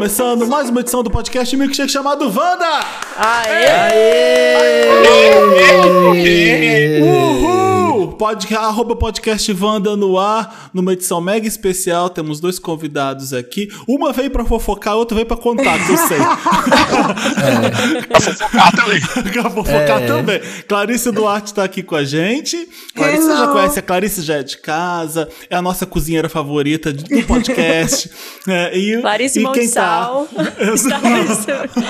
Começando mais uma edição do podcast Milkshake chamado Wanda! Aê! Uhul! Pod, arroba podcast Wanda no ar, numa edição mega especial. Temos dois convidados aqui. Uma veio pra fofocar, a outra veio pra contar, que eu sei. Pra fofocar também. pra fofocar também. Clarice Duarte tá aqui com a gente. Clarice você já conhece, a Clarice já é de casa, é a nossa cozinheira favorita do podcast. É, e, Clarice e Mão quem de Sal está,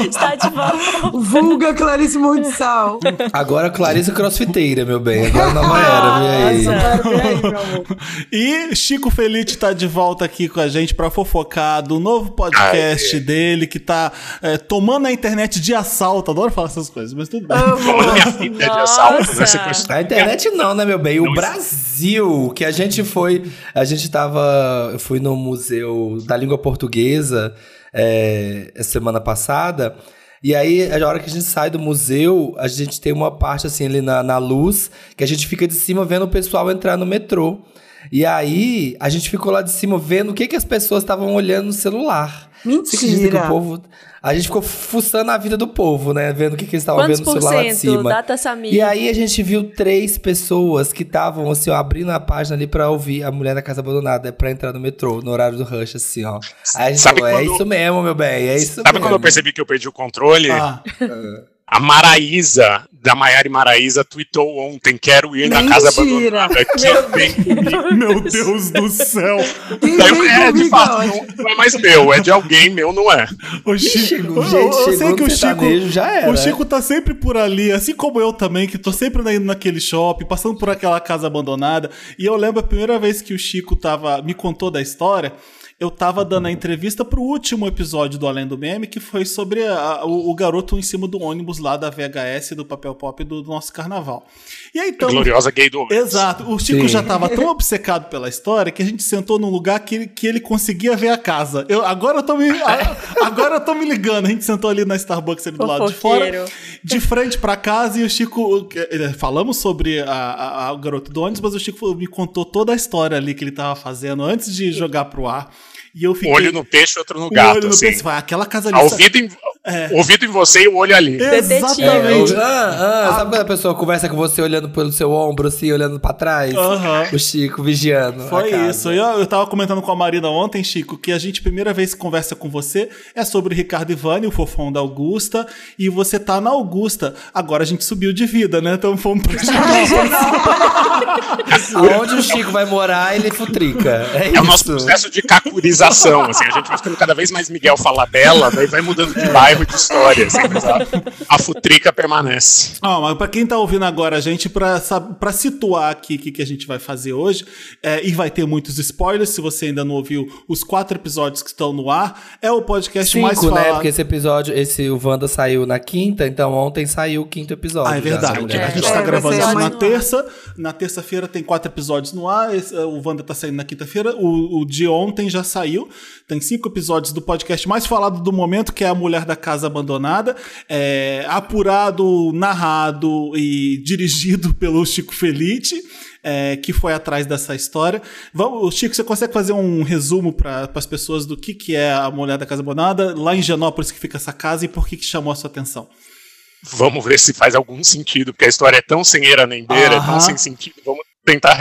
está de volta. Vulga Clarice Mão de Sal. Agora Clarice crossfiteira, meu bem. Agora nova era, vem aí. Nossa, pera aí, meu amor. E Chico Felite tá de volta aqui com a gente pra fofocar do novo podcast dele, que tá é, tomando a internet de assalto. Adoro falar essas coisas, mas tudo bem. Falando minha vida de assalto, né? Você Nossa. conhece- A internet não, né, meu bem? O Não, isso- Brasil, que a gente foi. A gente tava. Eu fui no Museu da Língua Portuguesa é, semana passada. E aí, a hora que a gente sai do museu, a gente tem uma parte assim ali na, na luz, que a gente fica de cima vendo o pessoal entrar no metrô. E aí, a gente ficou lá de cima vendo o que, que as pessoas estavam olhando no celular. Você acredita que Mentira. o povo. A gente ficou fuçando a vida do povo, né? Vendo o que, que eles estavam vendo no celular lá de cima. Data Samir. E aí a gente viu três pessoas que estavam, assim, ó, abrindo a página ali pra ouvir a mulher da casa abandonada, pra entrar no metrô, no horário do rush, assim, ó. Aí a gente Sabe falou, é quando- isso mesmo, meu bem, é isso Sabe mesmo. quando eu percebi que eu perdi o controle? Ah, A Maraísa, da Maiara e Maraísa, tweetou ontem: quero ir na casa Mentira. abandonada. Comigo. meu Deus do céu! Eu é, de fato, não, não é mais meu, é de alguém, meu não é. O Chico, eu- gente, eu, sei chegou que o Chico, já era. o Chico tá sempre por ali, assim como eu também, que tô sempre indo naquele shopping, passando por aquela casa abandonada. E eu lembro a primeira vez que o Chico tava, me contou da história. Eu tava dando a entrevista pro último episódio do Além do Meme, que foi sobre a- o, o garoto em cima do ônibus lá da VHS, do papel pop do, do nosso carnaval. E aí, então. Gloriosa gay do Exato. O Chico Sim. já tava tão obcecado pela história que a gente sentou num lugar que ele, que ele conseguia ver a casa. Eu, agora, eu tô me, a- agora eu tô me ligando. A gente sentou ali na Starbucks ali do lado de fora, de frente pra casa, e o Chico. Falamos sobre a- a- a- o garoto do ônibus, mas o Chico me contou toda a história ali que ele tava fazendo antes de jogar pro ar. E eu fiquei. Um olho no peixe, outro no o gato. olho no assim. peixe. Vai, aquela casa ali. Ah, ouvido, em, ouvido em você e o olho ali. Exatamente. É, o- ah, ah, sabe quando a pessoa conversa com você olhando pelo seu ombro, assim, olhando pra trás? Aham. O Chico vigiando. Foi isso. Eu, eu tava comentando com a Marina ontem, Chico, que a gente, primeira vez que conversa com você, é sobre Ricardo Ivani, o fofão da Augusta, e você tá na Augusta. Agora a gente subiu de vida, né? Então fomos pra Aonde o Chico vai morar, ele futrica. É, É isso. o nosso processo de cacurização, assim, a gente vai ficando cada vez mais Miguel Falabella, daí vai mudando É. de bairro, de história, assim, a, a futrica permanece. Ah, mas pra quem tá ouvindo agora a gente, pra situar aqui o que, que a gente vai fazer hoje, é, e vai ter muitos spoilers, se você ainda não ouviu os quatro episódios que estão no ar, é o podcast mais Cinco, falado. né? Porque esse episódio, esse o Wanda saiu na quinta, então ontem saiu o quinto episódio. Ah, é já, verdade. né? A gente É, tá gravando isso na terça. Na terça-feira tem quatro episódios no ar. Esse, o Wanda tá saindo na quinta-feira. O, o de ontem já saiu. Tem cinco episódios do podcast mais falado do momento, que é A Mulher da Casa Abandonada. É, apurado, narrado e dirigido pelo Chico Felite. é, que foi atrás dessa história. Vamos, Chico, você consegue fazer um resumo para as pessoas do que, que é a Mulher da Casa Abandonada, lá em Genópolis que fica essa casa e por que, que chamou a sua atenção? Vamos ver se faz algum sentido, porque a história é tão sem eira nem beira, é tão sem sentido. Vamos tentar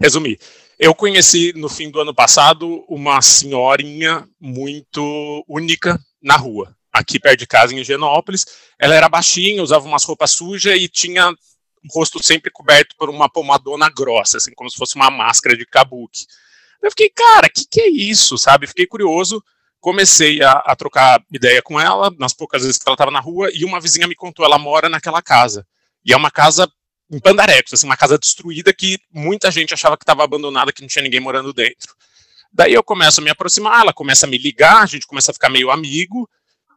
resumir. Eu conheci no fim do ano passado uma senhorinha muito única na rua, aqui perto de casa em Higienópolis. Ela era baixinha, usava umas roupas sujas e tinha o rosto sempre coberto por uma pomadona grossa, assim, como se fosse uma máscara de kabuki. Eu fiquei, cara, que que é isso, sabe? Fiquei curioso, comecei a, a trocar ideia com ela, nas poucas vezes que ela estava na rua, e uma vizinha me contou, ela mora naquela casa. E é uma casa em Pandarecos, assim, uma casa destruída que muita gente achava que estava abandonada, que não tinha ninguém morando dentro. Daí eu começo a me aproximar, ela começa a me ligar, a gente começa a ficar meio amigo,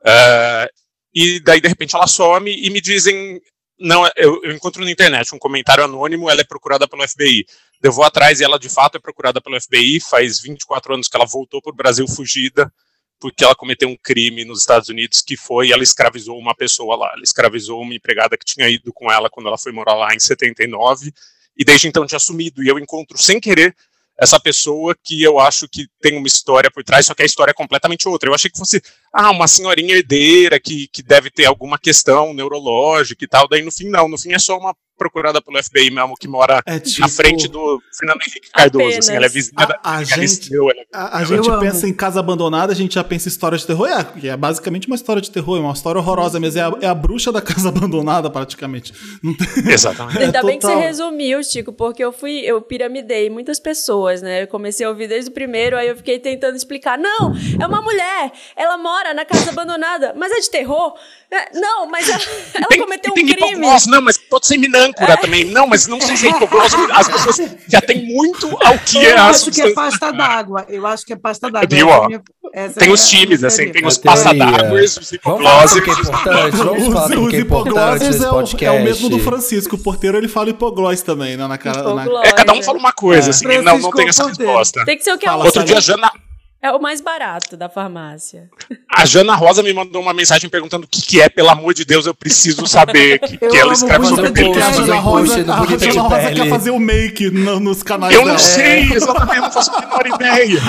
eh, e daí de repente ela some e me dizem, não, eu, eu encontro na internet um comentário anônimo, ela é procurada pelo FBI. Eu vou atrás e ela de fato é procurada pelo FBI, faz 24 anos que ela voltou para o Brasil fugida, porque ela cometeu um crime nos Estados Unidos que foi, ela escravizou uma pessoa lá, ela escravizou uma empregada que tinha ido com ela quando ela foi morar lá em 79, e desde então tinha sumido, e eu encontro sem querer essa pessoa que eu acho que tem uma história por trás, só que a história é completamente outra. Eu achei que fosse, ah, uma senhorinha herdeira que, que deve ter alguma questão neurológica e tal, daí no fim não, no fim é só uma procurada pelo FBI mesmo, que mora É tipo- na frente do Fernando Henrique Cardoso, assim, ela é vizinha A- da a gente- ela é A, a Eu gente amo. pensa em Casa Abandonada, a gente já pensa em história de terror. É, que é basicamente uma história de terror, é uma história horrorosa mesmo. É a, é a bruxa da Casa Abandonada, praticamente. Tem- Exatamente. Ainda bem que você resumiu, Chico, porque eu fui, eu piramidei muitas pessoas, né? Eu comecei a ouvir desde o primeiro, aí eu fiquei tentando explicar. Não, é uma mulher, ela mora na casa abandonada, mas é de terror? É, Não, mas ela, ela Tem- cometeu um tem crime. hipoglose, não, mas pode ser minâncora também. Não, mas não seja hipoglose, as pessoas já têm muito ao que Eu é a acho que é substância. pasta d'água. Eu acho que é pasta d'água. Viu, é ó? essa Tem é os times, assim, tem os A teoria. passadáguas, os Vamos falar hipoglose. do que é importante, vamos falar Os, do que é importante hipogloses nesse é o, podcast. é o mesmo do Francisco. O porteiro ele fala hipoglós também, né? Na cara. na-. É, cada um fala uma coisa, É. assim, não, não tem essa resposta. Tem que ser o que é Outro dia, Jana, é o mais barato da farmácia. a Jana Rosa me mandou uma mensagem perguntando o que, que é, pelo amor de Deus, eu preciso saber. Que, que ela escreve sobre Porque a É, Jana Rosa, a Jana Rosa Pele. quer fazer o make no- nos canais Eu dela. não sei, exatamente, eu não faço a menor ideia.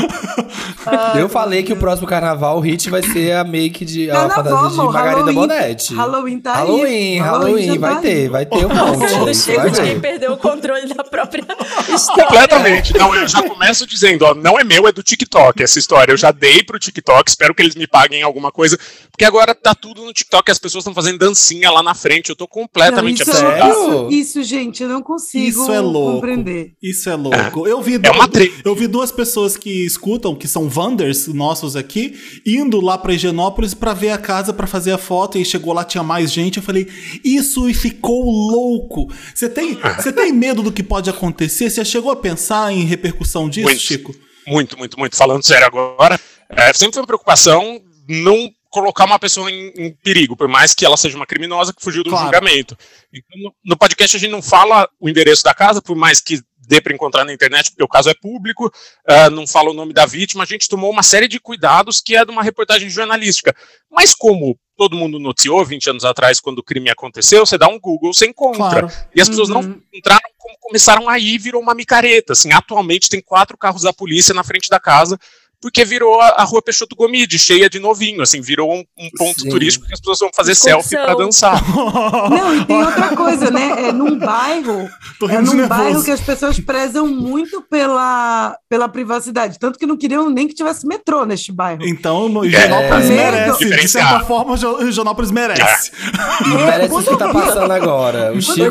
Eu falei que o próximo carnaval, o hit vai ser a make de a Carnaval, fantasia de Margarida Halloween- Bonete. Halloween tá aí. Halloween, Halloween, já vai tá ter, aí. vai ter um Do monte. Vai de quem perdeu o controle da própria história. Completamente. Não, eu já começo dizendo, ó, não é meu, é do TikTok essa história. Eu já dei pro TikTok, espero que eles me paguem alguma coisa, porque agora tá tudo no TikTok, as pessoas estão fazendo dancinha lá na frente, eu tô completamente Não, isso, absurdo. Sério? isso, isso, gente, eu não consigo Isso é louco. compreender. Isso é louco. Eu vi, É uma tre- eu vi duas pessoas que escutam, que são Wanders nossos aqui, indo lá pra Higienópolis pra ver a casa, pra fazer a foto, e chegou lá, tinha mais gente. Eu falei, isso e ficou louco. Você tem, você tem medo do que pode acontecer? Você chegou a pensar em repercussão disso, Muito. Chico? Muito, muito, muito. Falando sério agora, é, sempre foi uma preocupação não colocar uma pessoa em, em perigo, por mais que ela seja uma criminosa que fugiu do Claro. julgamento. Então, no, no podcast a gente não fala o endereço da casa, por mais que dê para encontrar na internet, porque o caso é público, ah, não fala o nome da vítima, a gente tomou uma série de cuidados que é de uma reportagem jornalística. Mas como todo mundo noticiou 20 anos atrás, quando o crime aconteceu, você dá um Google, você encontra. Claro. E as pessoas não Uhum. entraram como começaram aí, virou uma micareta. Assim, atualmente tem quatro carros da polícia na frente da casa, porque virou a, a rua Peixoto Gomide, cheia de novinho, assim, virou um, um ponto Sim. turístico que as pessoas vão fazer Excursão. selfie para dançar. Não, e tem outra coisa, né? É num bairro, é num bairro nervoso. que as pessoas prezam muito pela, pela privacidade. Tanto que não queriam nem que tivesse metrô neste bairro. Então, no Higienópolis É. merece. De certa forma, o Higienópolis merece. E merece quando isso que tá passando agora. O Chico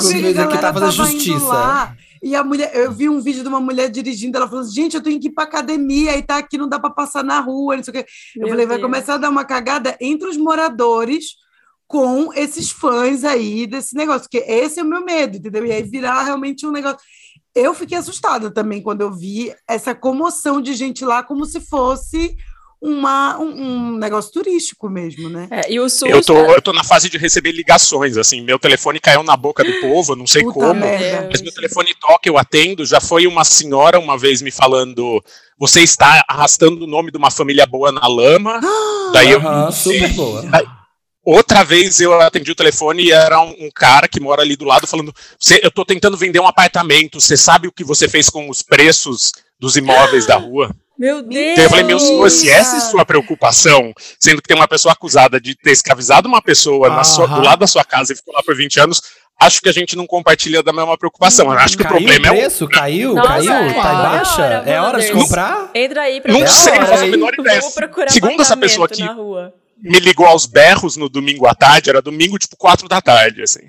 que tá fazendo justiça. lá, e a mulher, eu vi um vídeo de uma mulher dirigindo, ela falou assim, gente, eu tenho que ir pra academia e tá aqui, não dá pra passar na rua, não sei o quê. Eu Meu falei, vai Deus. começar a dar uma cagada entre os moradores com esses fãs aí desse negócio, porque esse é o meu medo, entendeu? E aí virar realmente um negócio. Eu fiquei assustada também quando eu vi essa comoção de gente lá, como se fosse uma, um, um negócio turístico mesmo, né? É, e o susto. Eu tô, eu tô na fase de receber ligações, assim, meu telefone caiu na boca do povo, não sei Puta como. merda. Mas meu telefone toca, eu atendo. Já foi uma senhora uma vez me falando: você está arrastando o nome de uma família boa na lama. Daí eu. Aham, super boa. Outra vez eu atendi o telefone e era um, um cara que mora ali do lado falando: "Você- eu tô tentando vender um apartamento, você sabe o que você fez com os preços dos imóveis da rua? Meu Deus! Daí eu falei, meu senhor, se essa é sua preocupação, sendo que tem uma pessoa acusada de ter escravizado uma pessoa na sua- do lado da sua casa e ficou lá por 20 anos, acho que a gente não compartilha da mesma preocupação. Eu acho que o problema o é o. preço? Caiu? Nossa, caiu? é. Tá em baixa? É hora, É hora de comprar? Entra aí pra Não É sei, não faço a menor ideia. Segundo essa pessoa aqui, me ligou aos berros no domingo à tarde, era domingo tipo 4 da tarde, assim.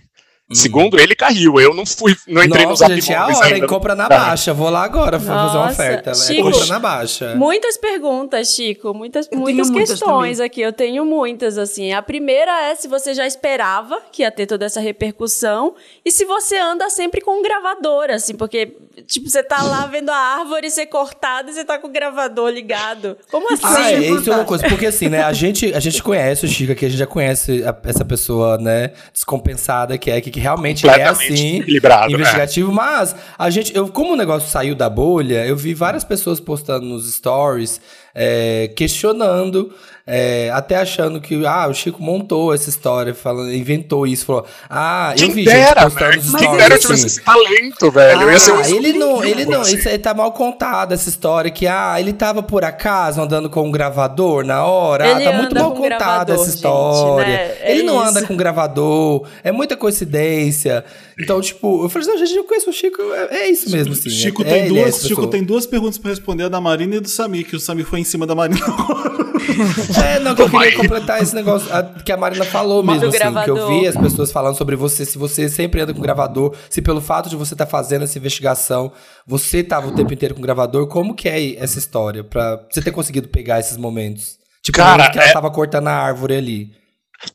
Segundo ele, caiu. Eu não fui, não entrei Nossa, no Zap gente, é a hora, hein? ainda. Compra na baixa. Vou lá agora fazer uma Nossa, oferta. né? Chico. Compra na baixa. Muitas perguntas, Chico. Muitas, Eu muitas muitas questões aqui. Eu tenho muitas, assim. A primeira é se você já esperava que ia ter toda essa repercussão e se você anda sempre com um gravador, assim, porque, tipo, você tá lá vendo a árvore ser cortada e você tá com o gravador ligado. Como assim? Ah, é, isso é uma coisa, porque assim, né, a gente, a gente conhece o Chico aqui, a gente já conhece a- essa pessoa, né, descompensada que é, que, que realmente é assim, investigativo, mas a gente, eu, como o negócio saiu da bolha, eu vi várias pessoas postando nos stories, é, questionando é, até achando que ah, o Chico montou essa história, falando, inventou isso, falou: Ah, eu Quem vi dera, gente postando né? Quem stories. dera eu assim. esse talento, velho. eu ia ser um Ah, ele não, ele não, assim. isso aí tá mal contado essa história que ah, ele tava por acaso andando com um gravador na hora. Ele ah, tá muito anda mal contada gravador, essa gente, história. né? É ele não anda isso. com gravador, é muita coincidência. Então, tipo, eu falei, não, gente, eu conheço o Chico, é, é isso mesmo, assim. Chico, é, tem é, é duas, Chico pessoa. tem duas perguntas pra responder, a da Marina e do Samir, que o Samir foi em cima da Marina. É, não, que eu queria completar esse negócio a- que a Marina falou Do mesmo, assim, que eu vi as pessoas falando sobre você, se você sempre anda com gravador, se pelo fato de você estar fazendo essa investigação, você tava o tempo inteiro com gravador, como que é essa história, pra você ter conseguido pegar esses momentos? Tipo, Cara, que ela é- tava cortando a árvore ali.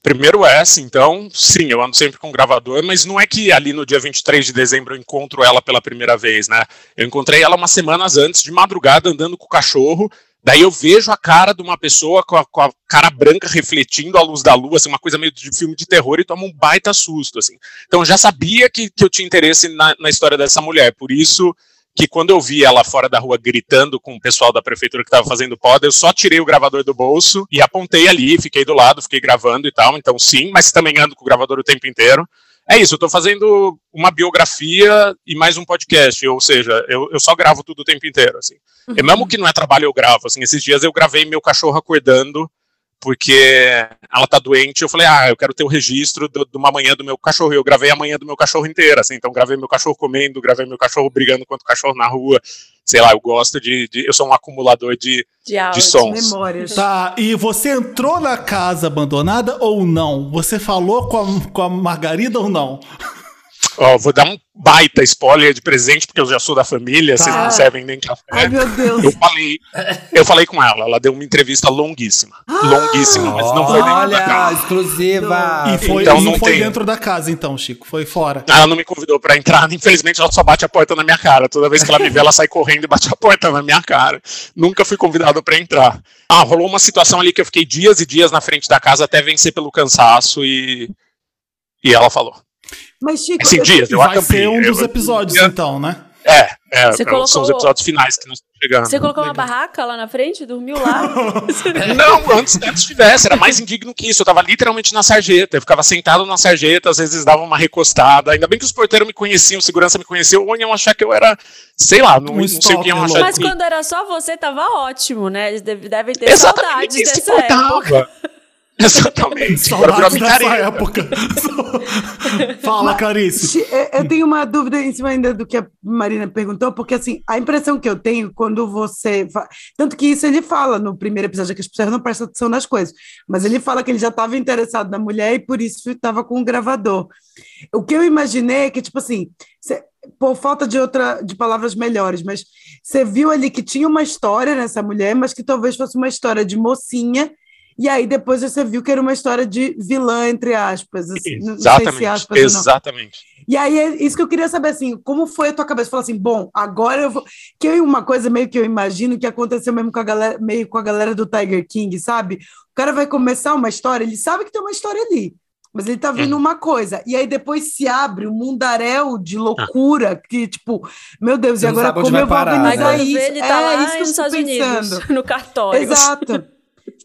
Primeiro essa, então, sim, eu ando sempre com gravador, mas não é que ali no dia 23 de dezembro eu encontro ela pela primeira vez, né? Eu encontrei ela umas semanas antes, de madrugada, andando com o cachorro. Daí eu vejo a cara de uma pessoa com a, com a cara branca refletindo a luz da lua, assim, uma coisa meio de filme de terror, e tomo um baita susto, assim. Então já sabia que, que eu tinha interesse na, na história dessa mulher, por isso que quando eu vi ela fora da rua gritando com o pessoal da prefeitura que estava fazendo poda, eu só tirei o gravador do bolso e apontei ali, fiquei do lado, fiquei gravando e tal. Então, sim, mas também ando com o gravador o tempo inteiro. É isso, eu tô fazendo uma biografia e mais um podcast, ou seja, eu, eu só gravo tudo o tempo inteiro, assim. E mesmo que não é trabalho, eu gravo, assim, esses dias eu gravei meu cachorro acordando, porque ela tá doente, eu falei, ah, eu quero ter o registro do- de uma manhã do meu cachorro, e eu gravei a manhã do meu cachorro inteira, assim, então gravei meu cachorro comendo, gravei meu cachorro brigando contra o cachorro na rua, sei lá, eu gosto de, de- eu sou um acumulador de, De áudio. de sons. Memórias. Tá, e você entrou na casa abandonada ou não? Você falou com a, com a Margarida ou não? Ó, vou dar um baita spoiler de presente, porque eu já sou da família, vocês Tá. não servem nem café. Ai, meu Deus. Eu falei, eu falei com ela, ela deu uma entrevista longuíssima. longuíssima, mas não foi dentro da Olha, casa. exclusiva. e foi, então não não foi tem. dentro da casa, então, Chico. Foi fora. Ela não me convidou pra entrar, infelizmente ela só bate a porta na minha cara. Toda vez que ela me vê, ela sai correndo e bate a porta na minha cara. Nunca fui convidado pra entrar. Ah, rolou uma situação ali que eu fiquei dias e dias na frente da casa até vencer pelo cansaço e. E ela falou. Mas, Chico, Assim, dias, eu Vai ser um dos episódios, eu- então, né? É, é, Você colocou são os episódios finais que nós estamos chegando. Você colocou uma barraca lá na frente, dormiu lá? Não, antes, antes tivesse, era mais indigno que isso. Eu tava literalmente na sarjeta, eu ficava sentado na sarjeta, às vezes dava uma recostada. Ainda bem que os porteiros me conheciam, o segurança me conheceu, ou iam achar que eu era, sei lá, não, Um não sei o que iam achar Mas quando era só você, tava ótimo, né? Eles deve- devem ter Exatamente, saudades ninguém se dessa época. Exatamente. Agora virou Saudades dessa época. Fala, Clarice. Chi- eu- tenho uma dúvida em cima ainda do que a Marina perguntou, porque assim, a impressão que eu tenho quando você. fa- Tanto que isso ele fala no primeiro episódio, que as pessoas não prestam atenção nas coisas, mas ele fala que ele já estava interessado na mulher e por isso estava com um gravador. O que eu imaginei é que, tipo assim, cê- por falta de outra de palavras melhores, mas você viu ali que tinha uma história nessa mulher, mas que talvez fosse uma história de mocinha. E aí depois você viu que era uma história de vilã, entre aspas. assim, não sei se Exatamente, aspas ou não. exatamente. E aí é isso que eu queria saber, assim, como foi a tua cabeça? Falar assim, bom, agora eu vou... Que eu, uma coisa meio que eu imagino que aconteceu mesmo com a galera, meio com a galera do Tiger King, sabe? O cara vai começar uma história, ele sabe que tem uma história ali, mas ele tá vendo Uhum. uma coisa, e aí depois se abre um mundaréu de loucura, que tipo, meu Deus, Você e agora como vai eu vou parar, né? organizar quando isso? ele tá é lá isso nos Estados Unidos, pensando. no cartório. Exato.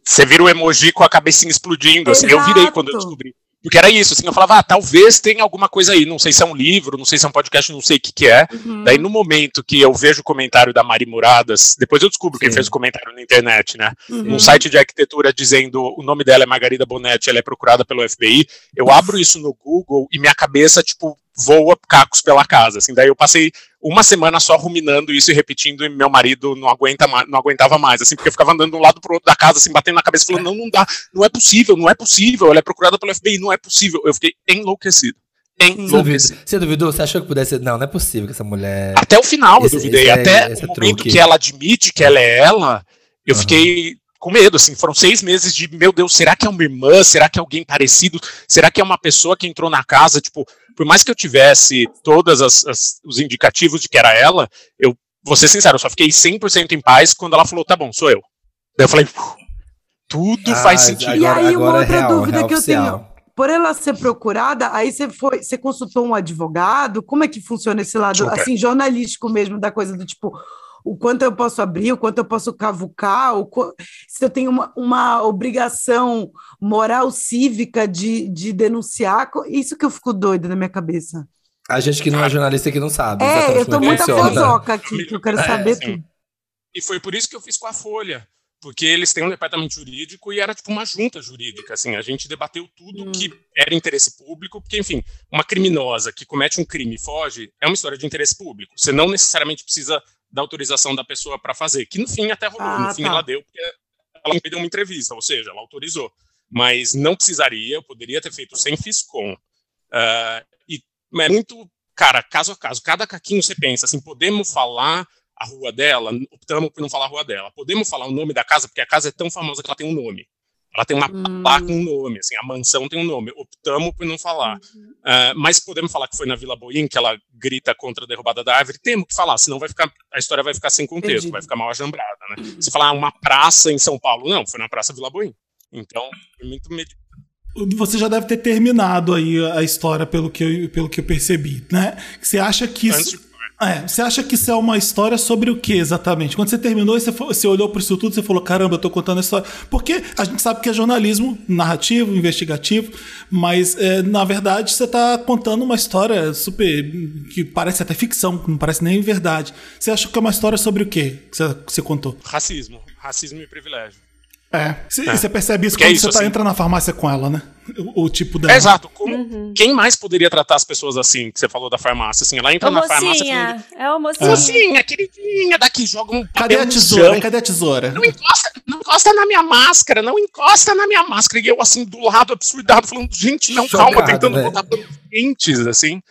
Você vira o emoji com a cabecinha explodindo, assim. Eu virei quando eu descobri. Porque era isso, assim, eu falava, ah, talvez tenha alguma coisa aí, não sei se é um livro, não sei se é um podcast, não sei o que que é. Uhum. Daí, no momento que eu vejo o comentário da Mari Muradas, depois eu descubro quem Sim. fez o comentário na internet, né? Uhum. Num site de arquitetura dizendo o nome dela é Margarida Bonetti, ela é procurada pelo FBI. Eu abro isso no Google e minha cabeça, tipo, voa cacos pela casa. Assim, daí eu passei uma semana só ruminando isso e repetindo, e meu marido não, aguenta não aguentava mais, assim, porque eu ficava andando de um lado pro outro da casa, assim, batendo na cabeça, falando, não, não dá, não é possível, não é possível, ela é procurada pelo FBI, não é possível. Eu fiquei enlouquecido. Enlouquecido. Você duvidou? Você achou que pudesse ser? Não, não é possível que essa mulher. Até o final Esse- eu duvidei. é- Até esse é o momento truque. que ela admite que ela é ela, eu Aham. fiquei com medo, assim, foram seis meses de, meu Deus, será que é uma irmã? Será que é alguém parecido? Será que é uma pessoa que entrou na casa? Tipo, por mais que eu tivesse todos os indicativos de que era ela, eu, vou ser sincero, eu só fiquei 100% em paz quando ela falou, tá bom, sou eu. Daí eu falei, "Uf, tudo Ah, faz sentido. E aí, uma agora é outra real, dúvida real que eu oficial. tenho. Por ela ser procurada, aí você foi, você consultou um advogado? Como é que funciona esse lado, Super. assim, jornalístico mesmo, da coisa do tipo, o quanto eu posso abrir, o quanto eu posso cavucar, o se eu tenho uma, uma obrigação moral cívica de, de denunciar. Isso que eu fico doida na minha cabeça. A gente que não é jornalista que não sabe. É, eu tô muito fofoca aqui, que eu quero é, saber tudo. E foi por isso que eu fiz com a Folha porque eles têm um departamento jurídico e era tipo uma junta jurídica, assim, a gente debateu tudo hum. que era interesse público, porque, enfim, uma criminosa que comete um crime e foge é uma história de interesse público. Você não necessariamente precisa da autorização da pessoa para fazer, que no fim até rolou, ah, no fim tá. ela deu, porque ela me deu uma entrevista, ou seja, ela autorizou. Mas não precisaria, eu poderia ter feito sem fiscom. Uh, e é muito, cara, caso a caso, cada caquinho você pensa, assim, podemos falar a rua dela, optamos por não falar a rua dela. Podemos falar o nome da casa, porque a casa é tão famosa que ela tem um nome. Ela tem uma hum. placa com um nome, assim, a mansão tem um nome. Optamos por não falar. Uhum. Uh, mas podemos falar que foi na Vila Boim que ela grita contra a derrubada da árvore. Temos que falar, senão vai ficar, a história vai ficar sem contexto, vai ficar mal ajambrada, né? Uhum. Se falar ah, uma praça em São Paulo, não, foi na Praça Vila Boim. Então, foi muito você já deve ter terminado aí a história pelo que eu, pelo que eu percebi, né? Você acha que isso, é, você acha que isso é uma história sobre o que exatamente? Quando você terminou, você, você olhou para isso tudo, você falou: caramba, eu tô contando a história. Porque a gente sabe que é jornalismo narrativo, investigativo, mas é, na verdade você está contando uma história super. que parece até ficção, não parece nem verdade. Você acha que é uma história sobre o quê que você, que você contou? Racismo. Racismo e privilégio. É, você é. percebe isso Porque quando é isso, você tá, assim, entra na farmácia com ela, né? O, o tipo dela. É, exato. Como, uhum. Quem mais poderia tratar as pessoas assim, que você falou da farmácia? Assim, ela entra Ô, na mocinha. farmácia. Falando, é o mocinha. Mocinha, queridinha, daqui, joga um Cadê a tesoura? Cadê a tesoura? Não encosta, não encosta na minha máscara, não encosta na minha máscara. E eu, assim, do lado absurdado, falando, gente, não, Chocado, calma, tentando né? botar pacientes, assim.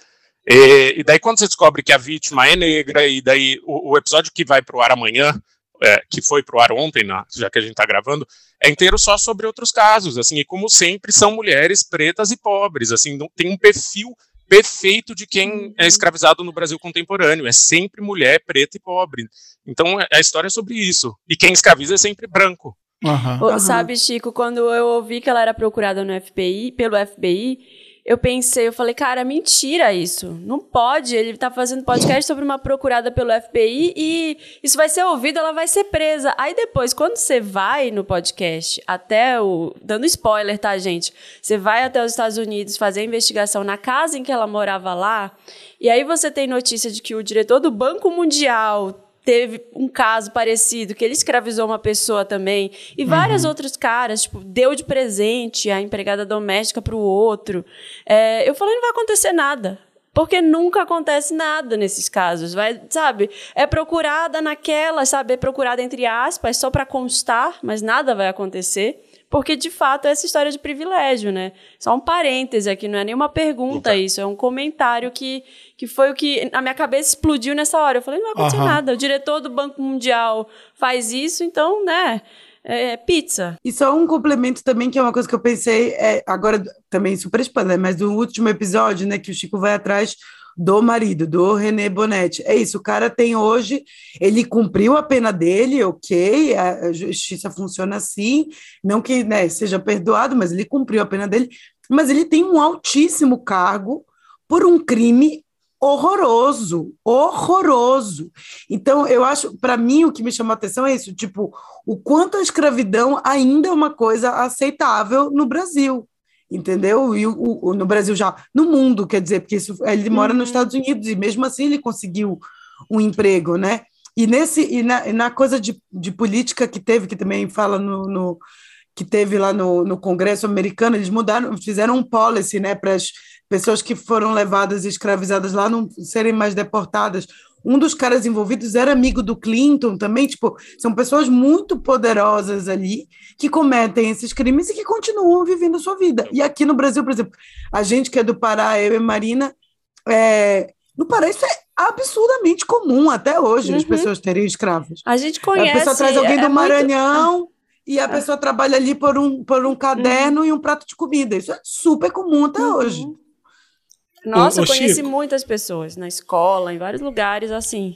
E, e, daí, quando você descobre que a vítima é negra, e daí o, o episódio que vai pro ar amanhã, é, que foi pro ar ontem, na, já que a gente tá gravando, é inteiro só sobre outros casos, assim, e como sempre são mulheres pretas e pobres, assim, não tem um perfil perfeito de quem é uhum. escravizado no Brasil contemporâneo, é sempre mulher preta e pobre. Então a história é sobre isso. E quem escraviza é sempre branco. Uhum. Sabe, Chico, quando eu ouvi que ela era procurada no FBI, pelo FBI, eu pensei, eu falei, cara, mentira isso. Não pode. Ele tá fazendo podcast sobre uma procurada pelo FBI e isso vai ser ouvido, ela vai ser presa. Aí depois, quando você vai no podcast, até o. Dando spoiler, tá, gente? Você vai até os Estados Unidos fazer a investigação na casa em que ela morava lá. E aí você tem notícia de que o diretor do Banco Mundial teve um caso parecido, que ele escravizou uma pessoa também. E vários uhum. outros caras, tipo, deu de presente a empregada doméstica para o outro. É, eu falei, não vai acontecer nada. Porque nunca acontece nada nesses casos, vai, sabe? É procurada naquela, sabe? É procurada entre aspas, só para constar, mas nada vai acontecer porque de fato é essa história de privilégio, né? Só um parêntese aqui, não é nenhuma pergunta isso, é um comentário que, que foi o que na minha cabeça explodiu nessa hora. Eu falei, não vai acontecer uhum. nada. O diretor do Banco Mundial faz isso, então, né? É, é pizza. E só um complemento também, que é uma coisa que eu pensei, é, agora também super espada, mas do último episódio, né, que o Chico vai atrás do marido, do René Bonetti. É isso, o cara tem hoje, ele cumpriu a pena dele, ok, a justiça funciona assim, não que né, seja perdoado, mas ele cumpriu a pena dele, mas ele tem um altíssimo cargo por um crime horroroso, horroroso. Então, eu acho, para mim, o que me chamou a atenção é isso, tipo, o quanto a escravidão ainda é uma coisa aceitável no Brasil entendeu? E o, o, no Brasil já, no mundo, quer dizer, porque isso, ele mora nos uhum. Estados Unidos e mesmo assim ele conseguiu um emprego, né? E nesse e na, e na coisa de, de política que teve, que também fala no, no que teve lá no, no Congresso americano, eles mudaram, fizeram um policy, né, para as pessoas que foram levadas e escravizadas lá não serem mais deportadas um dos caras envolvidos era amigo do Clinton também, tipo, são pessoas muito poderosas ali que cometem esses crimes e que continuam vivendo a sua vida. E aqui no Brasil, por exemplo, a gente que é do Pará, eu e Marina, é, no Pará isso é absurdamente comum até hoje, uhum. as pessoas terem escravos. A gente conhece. A pessoa traz alguém é, do Maranhão muito... e a é. pessoa trabalha ali por um, por um caderno uhum. e um prato de comida. Isso é super comum até uhum. hoje. Nossa, ô, eu conheci Chico. muitas pessoas na escola, em vários lugares assim.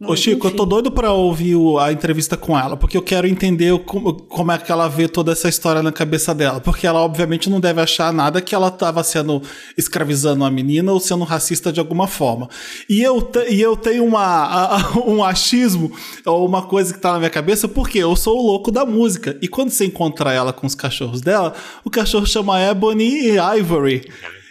Ô, Chico, eu tô doido pra ouvir a entrevista com ela, porque eu quero entender como, como é que ela vê toda essa história na cabeça dela. Porque ela, obviamente, não deve achar nada que ela tava sendo escravizando uma menina ou sendo racista de alguma forma. E eu, e eu tenho uma, a- a- um achismo, ou uma coisa que tá na minha cabeça, porque eu sou o louco da música. E quando você encontra ela com os cachorros dela, o cachorro chama Ebony e Ivory.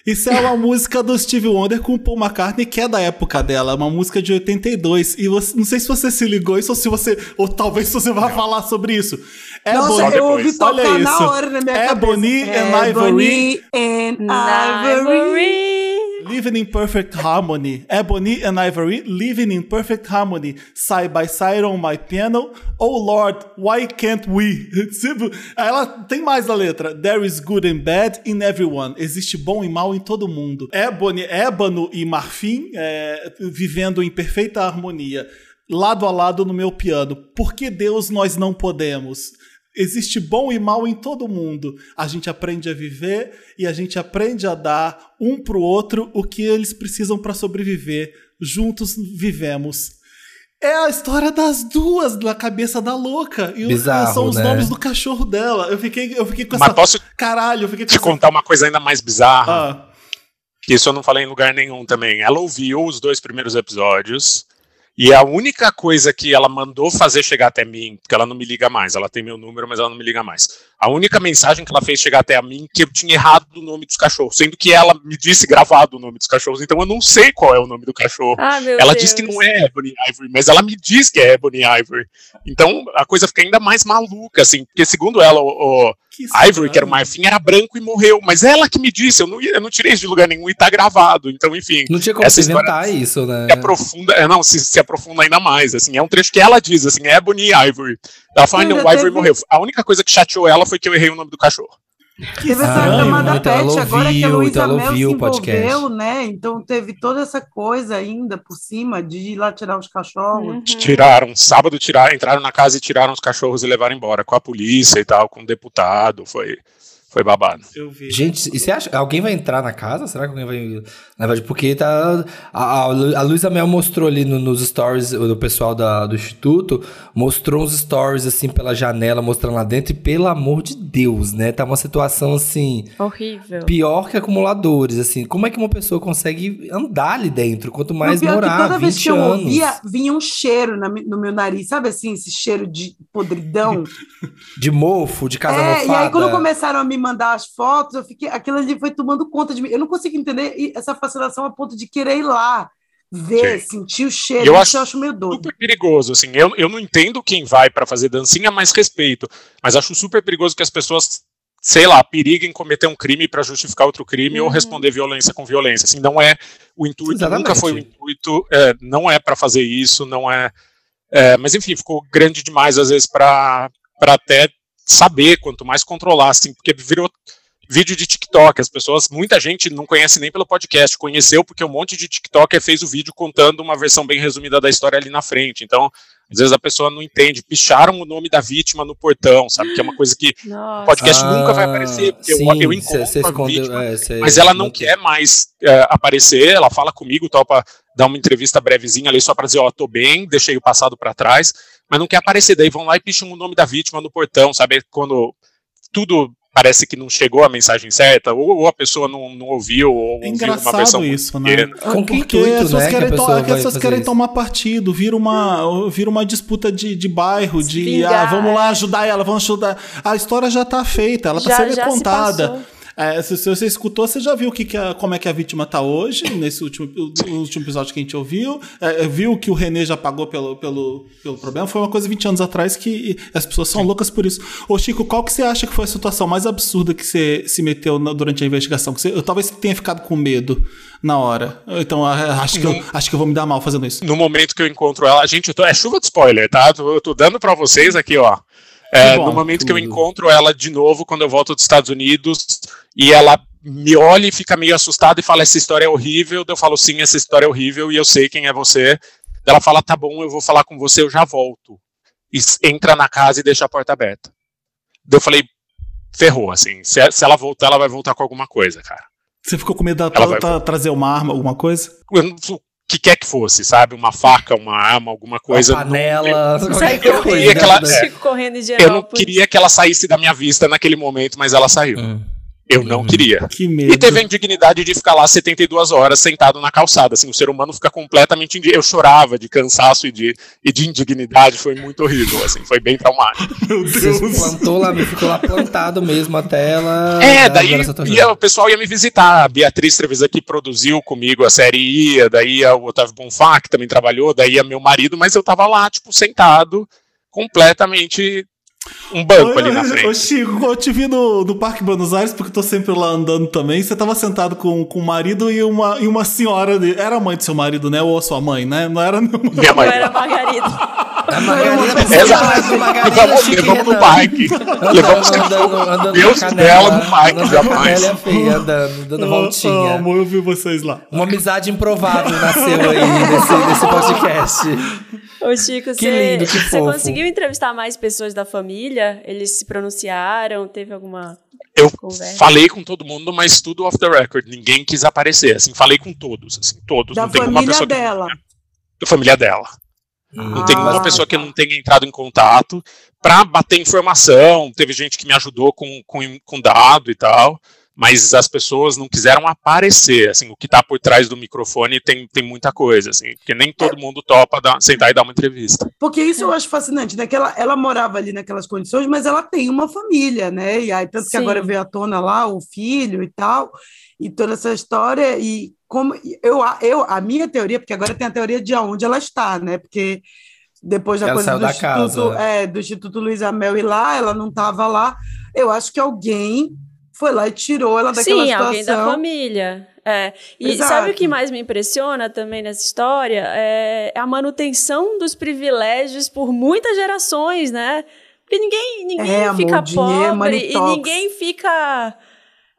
Isso é uma música do Steve Wonder com o Paul McCartney, que é da época dela, uma música de 82. E você, não sei se você se ligou isso ou se você. Ou talvez você vá falar sobre isso. Nossa, Ebony, eu ouvi olha tocar na isso. hora na minha Ebony cabeça. and Ivory. Ebony and Ivory. Living in perfect harmony. Ebony and Ivory living in perfect harmony. Side by side on my piano. Oh Lord, why can't we? Tipo, Ela tem mais na letra. There is good and bad in everyone. Existe bom e mal em todo mundo. Ebony, ébano e marfim é, vivendo em perfeita harmonia. Lado a lado no meu piano. Por que Deus nós não podemos? Existe bom e mal em todo mundo. A gente aprende a viver e a gente aprende a dar um pro outro o que eles precisam para sobreviver. Juntos vivemos. É a história das duas na cabeça da louca. E o- Bizarro, são os né? nomes do cachorro dela. Eu fiquei, eu fiquei com Mas essa. posso Caralho, eu fiquei com te essa. contar uma coisa ainda mais bizarra? Ah, que isso eu não falei em lugar nenhum também. Ela ouviu os dois primeiros episódios e a única coisa que ela mandou fazer chegar até mim, porque ela não me liga mais, ela tem meu número, mas ela não me liga mais. A única mensagem que ela fez chegar até a mim que eu tinha errado o nome dos cachorros, sendo que ela me disse gravado o nome dos cachorros, então eu não sei qual é o nome do cachorro. Ah, meu ela Deus. diz que não é Ebony Ivory, mas ela me diz que é Ebony Ivory. Então a coisa fica ainda mais maluca, assim, porque segundo ela, o, o que Ivory, que era o marfim, era branco e morreu. Mas ela que me disse, eu não, eu não tirei isso de lugar nenhum e tá gravado. Então, enfim, Não tinha como Essa inventar isso, né? se aprofunda, é, não, se, se aprofunda ainda mais. Assim, é um trecho que ela diz, assim, Ebony e Ivory. Ela não, o Ivory teve- morreu. A única coisa que chateou ela foi que eu errei o nome do cachorro. Teve essa estranho, camada pet, agora que a Luísa então Mel se podcast. envolveu, né? Então teve toda essa coisa ainda por cima de ir lá tirar os cachorros. Uhum. Tiraram, sábado tiraram, entraram na casa e tiraram os cachorros e levaram embora, com a polícia e tal, com o deputado. Foi, foi babado. Eu vi. Gente, e você acha alguém vai entrar na casa? Será que alguém vai. Na verdade, porque tá. A, a, Luísa Mel mostrou ali no- nos stories do pessoal da- do Instituto, mostrou uns stories assim pela janela, mostrando lá dentro, e pelo amor de Deus, né? Tá uma situação assim. Horrível. Pior que acumuladores, assim. Como é que uma pessoa consegue andar ali dentro? Quanto mais o pior que morar, toda 20 vez que eu anos. ouvia, vinha um cheiro na no meu nariz, sabe assim, esse cheiro de podridão? De mofo, de casa é, mofada. e aí quando começaram a me mandar as fotos, eu fiquei, aquilo ali foi tomando conta de mim. Eu não consigo entender essa fascinação a ponto de querer ir lá, ver, Sim. sentir o cheiro. Eu Isso acho eu acho meio doido. super perigoso, assim. Eu, eu não entendo quem vai pra fazer dancinha, mas respeito. Mas acho super perigoso que as pessoas, sei lá, periguem cometer um crime pra justificar outro crime ou Uhum. responder violência com violência. Assim, não é o intuito, Exatamente. nunca foi o intuito, é, não é pra fazer isso, não é, é, Mas enfim, ficou grande demais às vezes pra até saber, quanto mais controlar, assim, porque virou vídeo de TikTok. As pessoas, muita gente não conhece nem pelo podcast, conheceu porque um monte de TikToker fez o vídeo contando uma versão bem resumida da história ali na frente. Então, às vezes a pessoa não entende. Picharam o nome da vítima no portão, sabe? Que é uma coisa que o podcast nunca vai aparecer, porque eu, Ah, sim, eu cê- encontro cê a escondeu- vítima, é, cê mas ela não quer mais é, aparecer. Ela fala comigo tal para dar uma entrevista brevezinha ali só para dizer, ó, tô bem, deixei o passado para trás, mas não quer aparecer. Daí vão lá e picham o nome da vítima no portão, sabe? Quando tudo parece que não chegou a mensagem certa, ou, ou a pessoa não, não ouviu, ou É ouviu uma engraçado versão isso, né? Com que Porque intuito, as pessoas né, que a querem, to- é as pessoas querem tomar partido, vira uma, vira uma disputa de, de bairro, de ah, vamos lá é. ajudar ela, vamos ajudar. A história já tá feita, ela tá Já- sendo já se contada. passou. É, se, se você escutou, você já viu que, que a- como é que a vítima tá hoje, nesse último, último episódio que a gente ouviu. É, viu que o René já pagou pelo, pelo, pelo problema. Foi uma coisa 20 anos atrás que as pessoas são loucas por isso. Ô, Chico, qual que você acha que foi a situação mais absurda que você se meteu na- durante a investigação? Que você, eu talvez tenha ficado com medo na hora. Então, acho que, eu, acho que eu vou me dar mal fazendo isso. No momento que eu encontro ela, gente, eu tô, é chuva de spoiler, tá? Tô- Eu tô dando para vocês aqui, ó. É, bom, no momento que eu tudo. encontro ela de novo, quando eu volto dos Estados Unidos, e ela me olha e fica meio assustada e fala: Essa história é horrível. Daí Eu falo: Sim, essa história é horrível e eu sei quem é você. Daí Ela fala: Tá bom, eu vou falar com você, eu já volto. E entra na casa e deixa a porta aberta. Daí Eu falei: Ferrou, assim. Se, se ela voltar, ela vai voltar com alguma coisa, cara. Você ficou com medo Ela dela vai- tra- trazer uma arma, alguma coisa? Eu não- que quer que fosse, sabe? Uma faca, uma arma, alguma coisa. Uma panela, não, Sai eu, correndo, queria que ela, Chico correndo de eu não queria que ela saísse da minha vista naquele momento, mas ela saiu. Hum. Eu não Uhum. queria. Que medo. E teve a indignidade de ficar lá 72 horas sentado na calçada. Assim, o ser humano fica completamente. indi- Eu chorava de cansaço e de, e de indignidade. Foi muito horrível. Assim, foi bem traumático. Meu Você Deus. plantou lá, ficou lá plantado mesmo até ela. É, daí ia- o pessoal ia me visitar. A Beatriz Trevisan que produziu comigo a série Ia, daí a- o Otávio Bonfá, que também trabalhou, daí a meu marido, mas eu tava lá, tipo, sentado, completamente um banco ali na Ô, frente. Chico, eu te vi no, no Parque Buenos Aires, porque eu tô sempre lá andando também. Você tava sentado com, com o marido e uma, e uma senhora. De, era a mãe do seu marido, né? Ou a sua mãe, né? Não era nenhuma. Minha Não mãe. era Margarida. A Margarida Exato. a Margarida Levamos, levamos no bike. Levamos Andando, andando, Deus na dela canela, no bike, jamais. canela é feia, andando, dando voltinha. Amo, eu vi vocês lá. Uma amizade improvável nasceu aí nesse, nesse podcast. Ô, Chico, Que você, lindo, que você conseguiu entrevistar mais pessoas da família? Eles se pronunciaram? Teve alguma. Eu Conversa. falei com todo mundo, mas tudo off the record. Ninguém quis aparecer. Assim, falei com todos, assim, todos. Da não tem uma família pessoa que- dela. da família dela. Não tem uma Ah, pessoa que não tenha entrado em contato para bater informação. Teve gente que me ajudou com, com, com dado e tal, mas as pessoas não quiseram aparecer. Assim, o que está por trás do microfone tem, tem muita coisa, assim, porque nem todo mundo topa dar- sentar e dar uma entrevista. Porque isso eu acho fascinante, né? Que ela, ela morava ali naquelas condições, mas ela tem uma família, né? E aí, tanto que Sim. agora veio à tona lá o filho e tal, e toda essa história. E como eu, eu, a minha teoria, porque agora tem a teoria de onde ela está, né? Porque depois da Ela coisa do da Instituto, casa. é, do Instituto Luiz Amel ir lá, ela não estava lá. Eu acho que alguém foi lá e tirou ela daquela Sim, situação. alguém da família. É. E Exato. sabe o que mais me impressiona também nessa história? É a manutenção dos privilégios por muitas gerações, né? Porque ninguém, ninguém É, amor, fica dinheiro é pobre money e ninguém fica.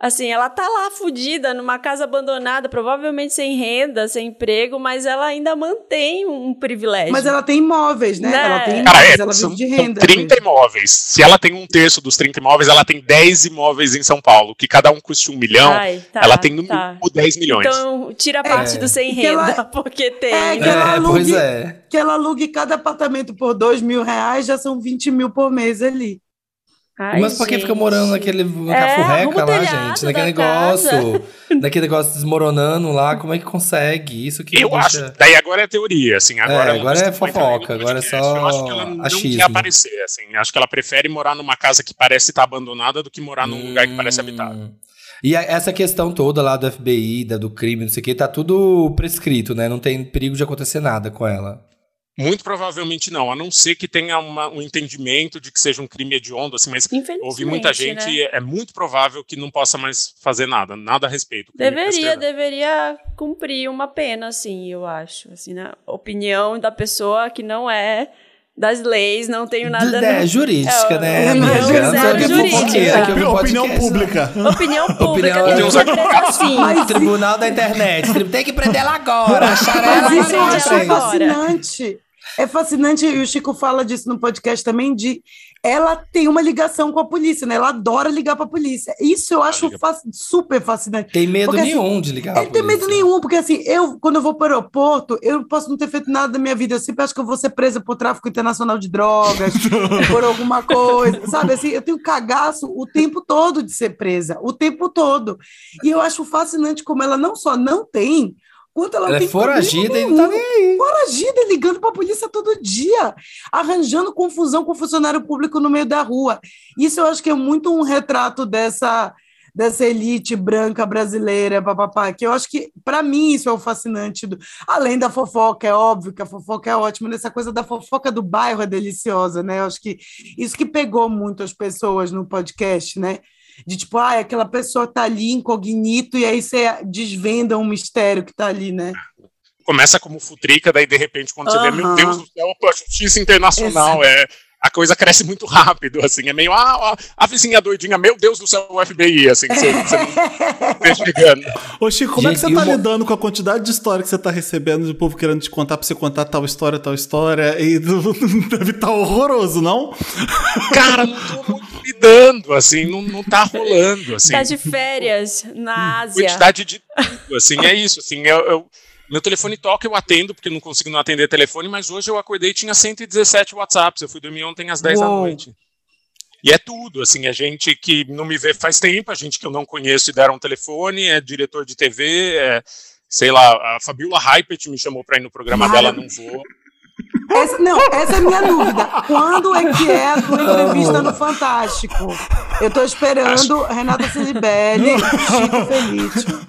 Assim, ela tá lá fudida numa casa abandonada, provavelmente sem renda, sem emprego, mas ela ainda mantém um privilégio. Mas ela tem imóveis, né? Né? Ela tem Cara, imóveis, é, ela são, vive de são renda. 30 mesmo. imóveis. Se ela tem um terço dos 30 imóveis, ela tem 10 imóveis em São Paulo, que cada um custa um milhão. Ai, tá, ela tem no tá. mínimo 10 milhões. Então, tira a parte É. do sem Que ela- renda, porque tem. É, que ela É, pois alugue- é. que ela alugue cada apartamento por dois mil reais, já são 20 mil por mês ali. Ai, Mas pra que fica gente. morando naquele na É, o lá, telhado gente? Naquele casa. negócio. naquele negócio desmoronando lá, como é que consegue? Isso que Eu deixa- acho. Daí agora é teoria, assim. Agora, É, agora é sei como fofoca, agora é só Eu acho que ela não achismo. quer aparecer, assim. Acho que ela prefere morar numa casa que parece estar abandonada do que morar num lugar que parece habitado. Hum. E a- essa questão toda lá do FBI, da, do crime, não sei o que, tá tudo prescrito, né? Não tem perigo de acontecer nada com ela. Muito provavelmente não, a não ser que tenha uma- um entendimento de que seja um crime hediondo, assim, mas ouvi muita gente né? e é muito provável que não possa mais fazer nada, nada a respeito. Crime Deveria, deveria cumprir uma pena, assim, eu acho. Assim, na opinião da pessoa que não é das leis, não tenho nada. é, no- jurídica, É, né? é, é Não sei o que é jurídica. um Opinião podcast, né? pública. Opinião pública, Opinião- ser assim. O Tribunal da Internet. Tem que prender ela agora. Acharam ela Mas isso eu acho fascinante. É fascinante, e o Chico fala disso no podcast também, de ela tem uma ligação com a polícia, né? Ela adora ligar para a polícia. Isso eu acho fa- super fascinante. Tem medo Porque, assim, nenhum de ligar. Ele pra tem medo nenhum, porque assim, eu, quando eu vou para o aeroporto, eu posso não ter feito nada da minha vida. Eu sempre acho que eu vou ser presa por tráfico internacional de drogas, por alguma coisa. Sabe assim, eu tenho cagaço o tempo todo de ser presa, o tempo todo. E eu acho fascinante como ela não só não tem, quanto ela, Ela é foragida e não tá nem aí. Foragida ligando para a polícia todo dia, arranjando confusão com o funcionário público no meio da rua. Isso eu acho que é muito um retrato dessa dessa elite branca brasileira, papapá, que eu acho que, para mim, isso é o fascinante. Do... Além da fofoca, é óbvio que a fofoca é ótima, nessa coisa da fofoca do bairro é deliciosa, né? Eu acho que isso que pegou muito as pessoas no podcast, né? De tipo, ah, aquela pessoa tá ali incognito e aí você desvenda um mistério que tá ali, né? Começa como futrica, daí de repente quando você vê, meu. Deus do céu, a justiça internacional, é, a coisa cresce muito rápido, assim, é meio, ah, a, a vizinha doidinha, meu Deus do céu, o FBI, assim, você, você não vê chegando. Ô, Chico, como é que Gente, você tá uma- lidando com a quantidade de história que você tá recebendo de povo querendo te contar pra você contar tal história, tal história? E deve estar horroroso, não? Cara, não tô muito lidando, assim, não, não tá rolando, assim. Tá de férias na Ásia. quantidade de tudo, assim, é isso, assim, eu, eu, Meu telefone toca, eu atendo, porque não consigo não atender telefone, mas hoje eu acordei e tinha 117 WhatsApps. Eu fui dormir ontem às 10 Uou. da noite. E é tudo, assim, a gente que não me vê faz tempo, a gente que eu não conheço e deram um telefone, é diretor de TV, é, sei lá, a Fabiola Hypert me chamou para ir no programa dela, não vou. Essa, não, essa é a minha dúvida. Quando é que é a tua entrevista no Fantástico? Eu tô esperando Acho... Renata Cilibelli, Chico Felício.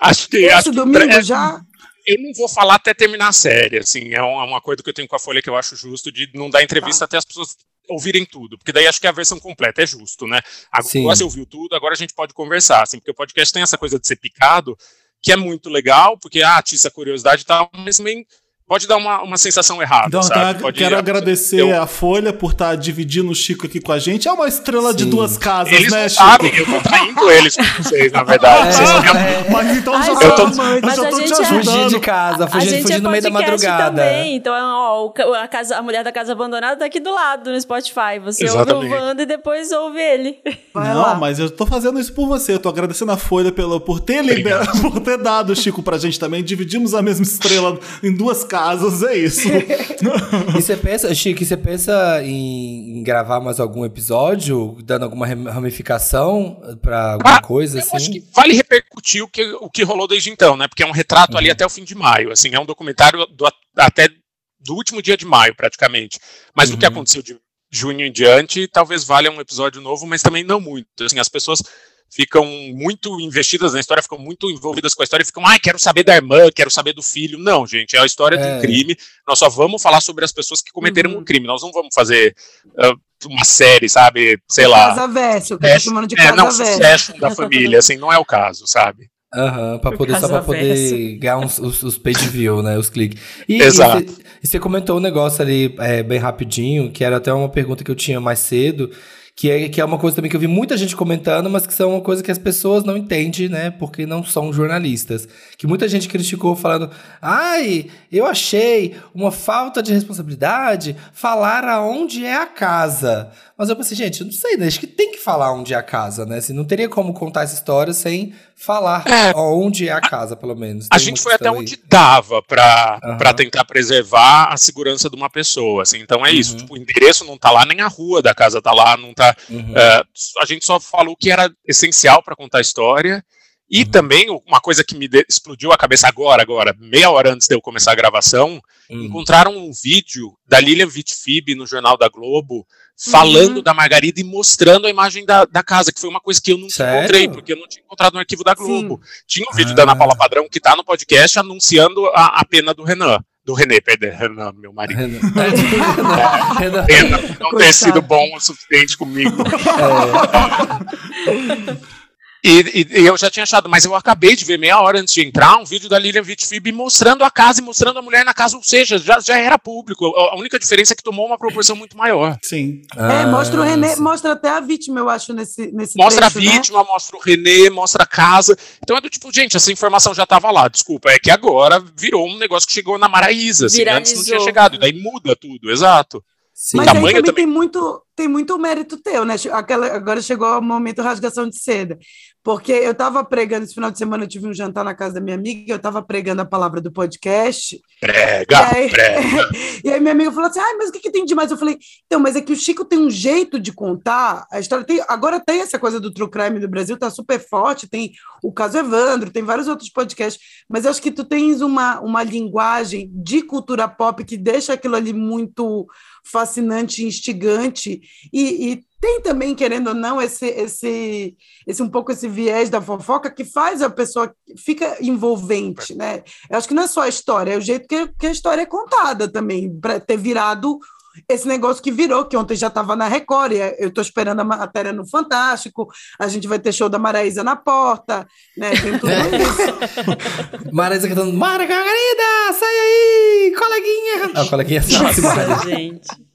Acho que. Esse acho domingo que, já? Eu não vou falar até terminar a série, assim, é um, é um acordo que eu tenho com a Folha que eu acho justo de não dar entrevista tá. até as pessoas ouvirem tudo, porque daí acho que é a versão completa é justo, né? Agora Sim. você ouviu tudo, agora a gente pode conversar, assim, porque o podcast tem essa coisa de ser picado, que é muito legal, porque ah, atiça curiosidade e tal, mas também pode dar uma, uma sensação errada. Então, sabe? Pode quero ir, agradecer eu... a Folha por estar tá dividindo o Chico aqui com a gente. É uma estrela Sim. de duas casas, eles né, Chico? eu tô traindo eles com vocês, na verdade. É, é. Mas então já, eu tô, mas já tô te ajudando. Fugir de casa, fugir, fugir é no meio da madrugada. Também. Então, ó, a, casa, a mulher da casa abandonada tá aqui do lado no Spotify. Você Exatamente. ouve o Wanda e depois ouve ele. Vai Não, lá. mas eu tô fazendo isso por você. Eu tô agradecendo a Folha pela, por, ter liber... por ter dado o Chico pra gente também. Dividimos a mesma estrela em duas casas, é isso e você pensa, Chico, você pensa em, em, gravar mais algum episódio, dando alguma ramificação pra alguma ah, coisa, assim? Acho que vale repercutir o que, o que rolou desde então, né? Porque é um retrato uhum. ali até o fim de maio. Assim, é um documentário do, até do último dia de maio, praticamente. Mas uhum. do que aconteceu de junho em diante, talvez valha um episódio novo, mas também não muito. Assim, as pessoas ficam muito investidas na história, ficam muito envolvidas com a história, ficam, ai, ah, quero saber da irmã, quero saber do filho. Não, gente, é a história é. de um crime. Nós só vamos falar sobre as pessoas que cometeram uhum. um crime. Nós não vamos fazer uh, uma série, sabe? Sei lá. Casa verso, que eu tô chamando de é, casa não, verso. da família, assim, não é o caso, sabe? Aham, uhum, pra poder, só pra poder ganhar uns, os, os page view, né? Os cliques. E, Exato. E você comentou um negócio ali é, bem rapidinho, que era até uma pergunta que eu tinha mais cedo, que é, que é uma coisa também que eu vi muita gente comentando, mas que são uma coisa que as pessoas não entendem, né? Porque não são jornalistas. Que muita gente criticou falando, ai, eu achei uma falta de responsabilidade falar aonde é a casa. Mas eu pensei, gente, eu não sei, né? Acho que tem que falar onde é a casa, né? Assim, não teria como contar essa história sem falar é, onde é a casa, pelo menos. Tem a gente foi até aí. onde dava para uhum. Pra tentar preservar a segurança de uma pessoa, assim. Então é uhum. isso, tipo, o endereço não tá lá, nem a rua da casa tá lá, não tá... Uhum. Uh, a gente só falou que era essencial para contar a história e uhum. também uma coisa que me explodiu a cabeça agora, agora, meia hora antes de eu começar a gravação, uhum. encontraram um vídeo da Lilian Vitfib no Jornal da Globo falando uhum. da Margarida e mostrando a imagem da, da casa, que foi uma coisa que eu não encontrei, porque eu não tinha encontrado no arquivo da Globo. Sim. Tinha um vídeo ah. da Ana Paula Padrão que está no podcast anunciando a, a pena do Renan do René, perdão, Renan, meu marido. Renan. É, Renan não ter sido bom o suficiente comigo. É. E, e, eu já tinha achado, mas eu acabei de ver meia hora antes de entrar um vídeo da Lilian Vitfib mostrando a casa e mostrando a mulher na casa, ou seja, já, já era público. A única diferença é que tomou uma proporção muito maior. Sim. É, ah, mostra o René, mostra até a vítima, eu acho, nesse, nesse Mostra trecho, a né? vítima, né? mostra o René, mostra a casa. Então é do tipo, gente, essa informação já estava lá, desculpa. É que agora virou um negócio que chegou na Maraísa, assim, antes não tinha chegado, e daí muda tudo, exato. Sim. Mas aí também, também, tem muito, tem muito mérito teu, né? Aquela, agora chegou o momento rasgação de seda. Porque eu estava pregando, esse final de semana eu tive um jantar na casa da minha amiga, eu estava pregando a palavra do podcast. Prega, e aí, prega. e aí minha amiga falou assim, ah, mas o que, que tem demais? Eu falei, então, mas é que o Chico tem um jeito de contar a história. Tem, agora tem essa coisa do true crime do Brasil, tá super forte, tem o caso Evandro, tem vários outros podcasts, mas eu acho que tu tens uma, uma linguagem de cultura pop que deixa aquilo ali muito fascinante, instigante, e, e tem também, querendo ou não, esse, esse, esse um pouco esse viés da fofoca que faz a pessoa fica envolvente, né? Eu acho que não é só a história, é o jeito que, que a história é contada também, para ter virado esse negócio que virou, que ontem já estava na Record, eu estou esperando a matéria no Fantástico, a gente vai ter show da Maraísa na porta, né? Tem tudo isso. Maraísa cantando, Margarida, sai aí, coleguinha! Não, coleguinha, Nossa, gente.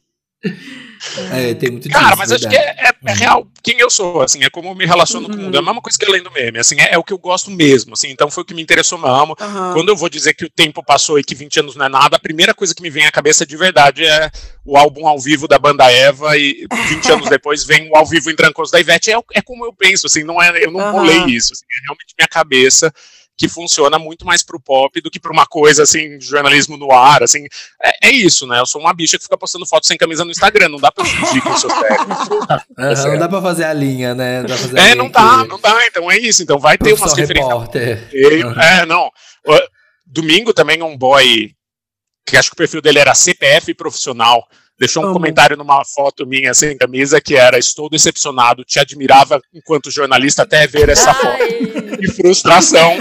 É, tem muito Cara, disso, mas verdade. acho que é, é, é, real quem eu sou, assim, é como eu me relaciono uhum. com o mundo. É a mesma coisa que além do meme, assim, é, é, o que eu gosto mesmo, assim, então foi o que me interessou mesmo. Uhum. Quando eu vou dizer que o tempo passou e que 20 anos não é nada, a primeira coisa que me vem à cabeça de verdade é o álbum ao vivo da banda Eva e 20 anos depois vem o ao vivo em Trancoso da Ivete. É, é como eu penso, assim, não é, eu não uhum. isso, assim, é realmente minha cabeça. Que funciona muito mais pro pop do que pra uma coisa assim, jornalismo no ar, assim. É, é isso, né? Eu sou uma bicha que fica postando fotos sem camisa no Instagram, não dá pra fugir com seus técnicos. Uhum, não dá pra fazer a linha, né? Dá é, linha não que... dá, não dá. Então é isso. Então vai ter umas referências. É, não. Domingo também um boy que acho que o perfil dele era CPF profissional deixou um comentário numa foto minha sem camisa que era estou decepcionado, te admirava enquanto jornalista até ver essa foto. que frustração.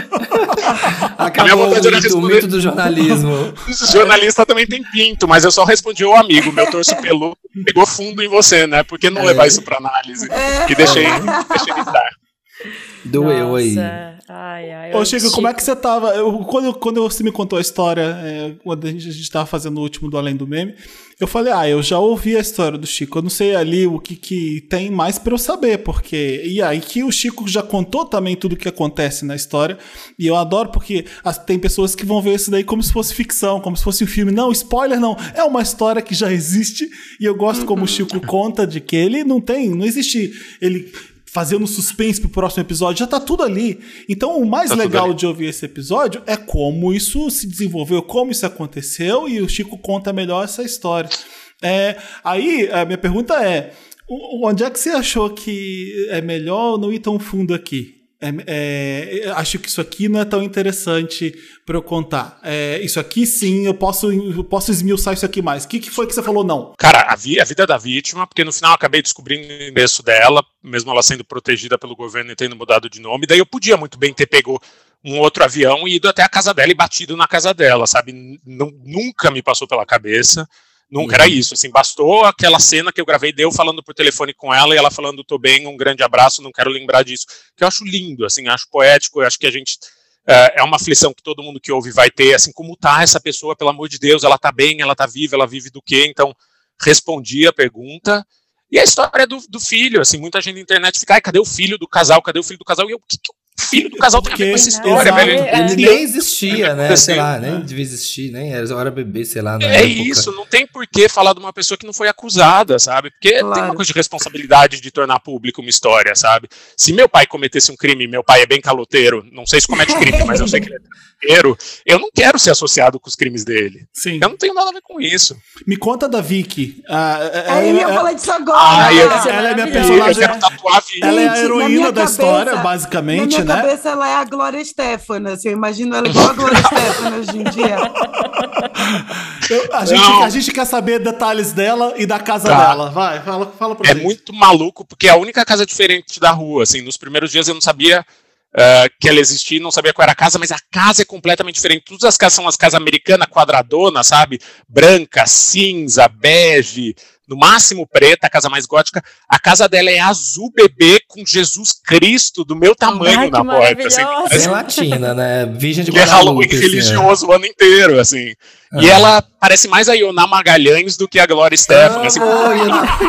Acabou o mito, o mito do jornalismo. Jornalista também tem pinto, mas eu só respondi ao amigo, meu torso peludo pegou fundo em você, né? Por que não é. levar isso para análise? É. E deixei, deixei entrar. Doeu aí. Ai, ai, Ô, Chico, Chico, como é que você tava? Eu, quando, quando você me contou a história, é, quando a gente, a gente tava fazendo o último do Além do Meme, eu falei, ah, eu já ouvi a história do Chico, eu não sei ali o que, que tem mais para eu saber, porque. E aí que o Chico já contou também tudo o que acontece na história, e eu adoro porque as, tem pessoas que vão ver isso daí como se fosse ficção, como se fosse um filme. Não, spoiler não, é uma história que já existe, e eu gosto como o Chico conta de que ele não tem, não existe. Ele fazendo suspense pro próximo episódio, já tá tudo ali. Então, o mais tá legal de ouvir esse episódio é como isso se desenvolveu, como isso aconteceu, e o Chico conta melhor essa história. É, aí, a minha pergunta é: onde é que você achou que é melhor não ir tão fundo aqui? É, é, acho que isso aqui não é tão interessante para eu contar. É, isso aqui sim, eu posso, eu posso esmiuçar isso aqui mais. O que, que foi que você falou não? Cara, a, vi, a vida da vítima, porque no final eu acabei descobrindo o endereço dela, mesmo ela sendo protegida pelo governo e tendo mudado de nome. Daí eu podia muito bem ter pego um outro avião e ido até a casa dela e batido na casa dela, sabe? Nunca me passou pela cabeça. Nunca uhum. era isso, assim, bastou aquela cena que eu gravei deu falando por telefone com ela e ela falando tô bem, um grande abraço, não quero lembrar disso, que eu acho lindo, assim, acho poético, eu acho que a gente é, é uma aflição que todo mundo que ouve vai ter, assim, como tá essa pessoa, pelo amor de Deus, ela tá bem, ela tá viva, ela vive do quê? Então, respondi a pergunta, e a história do, do filho, assim, muita gente na internet fica, ai, cadê o filho do casal, cadê o filho do casal, e eu, o que, que filho do casal tem a ver com essa história, velho. Ele nem existia, né? Sei lá, nem devia existir, nem era, era bebê, sei lá. é época. isso, não tem por que falar de uma pessoa que não foi acusada, sabe? Porque claro. tem uma coisa de responsabilidade de tornar público uma história, sabe? Se meu pai cometesse um crime, meu pai é bem caloteiro, não sei se comete crime, mas eu sei que ele é caloteiro, eu não quero ser associado com os crimes dele. Sim. Eu não tenho nada a ver com isso. Me conta da Vicky. Ah, ela, eu ia falar disso agora. Ah, ela, ela é minha personagem. Ela é a heroína da história, basicamente, né? Cabeça ela é a Glória Stefano, assim, eu imagino ela igual a Glória Stefano hoje em dia. Eu, a, gente, a, gente, quer saber detalhes dela e da casa tá. dela. Vai, fala, fala pra É gente. muito maluco, porque é a única casa diferente da rua, assim, nos primeiros dias eu não sabia Uh, que ela existia, não sabia qual era a casa, mas a casa é completamente diferente. Todas as casas são as casas americanas, quadradonas, sabe? Branca, cinza, bege, no máximo preta, a casa mais gótica. A casa dela é azul bebê com Jesus Cristo do meu tamanho Ai, na porta. Assim, parece... Bem latina, né? Virgem de Guadalupe. é Halloween assim, religioso o ano inteiro, assim. Ah. E ela parece mais a Ioná Magalhães do que a Glória Stefan. Ah, assim,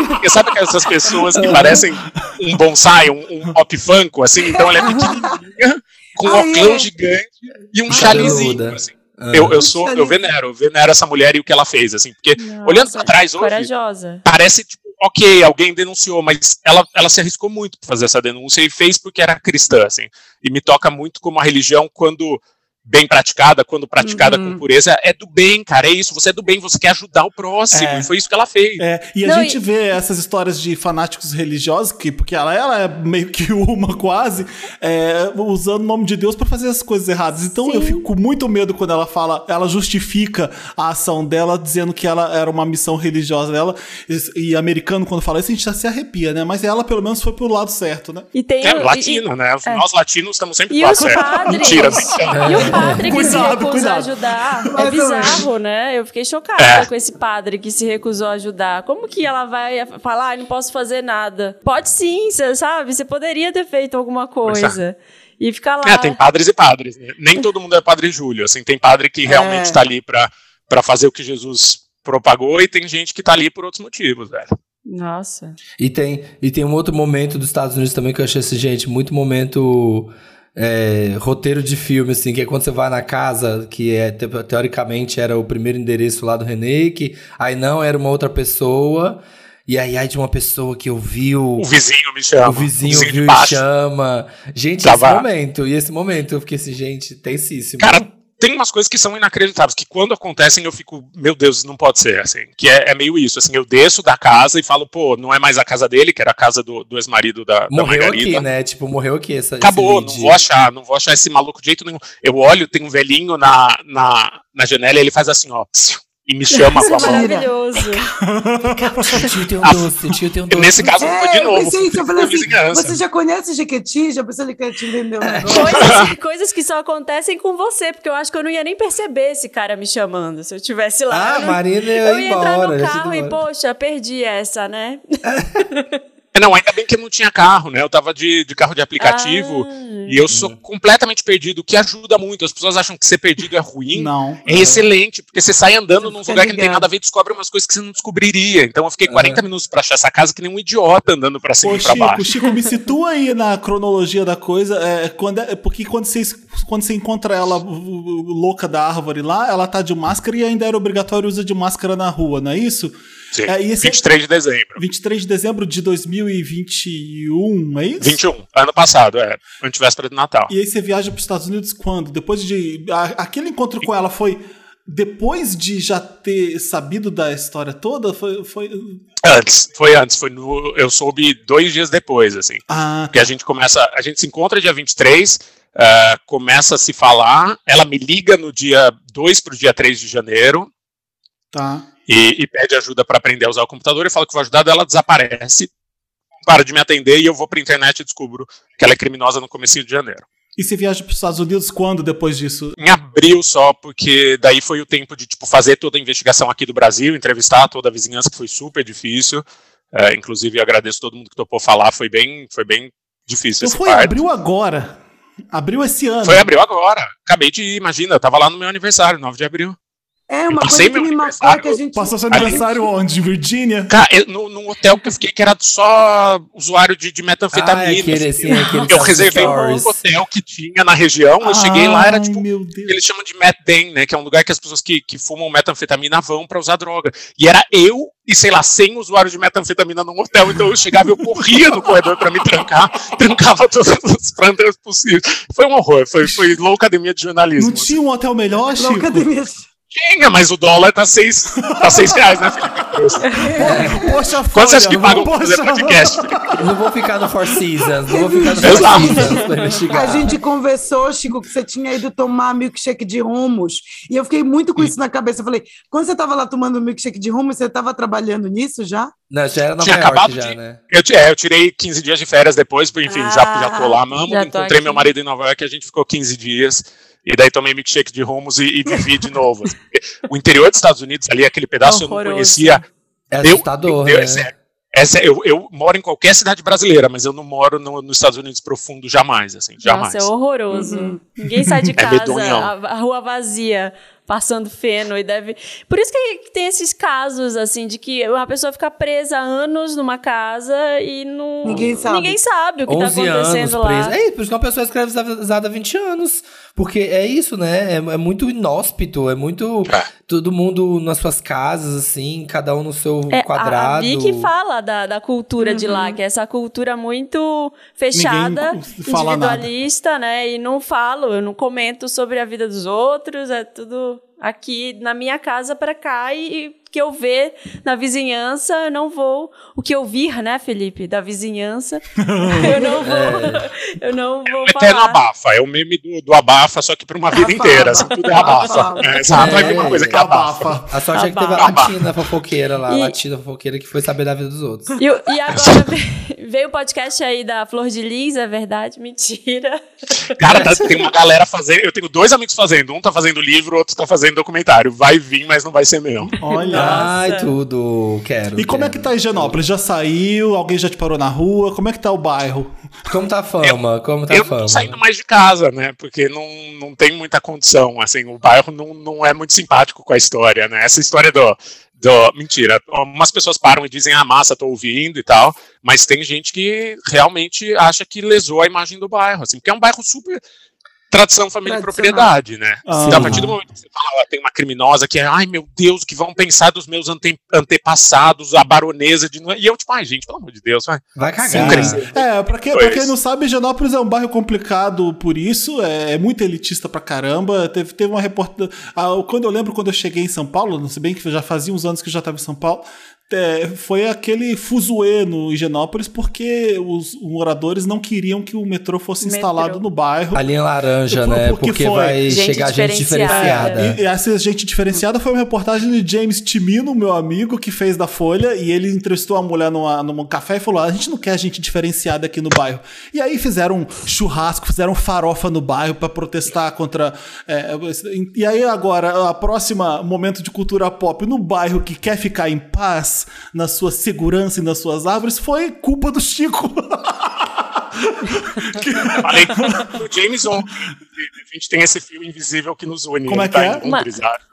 porque sabe essas pessoas que parecem um bonsai, um, um pop funk, assim? Então ela é pequenininha, com um óculos gigante e um chalezinho, assim. Ah. Eu, eu sou, eu venero, eu venero essa mulher e o que ela fez, assim, porque Nossa, olhando para trás hoje, corajosa. parece tipo, ok, alguém denunciou, mas ela, ela se arriscou muito para fazer essa denúncia e fez porque era cristã, assim, e me toca muito como a religião quando bem praticada, quando praticada uhum. com pureza, é do bem, cara. É isso, você é do bem, você quer ajudar o próximo. É. E foi isso que ela fez. É. E a Não, gente e... vê essas histórias de fanáticos religiosos, que, porque ela, ela é meio que uma quase, é, usando o nome de Deus para fazer as coisas erradas. Então Sim. eu fico com muito medo quando ela fala, ela justifica a ação dela, dizendo que ela era uma missão religiosa dela. E, e americano, quando fala isso, a gente já se arrepia, né? Mas ela, pelo menos, foi pro lado certo, né? E tem. É, latina, né? É. Nós latinos estamos sempre pro lado certo. Mentira, mentira. E o padre que se recusou cuidado. a ajudar. É bizarro, né? Eu fiquei chocada é. com esse padre que se recusou a ajudar. Como que ela vai falar, ah, não posso fazer nada? Pode sim, você sabe? Você poderia ter feito alguma coisa. E ficar lá. É, tem padres e padres. Né? Nem todo mundo é padre Júlio. Assim, tem padre que realmente está é. ali para fazer o que Jesus propagou e tem gente que está ali por outros motivos, velho. Nossa. E tem, e tem um outro momento dos Estados Unidos também que eu achei assim, gente, muito momento é, roteiro de filme, assim, que é quando você vai na casa, que é teoricamente era o primeiro endereço lá do René, que aí não era uma outra pessoa. E aí, ai de uma pessoa que ouviu. O vizinho me chama. O vizinho, o vizinho viu de e chama. Gente, esse momento. E esse momento eu fiquei assim, gente, tensíssimo. Cara, tem umas coisas que são inacreditáveis, que quando acontecem eu fico, meu Deus, não pode ser, assim. Que é, é meio isso, assim, eu desço da casa e falo, pô, não é mais a casa dele, que era a casa do, do ex-marido da, da morreu Margarida. aqui, né? Tipo, morreu aqui essa. Acabou, não vou achar, não vou achar esse maluco de jeito nenhum. Eu olho, tem um velhinho na, na, na janela e ele faz assim, ó, e me chama com a é mão. maravilhoso. Tio tem um Ah, doce, tio tem um doce. nesse caso, foi de É, eu novo. pensei eu falei assim, você já conhece Jequiti? Já pensou ele quer te vender um negócio? Coisas, coisas que só acontecem com você, porque eu acho que eu não ia nem perceber esse cara me chamando se eu tivesse lá. Ah, eu não- Marina ia Eu ia entrar embora, no já tinha carro e, poxa, perdi essa, né? É, Não, ainda bem que eu não tinha carro, né? Eu tava de, de carro de aplicativo Ah. e eu sou completamente perdido, o que ajuda muito. As pessoas acham que ser perdido é ruim. Não. É excelente, porque você sai andando Você num lugar que não tem ligado. nada a ver e descobre umas coisas que você não descobriria. Então eu fiquei 40 minutos pra achar essa casa que nem um idiota andando pra cima Ô, e pra Chico, baixo. Chico, me situa aí na cronologia da coisa. É, quando é, porque quando você, quando você encontra ela louca da árvore lá, ela tá de máscara e ainda era obrigatório o uso de máscara na rua, não é isso? Sim, É, e esse- 23 de dezembro. 23 de dezembro de 2021, é isso? 21, ano passado, é. Antivéspera de Natal. E aí você viaja para os Estados Unidos quando? Depois de. a- aquele encontro com ela foi depois de já ter sabido da história toda? Foi. foi... Antes, foi antes. Foi no, eu soube dois dias depois, assim. Ah, Porque a gente começa, a gente se encontra dia 23, ah, começa a se falar, ela me liga no dia 2 pro dia 3 de janeiro, tá. E, e pede ajuda para aprender a usar o computador e fala que vou ajudar, ela desaparece, para de me atender e eu vou pra internet e descubro que ela é criminosa no comecinho de janeiro. E você viaja para os Estados Unidos quando depois disso? Em abril só, porque daí foi o tempo de tipo fazer toda a investigação aqui do Brasil, entrevistar toda a vizinhança que foi super difícil. É, inclusive eu agradeço todo mundo que topou falar, foi bem, foi bem difícil Não foi parte. abril agora. Abril esse ano. Foi abril agora. Acabei de ir, imagina, eu tava lá no meu aniversário, 9 de abril. É, uma coisa que me marcou é que a gente... Passou seu aniversário onde? Em Virgínia? Cara, eu, no, num hotel que eu fiquei que era só usuário de, de metanfetamina. Ah, aquele, assim, aquele eu reservei um hotel que tinha na região, eu cheguei lá, era Ai, tipo Meu Deus. eles chamam de Meth Den, né? Que é um lugar que as pessoas que, que fumam metanfetamina vão pra usar droga. E era eu e, sei lá, 100 usuários de metanfetamina num hotel. Então eu chegava e eu corria no corredor pra me trancar, trancava todas as plantas possíveis. Foi um horror, foi, foi louca academia de jornalismo. Não tinha um hotel melhor, Chico? Louca de mim. Tinha, mas o dólar tá 6 tá seis reais, né, Felipe? Poxa, Quanto você acha que pagam pra fazer podcast? Não vou ficar no Four Seasons, não vou ficar no Four. Seasons. A gente conversou, Chico, que você tinha ido tomar milkshake de rumos. E eu fiquei muito com isso na cabeça. Eu falei, quando você estava lá tomando milkshake de rumos, você estava trabalhando nisso já? Não, já era Nova Tinha York acabado já, de- né? Eu, é, eu tirei 15 dias de férias depois, enfim, já, já tô lá, mamo. já tô Encontrei aqui. meu marido em Nova York, a gente ficou 15 dias. E daí tomei milkshake de rumos e, e vivi de novo. assim. O interior dos Estados Unidos, ali, aquele pedaço, eu não Horroroso. conhecia. É Eu- assustador, eu, né? é. É eu, eu moro em qualquer cidade brasileira, mas eu não moro no- nos Estados Unidos profundo jamais, assim, jamais. Nossa, é horroroso. Uhum. Ninguém sai de É casa, medonhão. a, a rua vazia, passando feno e deve. Por isso que tem esses casos, assim, de que uma pessoa fica presa anos numa casa e não. Ninguém sabe. Ninguém sabe o que tá 11 anos acontecendo lá. preso. É isso, por isso que uma pessoa escravizada há 20 anos. Porque é isso, né? É, é muito inóspito, é muito. É. Todo mundo nas suas casas, assim, cada um no seu É, quadrado. A Vicky fala da, da cultura de lá, que é essa cultura muito fechada, fala nada. individualista, né? E não falo, eu não comento sobre a vida dos outros, é tudo aqui na minha casa para cá e, que eu ver na vizinhança, eu não vou. O que eu vir, né, Felipe, da vizinhança, eu não vou. Eu não vou O eterno falar. abafa, é o meme do, do abafa, só que pra uma vida Abafa. inteira, assim, tudo é abafa. Abafa. É, exato, vai vir uma É, coisa que abafa. Abafa. A sorte é que teve a Abafa. latina fofoqueira lá, a latina fofoqueira que foi saber da vida dos outros. E, e agora ve- veio o podcast aí da Flor de Lis, é verdade? Mentira. Cara, tá- tem uma galera fazendo. Eu tenho dois amigos fazendo. Um tá fazendo livro, outro tá fazendo documentário. Vai vir, mas não vai ser meu. Olha. Ai, tudo, quero. E como é que quero. tá Higienópolis? Já saiu? Alguém já te parou na rua? Como é que tá o bairro? Como tá a fama? Como tá eu a fama? saindo mais de casa, né? Porque não, não tem muita condição. Assim, o bairro não, não é muito simpático com a história, né? Essa história do. do mentira. Umas pessoas param e dizem, ah, massa, tô ouvindo e tal. Mas tem gente que realmente acha que lesou a imagem do bairro, assim, porque é um bairro super. Tradição, família e propriedade, né? Ah. Então, a partir do momento que você fala, "Ah, tem uma criminosa que é, ai meu Deus, o que vão pensar dos meus ante- antepassados, a baronesa de. E eu, tipo, ai, gente, pelo amor de Deus, vai. Vai Sim, cagar. crescer. É, pra pra quem não sabe, Higienópolis é um bairro complicado por isso, é, é muito elitista pra caramba. Teve, teve uma reportagem. quando eu lembro quando eu cheguei em São Paulo, se bem que já fazia uns anos que eu já estava em São Paulo. É, foi aquele fuzuê no Higienópolis porque os moradores não queriam que o metrô fosse Metrô. instalado no bairro. A linha laranja, Por- né? por que Porque foi? vai Gente chegar gente diferenciada. diferenciada. E, e essa gente diferenciada foi uma reportagem de James Timino, meu amigo, que fez da Folha, e ele entrevistou a mulher numa, num café e falou: a gente não quer gente diferenciada aqui no bairro. E aí fizeram um churrasco, fizeram farofa no bairro pra protestar contra. é, e aí agora, a próxima momento de cultura pop no bairro que quer ficar em paz na sua segurança e nas suas árvores foi culpa do Chico. Falei com o James ontem. A gente tem esse fio invisível que nos une. Como é ele que tá é? Em Londres, acho.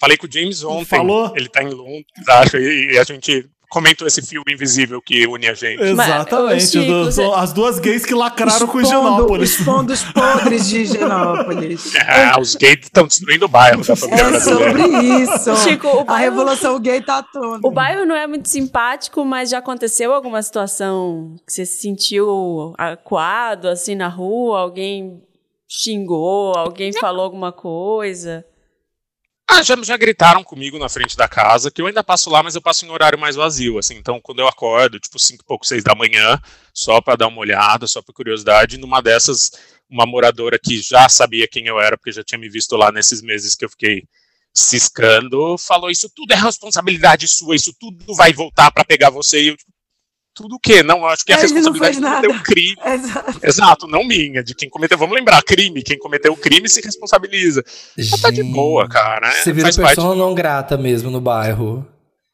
Falei com o James ontem. Falou? Ele tá em Londres, acho, e, e a gente comentou esse fio invisível que une a gente. Exatamente. Do- as duas gays que lacraram com Expondo, Higienópolis. expondo os podres de Higienópolis. Ah, os gays estão destruindo o bairro da É sobre isso. Chico, A revolução gay tá toda. O bairro não é muito simpático, mas já aconteceu alguma situação que você se sentiu acuado, assim, na rua? Alguém xingou? Alguém falou alguma coisa? Ah, já, já gritaram comigo na frente da casa, que eu ainda passo lá, mas eu passo em horário mais vazio, assim. Então, quando eu acordo, tipo, cinco e pouco, seis da manhã, só pra dar uma olhada, só por curiosidade, numa dessas, uma moradora que já sabia quem eu era, porque já tinha me visto lá nesses meses que eu fiquei ciscando, falou: Isso tudo é responsabilidade sua, isso tudo vai voltar pra pegar você. E eu, tipo, tudo o quê? Não, eu acho que a É, não responsabilidade de cometer um crime. Exato. Exato, não minha, de quem cometeu. Vamos lembrar, crime. Quem cometeu o crime se responsabiliza. Mas tá de Gente, boa, cara. é, Você vira faz parte pessoa não grata mesmo no bairro.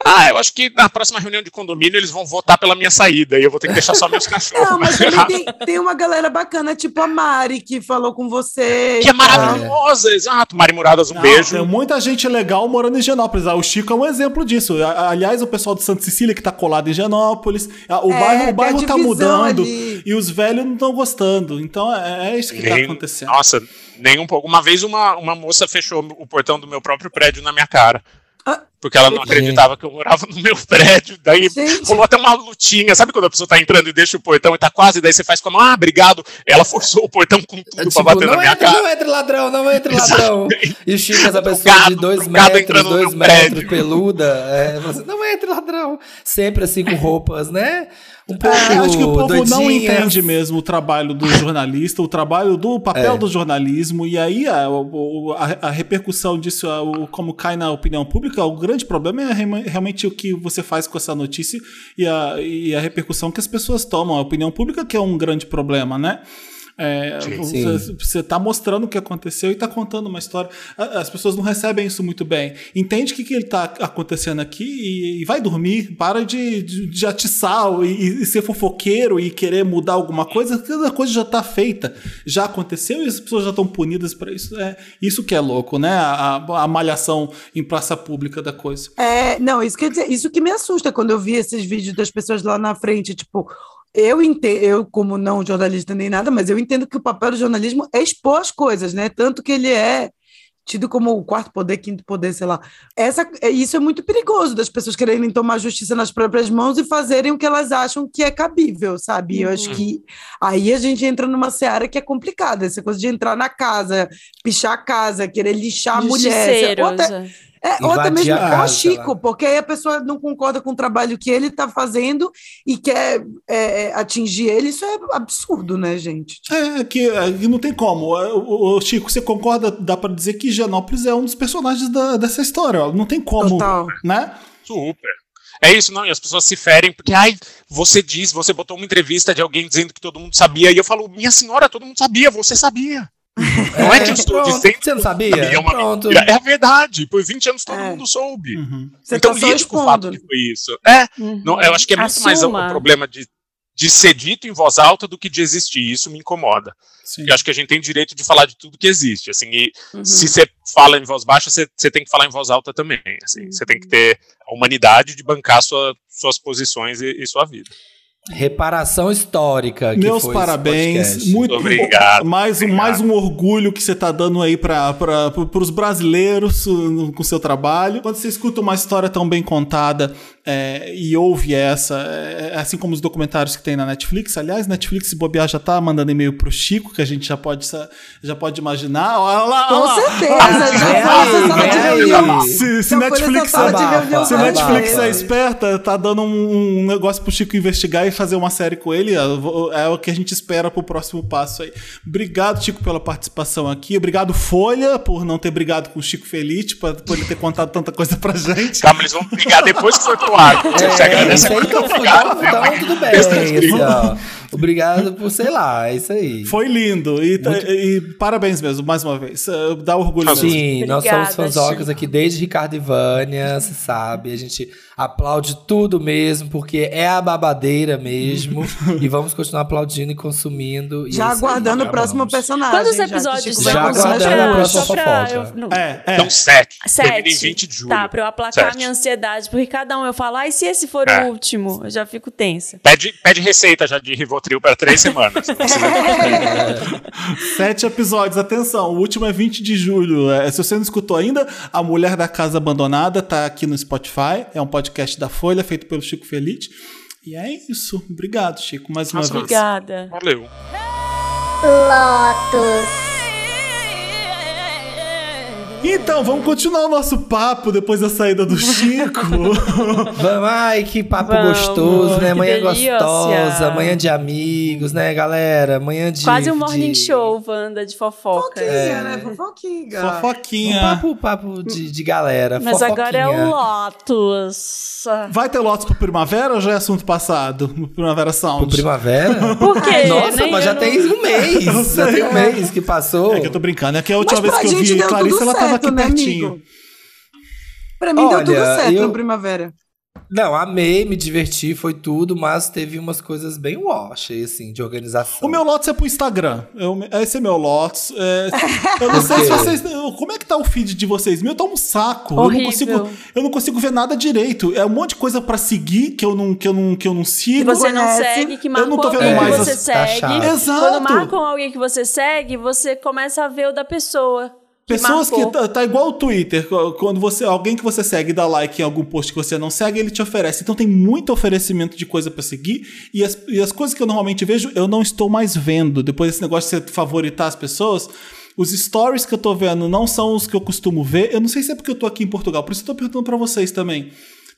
Ah, eu acho que na próxima reunião de condomínio eles vão votar pela minha saída e eu vou ter que deixar só meus cachorros. Não, mas tem, tem uma galera bacana, tipo a Mari, que falou com você. Que é maravilhosa, exato. Mari Muradas, um Não, beijo. Tem muita gente legal morando em Higienópolis. Ah, o Chico é um exemplo disso. Aliás, o pessoal de Santa Cecília que tá colado em Higienópolis. Ah, O É, bairro, o a bairro tá mudando ali. e os velhos não estão gostando. Então é, é isso que tá Nem- acontecendo. Nossa, nem um pouco. Uma vez uma, uma moça fechou o portão do meu próprio prédio na minha cara. Ah. Porque ela não acreditava que eu morava no meu prédio. Daí Gente. rolou até uma lutinha. Sabe quando a pessoa tá entrando e deixa o portão e tá quase, daí você faz com a mão, ah, obrigado. Ela forçou o portão com tudo É pra tipo, bater na minha entra, cara. não entra ladrão, não entra ladrão. E o Chico, essa pessoa de dois metros, dois metros, prédio. peluda. É, não entra ladrão. Sempre assim com roupas, né? Um pouco É, acho que o povo não entende mesmo o trabalho do jornalista, o trabalho do papel É. do jornalismo, e aí a, o- a- a repercussão disso, a- o- como cai na opinião pública, o grande problema é realmente o que você faz com essa notícia e a, e a repercussão que as pessoas tomam. A opinião pública que é um grande problema, né? É, Sim. você, Sim. você tá mostrando o que aconteceu e tá contando uma história. A- As pessoas não recebem isso muito bem. Entende o que, que ele tá acontecendo aqui e, e vai dormir. Para de, de, de atiçar e, e ser fofoqueiro e querer mudar alguma coisa. Cada coisa já tá feita, já aconteceu e as pessoas já estão punidas para isso. É isso que é louco, né? A, a- a malhação em praça pública da coisa. É, não, isso quer dizer, isso que me assusta quando eu vi esses vídeos das pessoas lá na frente, tipo, eu entendo, eu como não jornalista nem nada, mas eu entendo que o papel do jornalismo é expor as coisas, né? Tanto que ele é tido como o quarto poder, quinto poder, sei lá. Essa, é- isso é muito perigoso das pessoas quererem tomar justiça nas próprias mãos e fazerem o que elas acham que é cabível, sabe? Eu acho Uhum. que aí a gente entra numa seara que é complicada, essa coisa de entrar na casa, pichar a casa, querer lixar a mulher, ou até, é. é, ou até mesmo a o Chico, lá. porque aí a pessoa não concorda com o trabalho que ele está fazendo e quer é, é, atingir ele. Isso é absurdo, né, gente? É que, é que não tem como. É, o- o Chico, você concorda? Dá para dizer que Higienópolis é um dos personagens da- dessa história. ó. Não tem como, Total. né? Super. É isso, não, e as pessoas se ferem, porque, ai, você diz, você botou uma entrevista de alguém dizendo que todo mundo sabia, e eu falo, minha senhora, todo mundo sabia, você sabia. Não é que eu estou pronto. dizendo Você não sabia? é uma Pronto. mentira. É a verdade, por 20 anos todo É. mundo soube. Uhum. Você então tá lide com o fato que foi isso. É, Uhum. não, eu acho que é muito mais o Assuma. problema de, de ser dito em voz alta do que de existir. Isso me incomoda. Sim. Eu acho que a gente tem direito de falar de tudo que existe. Assim, e Uhum. se você fala em voz baixa, você, você tem que falar em voz alta também. Assim, Você tem que ter a humanidade de bancar sua- suas posições e, e sua vida. Reparação histórica. Que Meus foi parabéns. Muito obrigado. Mais um, mais um orgulho que você está dando aí para os brasileiros uh, com seu trabalho. Quando você escuta uma história tão bem contada é, e ouve essa, é, assim como os documentários que tem na Netflix. Aliás, Netflix se bobear já tá mandando e-mail pro Chico, que a gente já pode, já pode imaginar. Olha lá, Com olha lá. certeza, já reunião. Se, se Netflix, reunião se Netflix é esperta, tá dando um, um negócio pro Chico investigar e fazer uma série com ele. É o que a gente espera pro próximo passo aí. Obrigado, Chico, pela participação aqui. Obrigado, Folha, por não ter brigado com o Chico Feliz, por, por ele ter contado tanta coisa pra gente. Calma, eles vão brigar depois que foi pro ar. Você É, agradece isso aí muito então, obrigado. então, então tudo bem. Ó. Obrigado por, sei lá, é isso aí. Foi lindo. E, e parabéns mesmo, mais uma vez. Dá orgulho mesmo. Sim, nós somos Chico. aqui desde Ricardo e Vânia, você sabe. A gente aplaude tudo mesmo, porque é a babadeira mesmo. e vamos continuar aplaudindo e consumindo. e Já é isso aí, aguardando o já próximo personagem. Quantos já episódios Já começar aguardando já. a próxima fofoca. eu- não. É, é. Então, sete. Termina em Sete. 20 de julho. Tá, pra eu aplacar Sete. minha ansiedade, porque cada um eu falo, ai, se esse for É. o último, eu já fico tensa. Pede, pede receita já de Rivotril para três semanas. Sete episódios, atenção, o último é 20 de julho. É, se você não escutou ainda, A Mulher da Casa Abandonada tá aqui no Spotify. É um podcast da Folha, feito pelo Chico Feliz. E é isso. Obrigado, Chico, mais uma Nossa, vez. Obrigada. Valeu. Lotus. Então, vamos continuar o nosso papo depois da saída do Chico. Vamos, ai, que papo Vamos, gostoso, né? Manhã delícia. gostosa, manhã de amigos, né, galera? Manhã de. Quase um morning de- show, Wanda, de fofoca. Fofoquinha, né? Fofoquinha. Um Fofoquinha. papo, papo de, de galera. Mas agora é o Lotus. Vai ter Lotus pro Primavera ou já é assunto passado? No Primavera Sound. Pro primavera? Por quê? Nossa, Nem mas já não- tem um mês. Já tem um mês que passou. É que eu tô brincando. É que a última Mas vez que eu vi Clarice, ela tava certo, aqui né, pertinho. amigo? Pra mim deu tudo Olha, certo eu- no Primavera. Não, amei, me diverti, foi tudo, mas teve umas coisas bem wash, aí, assim, de organização. O meu Lotus é pro Instagram. Eu, esse é meu Lotus. É, eu não sei se vocês. Como é que tá o feed de vocês? Meu, tá um saco. Eu não, consigo, eu não consigo ver nada direito. É um monte de coisa pra seguir que eu não, que eu não, que eu não Que sigo. você não conhece. segue, que Eu marcou não tô vendo alguém mais que você as- tá segue. chato. Exato. Quando marcam alguém que você segue, você começa a ver o da pessoa. Pessoas que tá, tá igual o Twitter, quando você alguém que você segue dá like em algum post que você não segue, ele te oferece. Então tem muito oferecimento de coisa pra seguir e as, e as coisas que eu normalmente vejo, eu não estou mais vendo. Depois desse negócio de você favoritar as pessoas, os stories que eu tô vendo não são os que eu costumo ver. Eu não sei se é porque eu tô aqui em Portugal, por isso eu tô perguntando pra vocês também.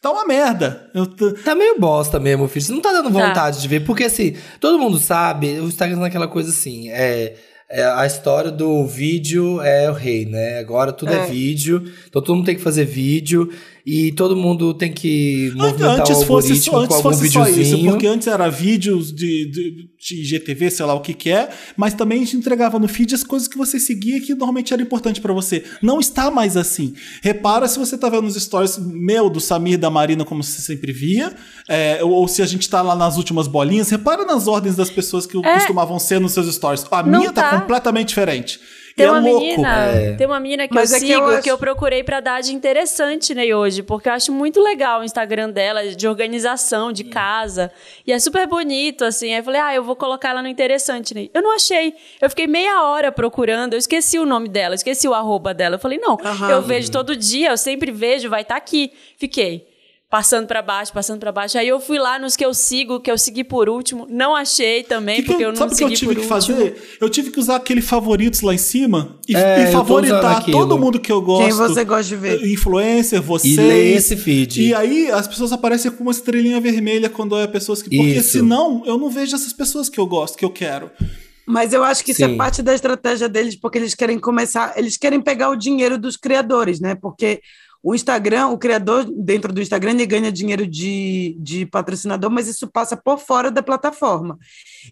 Tá uma merda. Eu tô- Tá meio bosta mesmo, filho. Você não tá dando Tá. vontade de ver. Porque, assim, todo mundo sabe, o Instagram é aquela coisa assim, é... é a história do vídeo é o rei, né? Agora tudo é. É. vídeo, então todo mundo tem que fazer vídeo e todo mundo tem que movimentar Antes o fosse, algoritmo só, antes com algum fosse só isso, videozinho. porque antes era vídeos de, de, de GTV, sei lá o que que é, mas também a gente entregava no feed as coisas que você seguia que normalmente era importante pra você. Não está mais assim. Repara se você tá vendo os stories meu, do Samir e da Marina, como você sempre via, é, ou, ou se a gente tá lá nas últimas bolinhas, repara nas ordens das pessoas que É. costumavam ser nos seus stories. A Não minha tá, tá. completamente diferente. Tem é uma louco. menina, É. tem uma menina que Mas eu é que sigo eu que eu, acho- procurei pra dar de interessante né, hoje, porque eu acho muito legal o Instagram dela, de organização, de casa. E é super bonito, assim. Aí eu falei, ah, eu vou colocar ela no interessante, né? Eu não achei. Eu fiquei meia hora procurando, eu esqueci o nome dela, eu esqueci o arroba dela. Eu falei, não, Aham. eu vejo todo dia, eu sempre vejo, vai estar aqui. Fiquei. Passando pra baixo, passando pra baixo. Aí eu fui lá nos que eu sigo, que eu segui por último. Não achei também, Que que porque eu, eu, não sabe o que eu segui tive por que último. fazer? Eu tive que usar aquele favoritos lá em cima e, É, e favoritar todo mundo que eu gosto. Quem você gosta de ver? Influencer, vocês. E lê esse feed. E aí as pessoas aparecem com uma estrelinha vermelha quando é pessoas que. Porque Isso. senão eu não vejo essas pessoas que eu gosto, que eu quero. Mas eu acho que isso Sim. é parte da estratégia deles, porque eles querem começar, eles querem pegar o dinheiro dos criadores, né? Porque o Instagram, o criador dentro do Instagram, ele ganha dinheiro de, de patrocinador, mas isso passa por fora da plataforma.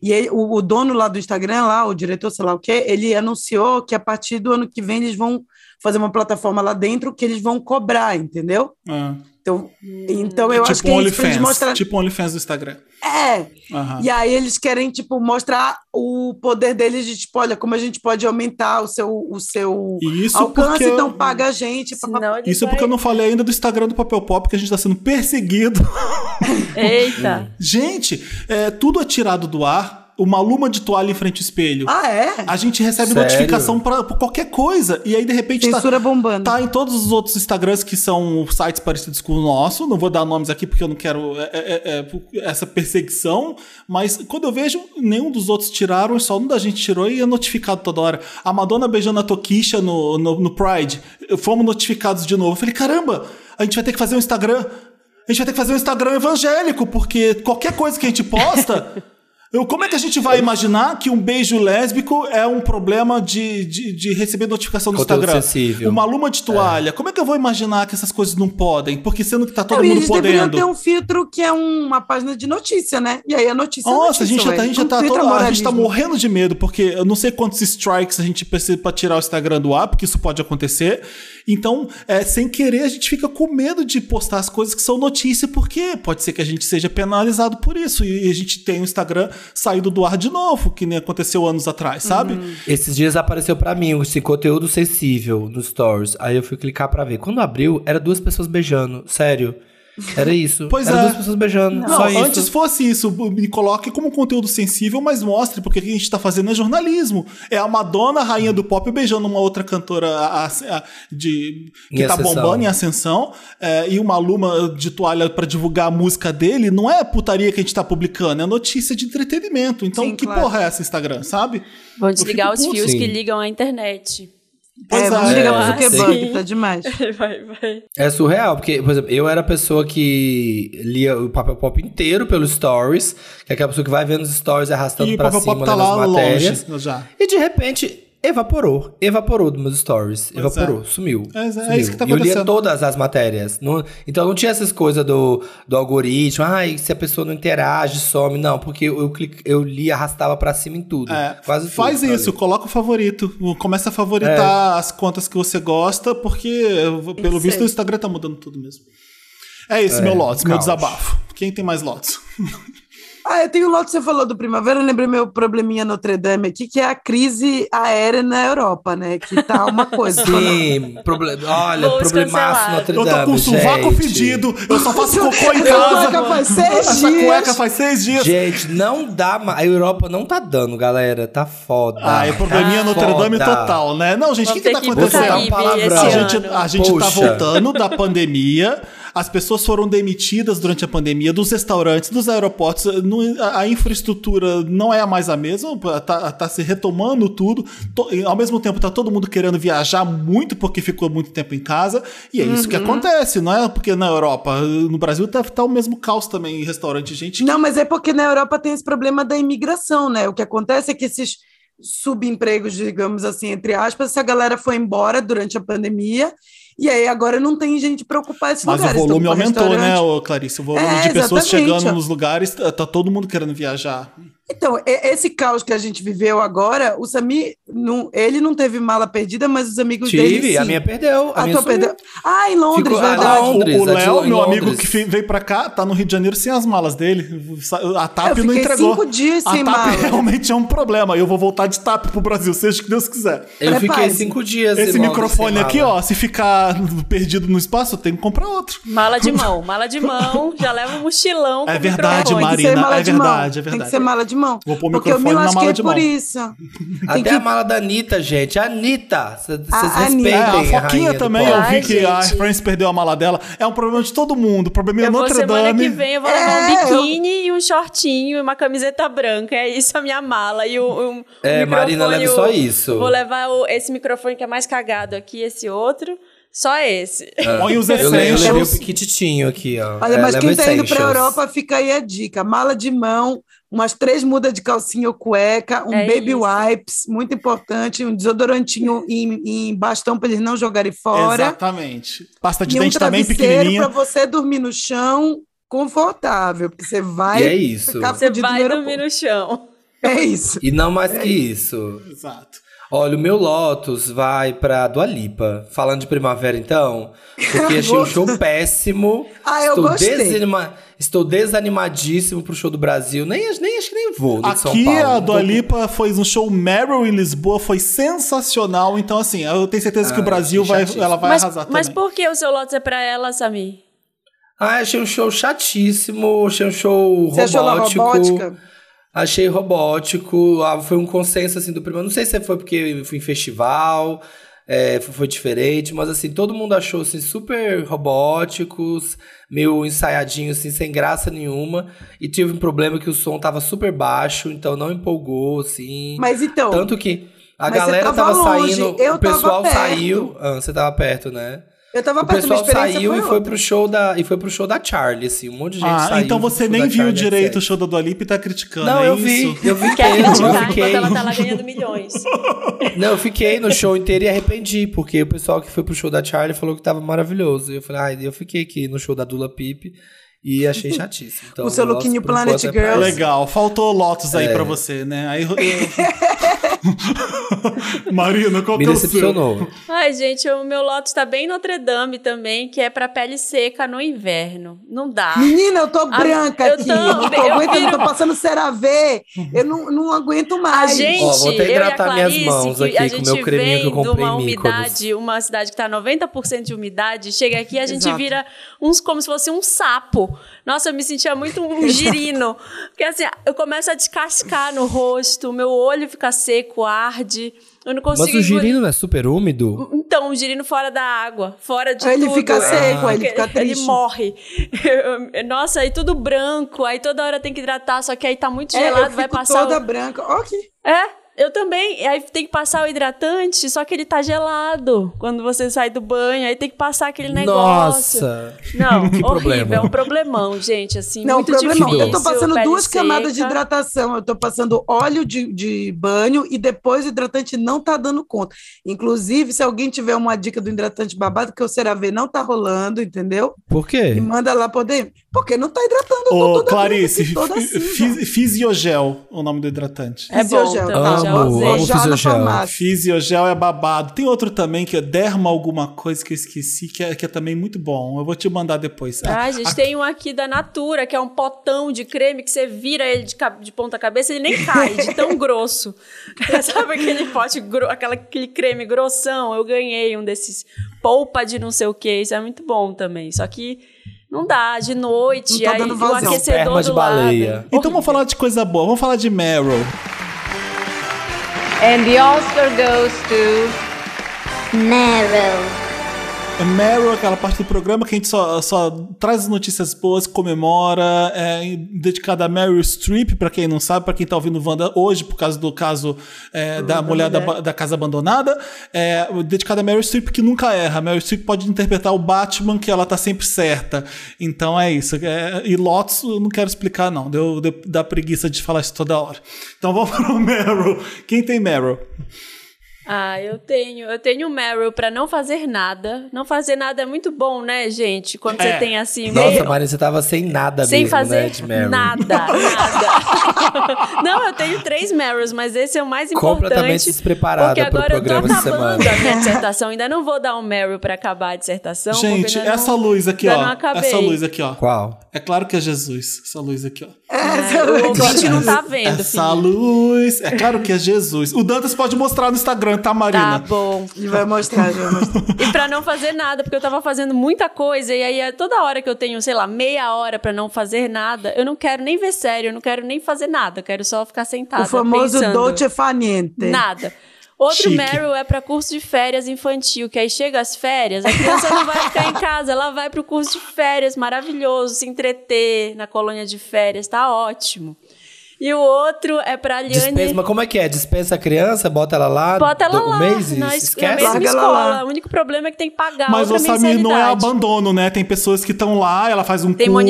E aí, o, o dono lá do Instagram, lá, o diretor, sei lá o quê, ele anunciou que a partir do ano que vem eles vão fazer uma plataforma lá dentro que eles vão cobrar, entendeu? Ah. Então, então eu acho tipo que um é isso pra eles OnlyFans. mostrar. Tipo um OnlyFans do Instagram. É. Aham. E aí eles querem, tipo, mostrar o poder deles de, tipo, olha, como a gente pode aumentar o seu, o seu isso alcance, porque... então paga a gente. ele Isso vai- porque eu não falei ainda do Instagram do Papel Pop, que a gente tá sendo perseguido. Eita. Gente, é, tudo é tirado do ar. Uma luma de toalha em frente ao espelho. Ah, é? A gente recebe Sério? notificação pra, pra qualquer coisa. E aí, de repente, tá, Censura bombando. tá em todos os outros Instagrams que são sites parecidos com o nosso. Não vou dar nomes aqui porque eu não quero é, é, é, essa perseguição. Mas quando eu vejo, nenhum dos outros tiraram, só um da gente tirou e é notificado toda hora. A Madonna beijando a Tokisha no, no, no Pride. Fomos notificados de novo. Eu falei, caramba, a gente vai ter que fazer um Instagram. A gente vai ter que fazer um Instagram evangélico, porque qualquer coisa que a gente posta. Eu, como é que a gente vai imaginar que um beijo lésbico é um problema de, de, de receber notificação no Conteúdo Instagram? sensível. Uma luma de toalha. Como é que eu vou imaginar que essas coisas não podem? Porque sendo que tá todo Não, e mundo eles deveriam podendo. ter um filtro que é uma página de notícia, né? E aí a notícia é Nossa, a notícia, gente, já tá, a gente já tá, todo- a gente tá morrendo de medo, porque eu não sei quantos strikes a gente precisa pra tirar o Instagram do ar, porque isso pode acontecer. Então, é, sem querer, a gente fica com medo de postar as coisas que são notícia, porque pode ser que a gente seja penalizado por isso. E a gente tem o Instagram saído do ar de novo, que nem aconteceu anos atrás, sabe? Uhum. Esses dias apareceu pra mim esse conteúdo sensível no Stories. Aí eu fui clicar pra ver. Quando abriu, era duas pessoas beijando. Sério. Era isso. Pois era é. duas pessoas beijando. Não, Só isso. antes fosse isso, me coloque como conteúdo sensível, mas mostre, porque o que a gente tá fazendo é jornalismo. É a Madonna, a rainha do pop, beijando uma outra cantora a- a- de, que Em tá ascensão. bombando em ascensão, é, e uma luma de toalha pra divulgar a música dele, não é putaria que a gente tá publicando, é notícia de entretenimento. Então, Sim, que claro. porra é essa Instagram, sabe? Vão desligar os puto, fios sim. que ligam à internet. Pois É, vamos é. ligar É, pro Zuckerberg, tá demais. vai, vai. É surreal, porque, por exemplo, eu era a pessoa que lia o papel pop inteiro pelos stories, que é aquela pessoa que vai vendo os stories arrastando E pra cima tá lendo as matérias. longe já. E de repente, evaporou. Evaporou dos meus stories. Pois evaporou, é. sumiu. É, é sumiu. isso que tá E eu lia acontecendo. todas as matérias. Não- então não tinha essas coisas do, do algoritmo. Ai, se a pessoa não interage, some. Não, porque eu, eu, eu li, arrastava pra cima em tudo. É, Quase tudo. faz isso, coloca o favorito. Começa a É. favoritar as contas que você gosta, porque pelo visto o Instagram tá mudando tudo mesmo. É esse É, meu Lotus, meu desabafo. Quem tem mais Lotus? Ah, eu tenho lote que você falou do Primavera, eu lembrei meu probleminha Notre Dame aqui, que é a crise aérea na Europa, né? Que tá uma coisa. Sim, proble olha, Voos problemaço cancelados. Notre Eu Dame, tô com o sovaco fedido, eu só faço cocô em Essa cueca casa. faz seis Essa dias. cueca faz seis dias. Gente, não dá mais. A Europa não tá dando, galera. Tá foda. Ah, é probleminha Tá Notre Dame foda. total, né? Não, gente, o que, Vamos que tá acontecendo? um palavrão. A gente, a gente tá voltando da pandemia. As pessoas foram demitidas durante a pandemia dos restaurantes, dos aeroportos. a, a infraestrutura não é mais a mesma, tá, tá se retomando tudo. Ao mesmo tempo, tá todo mundo querendo viajar muito porque ficou muito tempo em casa. E é isso que acontece, não é? Porque na Europa, no Brasil, tá, tá o mesmo caos também em restaurante. Gente Não, mas é porque na Europa tem esse problema da imigração, né? O que acontece é que esses subempregos, digamos assim, entre aspas, essa galera foi embora durante a pandemia e aí agora não tem gente para ocupar esses Mas lugares. o volume aumentou, né, ô, Clarice? O volume É, de pessoas exatamente. chegando nos lugares, tá tá todo mundo querendo viajar. Então, esse caos que a gente viveu agora, o Samir, não, ele não teve mala perdida, mas os amigos dele Tive, a minha perdeu. A A minha tua sumiu. perdeu. Ah, em Londres, Ficou- ah, verdade. não. Londres, o atirou Léo, meu amigo Londres. que fi- veio pra cá, tá no Rio de Janeiro sem as malas dele. A TAP Eu não fiquei entregou. cinco dias a sem TAP mala. realmente é um problema. Eu vou voltar de TAP pro Brasil, seja o que Deus quiser. Eu fiquei Prepare-se. cinco dias. Esse microfone sem aqui, mala. ó, se ficar perdido no espaço, eu tenho que comprar outro. Mala de mão, mala de mão, já leva um mochilão É verdade, microfone. Tem que Marina, é mão. verdade, é Tem verdade. que ser mala de mão. Vou pôr o Porque eu me microfone na mala lasquei de por mão. isso. Até que- a mala da Anitta, gente. Anitta. Vocês A respeitem É, a Foquinha do também, eu vi Ai, que a gente. France perdeu a mala dela. É um problema de todo mundo. O problema é Eu vou Notre semana Dame. que vem, eu vou levar É, um biquíni e um shortinho e uma camiseta branca. É isso a minha mala. E o, o, É, Marina, microfone, leve só isso. Vou levar o- esse microfone que é mais cagado aqui, esse outro. Só esse. Põe os Eu, le- eu levei o essentials. piquititinho aqui, ó. Olha, É, mas quem tá indo pra. Europa, fica aí a dica. Mala de mão, umas três mudas de calcinha ou cueca, um É baby isso. wipes, muito importante, um desodorantinho em, em bastão para eles não jogarem fora. Exatamente. Pasta de e um dente também travesseiro pequenininha. para você dormir no chão confortável, porque você vai E é isso. ficar Você vai dormir no chão. É isso. E não mais que isso. Exato. Olha, o meu Lotus vai pra Dua Lipa. Falando de primavera, então. Porque achei o show péssimo. Ah, eu estou, gostei. desanima- estou desanimadíssimo pro show do Brasil. Nem, nem acho que nem vou no de São Aqui Paulo. a Dua Lipa fez um show Meryl em Lisboa, foi sensacional. Então, assim, eu tenho certeza que Ah, o Brasil vai, chatíssimo. ela vai mas, arrasar mas também. por que o seu Lotus é pra ela, Samir? Ah, achei um show chatíssimo. Achei um show Você achou ela robótico. robótica? Achei robótico. Ah, foi um consenso assim do primeiro. Não sei se foi porque eu fui em festival, é, foi, diferente, mas assim, todo mundo achou assim, super robóticos, meio ensaiadinho, assim, sem graça nenhuma. E tive um problema que o som tava super baixo, então não empolgou, assim. Mas então, Tanto que a galera tava tava, longe, saindo, eu o pessoal saiu. Ah, você tava perto, né? Eu tava O perto, minha pessoal saiu e foi pro show da e foi pro show da Charlie, assim, um monte de gente Ah, saiu. então você nem viu Charlie, direito o show da Dua Lipa e tá criticando, Não, é eu isso? vi, eu vi Quer inteiro, eu criticar enquanto fiquei. ela tá lá ganhando milhões. Não, eu fiquei no show inteiro e arrependi, porque o pessoal que foi pro show da Charlie falou que tava maravilhoso. E eu falei, ai, eu fiquei aqui no show da Dula Pipe e achei chatíssimo. Então, O seu lookinho Planet é Girls. Legal, faltou Lotus aí É. pra você, né? Aí, eu- Marina, qual Me que é o seu? decepcionou. Ai, gente, o meu Lotus tá bem Notre Dame também, que é pra pele seca no inverno. Não dá. Menina, eu tô branca eu aqui. Eu não tô eu aguentando, viro- tô passando CeraVe. Eu não, não aguento A mais. gente, Ó, vou até e a hidratar minhas mãos que aqui a com gente meu creminho que eu de comprei uma umidade, uma cidade que tá 90% de umidade, chega aqui a gente Exato. vira uns como se fosse um sapo. Nossa, eu me sentia muito um girino. Porque assim, eu começo a descascar no rosto, meu olho fica seco, arde. Eu não consigo Mas o engolir- girino não é super úmido? Então, um girino fora da água, fora de Aí ele tudo. fica seco, aí ele fica triste. Ele morre. Nossa, aí tudo branco, aí toda hora tem que hidratar, só que aí tá muito É, gelado, eu vai passar. toda o- branca. Ó, que... É, eu também. E Aí tem que passar o hidratante, só que ele tá gelado quando você sai do banho, aí tem que passar aquele negócio. Nossa! Não, Que horrível, problema. é um problemão, gente, assim, Não, muito problema difícil. eu tô passando duas camadas de seca. hidratação. Eu tô passando óleo de, de banho e depois o hidratante não tá dando conta. Inclusive, se alguém tiver uma dica do hidratante babado, que o CeraVe não tá rolando, entendeu? Por quê? Me manda lá poder. Porque não tá hidratando. Ô, toda Clarice, toda fi- Fisiogel, o nome do hidratante. É bom Fisiogel. já Amo, amo Fisiogel. Fisiogel é babado. Tem outro também que é Derma alguma coisa que eu esqueci, que é, que é também muito bom. Eu vou te mandar depois. Ah, a gente tem um aqui da Natura, que é um potão de creme que você vira ele de, de ponta cabeça ele nem cai, de tão grosso. Sabe aquele pote, gro- aquela, aquele creme grossão? Eu ganhei um desses polpa de não sei o que, isso é muito bom também. Só que não dá, de noite, Não tá aí dando o vazão. aquecedor Esperma de do lado. baleia. Então vamos falar de coisa boa. Vamos falar de Meryl. And the Oscar goes to Meryl. É Meryl, aquela parte do programa que a gente só, só traz notícias boas, comemora, é dedicada a Meryl Streep, pra quem não sabe, pra quem tá ouvindo Wanda hoje, por causa do caso é, da mulher da, da casa abandonada. É, dedicada a Meryl Streep que nunca erra. Meryl Streep pode interpretar o Batman, que ela tá sempre certa. Então é isso. É, e Lotus eu não quero explicar, não. Deu, deu, dá preguiça de falar isso toda hora. Então vamos pro Meryl. Quem tem Meryl? Ah, eu tenho. Eu tenho Meryl pra não fazer nada. Não fazer nada é muito bom, né, gente? Quando É. você tem assim. Nossa, meio- Marina, você tava sem nada sem mesmo, fazer né, de Meryl. nada, nada. não, eu tenho três Meryls, mas esse é o mais importante. Completamente despreparada porque pro agora eu tô programa acabando a minha dissertação. Ainda não vou dar um Meryl pra acabar a dissertação. Gente, essa não- luz aqui, ó. não acabei. Essa luz aqui, ó. Qual? É claro que é Jesus. Essa luz aqui, ó. É, o ouvinte não tá vendo, Essa filho. luz. É claro que é Jesus. O Dantas pode mostrar no Instagram, tá, Tá Marina? bom. Ele vai mostrar, já vai mostrar. E pra não fazer nada, porque eu tava fazendo muita coisa, e aí é toda hora que eu tenho, sei lá, meia hora pra não fazer nada, eu não quero nem ver série, eu não quero nem fazer nada, eu quero só ficar sentada. O famoso pensando. Dolce Faniente. Nada. Outro Chique. Meryl é pra curso de férias infantil, que aí chega as férias, a criança não vai ficar em casa, ela vai pro curso de férias, maravilhoso, se entreter na colônia de férias, tá ótimo. E o outro é pra Dispensa, Liane... mas como é que é? Dispensa a criança, bota ela lá, Bota ela do- um lá, mês na, es- na esquece? mesma escola. lá. O único problema é que tem que pagar Mas outra o Samir não é abandono, né? Tem pessoas que estão lá, ela faz um Tem curso.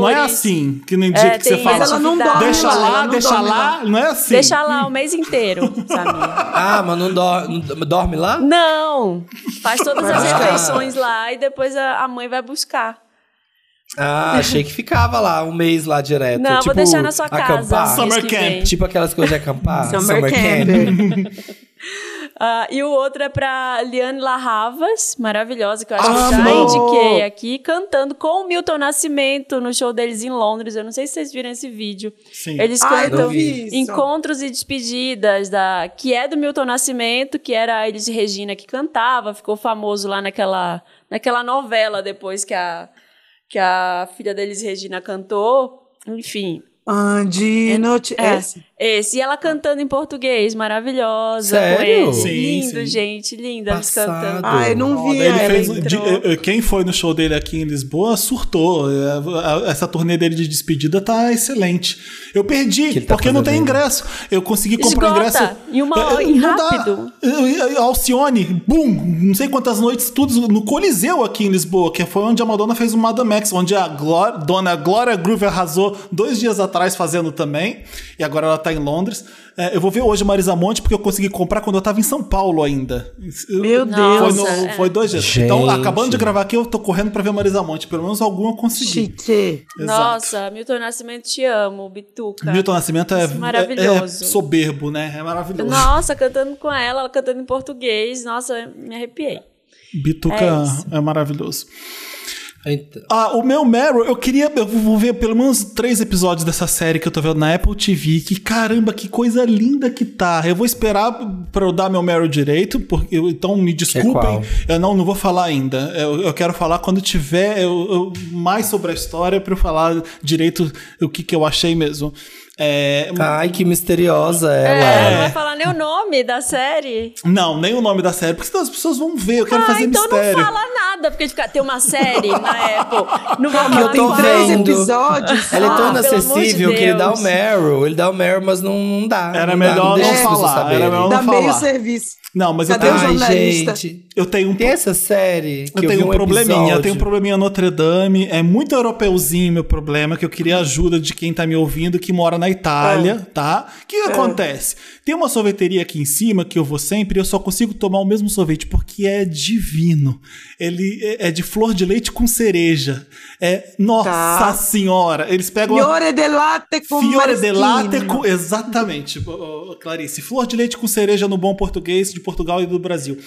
Não é monitores. assim, que dia É, que você fala. Mas ela não atividade. dorme Deixa lá, lá, não deixa dorme lá. Não é assim. Deixa lá o mês inteiro, sabe? Ah, mas não, dor- não dorme lá? Não! Faz todas as refeições lá e depois a, a mãe vai buscar. Ah, achei que ficava lá um mês lá direto. Não, vou tipo, deixar na sua casa. acampar. Summer camp. vem. Tipo aquelas coisas de acampar. Summer camp. Ah, e o outro é pra Liane Larravas, maravilhosa, que eu acho que eu já indiquei aqui, cantando com o Milton Nascimento no show deles em Londres. Eu não sei se vocês viram esse vídeo. Sim. Eles cantam. Encontros e Despedidas, da, que é do Milton Nascimento, que era a Elis Regina que cantava, ficou famoso lá naquela, naquela novela depois que a, que a filha da Elis Regina cantou. Enfim, Ande noite. É. Esse. E ela cantando em português, maravilhosa. Sério? Com ele. Sim, Lindo, sim. gente, Passado. cantando. Ai, não vi ele ela. fez, de- eh, eh, quem foi no show dele aqui em Lisboa surtou. A- Essa turnê dele de despedida tá excelente. Eu perdi, tá porque não tem ingresso. Eu consegui comprar Esgota. ingresso. Em uma- dá. rápido. Eh, eh, Alcione, bum, não sei quantas noites, tudo no Coliseu aqui em Lisboa, que foi onde a Madonna fez o Madame X, onde a Glória, dona Glória Groove arrasou dois dias atrás fazendo também. E agora ela tá em Londres. Eh, eu vou ver hoje Marisa Monte, porque eu consegui comprar quando eu tava em São Paulo ainda. Meu Nossa, Foi, Deus. no- é. foi dois dias. Então, Gente. acabando de gravar aqui, eu tô correndo pra ver Marisa Monte. Pelo menos alguma eu consegui. Chique. Exato. Nossa, Milton Nascimento, te amo, Bituca. Milton Nascimento é, Maravilhoso. é soberbo, né? É maravilhoso. Nossa, cantando com ela, ela cantando em português. Nossa, me arrepiei. Bituca É é, maravilhoso. Então, Ah, o meu Meryl, eu queria. Eu vou ver pelo menos três episódios dessa série que eu tô vendo na Apple TV. Que caramba, que coisa linda que tá. Eu vou esperar pra eu dar meu Meryl direito, porque então me desculpem. qual? eu não, não vou falar ainda. Eu, eu quero falar quando tiver eu- eu- mais sobre a história pra eu falar direito o que, que eu achei mesmo. É, ai, que misteriosa É, ela. não vai falar nem o nome da série. Não, nem o nome da série, porque senão as pessoas vão ver. Eu quero ah, fazer então mistério. não fala nada, porque fica, tem uma série na Apple. Não vai eu falar tô Tem três episódios. Ela é tão Ah, de inacessível que ele dá o. Meryl. Ele dá o Meryl, mas não, não dá. Era não melhor dá, não não falar, era melhor Dá não meio falar. serviço. Não, mas eu Cadê tenho, o Ai, jornalista? gente. eu tenho um Tem essa série que Eu eu, tenho vi um, um probleminha, eu tenho um probleminha Notre Dame. É muito europeuzinho meu problema, que eu queria ajuda de quem tá me ouvindo que mora na Itália, tá? O que acontece? Tem uma sorveteria aqui em cima que eu vou sempre e eu só consigo tomar o mesmo sorvete porque é divino. Ele é é de flor de leite com cereja. É, nossa Tá. senhora, eles pegam a- Fiore de latte com Fiore de latte com... Exatamente, Clarice. Flor de leite com cereja no bom português de Portugal e do Brasil.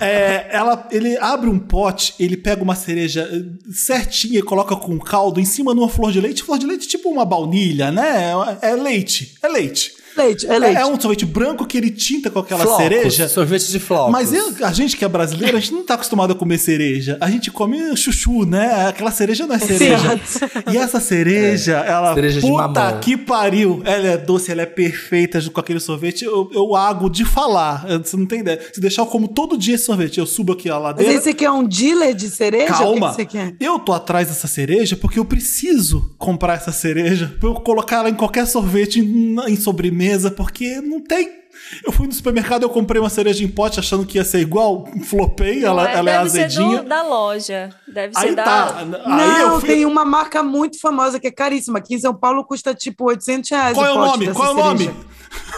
É, ela, ele abre um pote, ele pega uma cereja eh, certinha e coloca com caldo em cima de uma flor de leite. Flor de leite tipo uma baunilha, né? É leite, é leite. Leite, é É, leite. é um sorvete branco que ele tinta com aquela Flocos, cereja. Sorvete de flocos. Mas eu- a gente que é brasileiro, a gente não tá acostumado a comer cereja. A gente come chuchu, né? Aquela cereja não é cereja. E essa cereja, ela. Cereja de puta que pariu. Ela é doce, ela é perfeita com aquele sorvete. Eu, eu ago de falar. Você não tem ideia. Se deixar eu como todo dia esse sorvete, eu subo aqui a Mas ladeira. esse aqui é um dealer de cereja? Calma. Que que? Eu tô atrás dessa cereja porque eu preciso comprar essa cereja pra eu colocar ela em qualquer sorvete, em, em sobremesa, porque não tem. Eu fui no supermercado, eu comprei uma cereja em pote achando que ia ser igual, flopei, ela, Não, ela é deve ser azedinha. do- da loja. Deve ser Aí da. tá. Aí não, eu fui... tem uma marca muito famosa que é caríssima. Aqui em São Paulo custa tipo 800 reais Qual é o pote nome? Qual é o nome?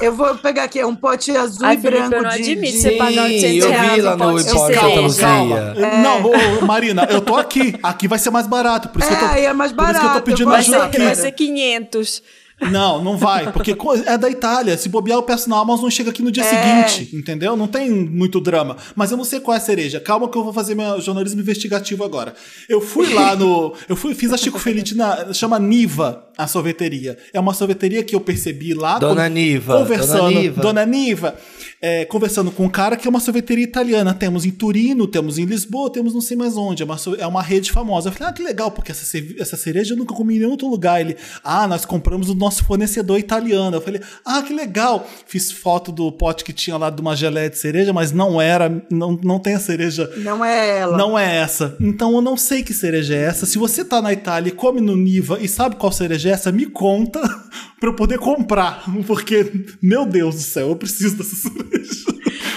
Eu vou pegar aqui, é um pote azul Ai, e Felipe, branco eu não de... admito de- você pagar 800 eu vi reais lá um no Hipócrita. Luzia. Calma. Não, ô, ô, Marina, eu tô aqui. Aqui vai ser mais barato. Por isso É, que eu tô, aí é mais por isso que eu tô barato, pedindo ajuda ser, aqui. vai ser 500. Não, não vai, porque é da Itália. Se bobear, eu peço na Amazon e chega aqui no dia É. seguinte, entendeu? Não tem muito drama. Mas eu não sei qual é a cereja. Calma que eu vou fazer meu jornalismo investigativo agora. Eu fui lá no. Eu fui, fiz a Chico Felice na. Chama Niva, a sorveteria. É uma sorveteria que eu percebi lá. Dona quando- Niva, Conversando. Dona Niva. Dona Niva. É, conversando com um cara que é uma sorveteria italiana. Temos em Turino, temos em Lisboa, temos não sei mais onde. É uma, é uma rede famosa. Eu falei, ah, que legal, porque essa, essa cereja eu nunca comi em nenhum outro lugar. Ele, ah, nós compramos do nosso fornecedor italiano. Eu falei, ah, que legal. Fiz foto do pote que tinha lá de uma geleia de cereja, mas não era, não, não tem a cereja. Não é ela. Não é essa. Então eu não sei que cereja é essa. Se você tá na Itália e come no Niva e sabe qual cereja é essa, me conta pra eu poder comprar. Porque, meu Deus do céu, eu preciso dessa cereja.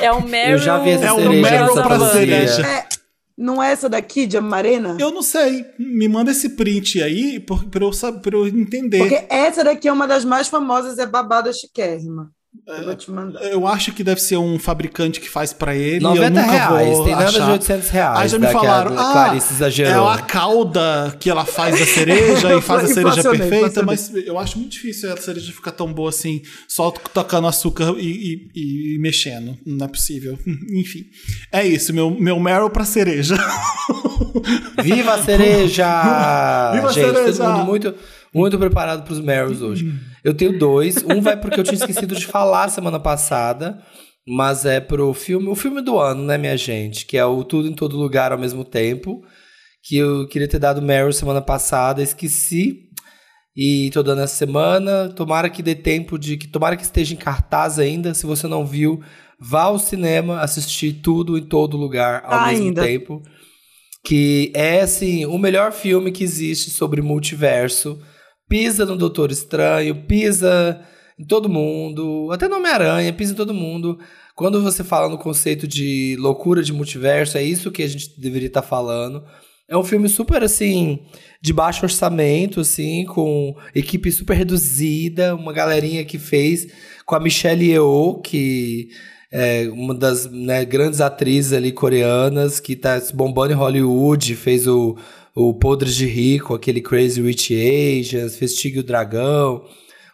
É o Meryl. Eu já vi essa É o cereja Meryl nessa pra padaria. cereja. É, não é essa daqui de Amarena? Eu não sei. Me manda esse print aí por- pra eu, pra eu entender. Porque essa daqui é uma das mais famosas, é babada chiquérrima. Eu vou te mandar. Eu acho que deve ser um fabricante que faz pra ele. 90 eu nunca reais, vou tem nada achar. de 800 reais. Aí já me que a falaram, ah, Clarice é exagerou. a cauda que ela faz da cereja e faz a cereja perfeita, mas eu acho muito difícil a cereja ficar tão boa assim, só tocando açúcar e, e- e mexendo. Não é possível. Enfim, é isso, meu, meu Meryl pra cereja. Viva a cereja! Viva a Gente, cereja! todo mundo muito, muito preparado pros Meryls hoje. Eu tenho dois. Um vai porque eu tinha esquecido de falar semana passada, mas é pro filme, o filme do ano, né, minha gente? Que é o Tudo em Todo Lugar ao mesmo tempo. Que eu queria ter dado Meryl semana passada, esqueci. E tô dando essa semana. Tomara que dê tempo de. que Tomara que esteja em cartaz ainda. Se você não viu, vá ao cinema assistir tudo em todo lugar ao Tá mesmo ainda. tempo. Que é, assim, o melhor filme que existe sobre multiverso. Pisa no Doutor Estranho, pisa em todo mundo, até no Homem-Aranha, pisa em todo mundo. Quando você fala no conceito de loucura de multiverso, é isso que a gente deveria estar falando. É um filme super, assim, de baixo orçamento, assim, com equipe super reduzida, uma galerinha que fez com a Michelle Yeoh, que é uma das né, grandes atrizes ali coreanas, que tá se bombando em Hollywood, fez o, o Podres de Rico, aquele Crazy Rich Asians, fez Tigre o Dragão,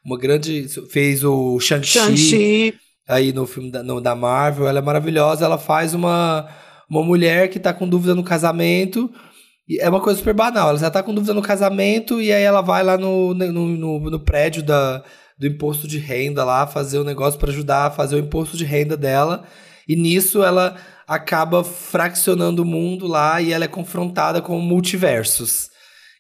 uma grande... fez o Shang-Chi Shang-Chi. aí no filme da, no- da Marvel, ela é maravilhosa, ela faz uma, uma mulher que tá com dúvida no casamento, e é uma coisa super banal, ela já tá com dúvida no casamento, e aí ela vai lá no, no, no, no prédio da, do imposto de renda lá, fazer o negócio para ajudar a fazer o imposto de renda dela, e nisso ela acaba fraccionando o mundo lá, e ela é confrontada com multiversos.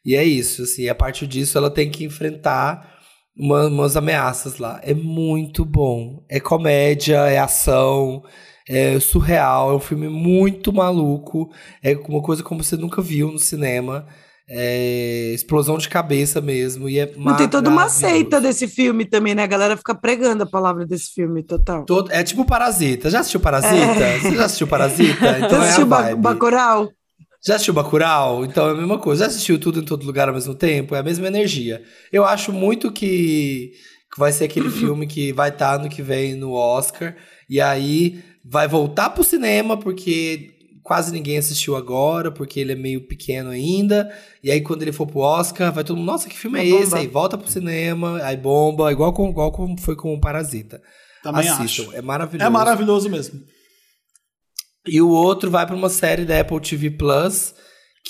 E é isso, assim, a partir disso ela tem que enfrentar uma- umas ameaças lá. É muito bom. É comédia, é ação, é surreal. É um filme muito maluco. É uma coisa como você nunca viu no cinema. É explosão de cabeça mesmo. E é Não tem toda uma seita desse filme também, né? A galera fica pregando a palavra desse filme, total. Todo- é tipo Parasita. Já assistiu Parasita? Você já assistiu Parasita? Então Já é a assistiu Ba- vibe. Bacurau? Já assistiu Bacurau? Então é a mesma coisa. Já assistiu tudo em todo lugar ao mesmo tempo? É a mesma energia. Eu acho muito que, que vai ser aquele filme que vai estar no que vem no Oscar. E aí vai voltar pro cinema, porque quase ninguém assistiu agora, porque ele é meio pequeno ainda. E aí quando ele for pro Oscar, vai todo mundo, nossa, que filme é esse? Aí volta pro cinema, aí bomba, igual, com, igual como foi com o Parasita. Também Assistam, acho. é maravilhoso. É maravilhoso mesmo. E o outro vai pra uma série da Apple TV Plus,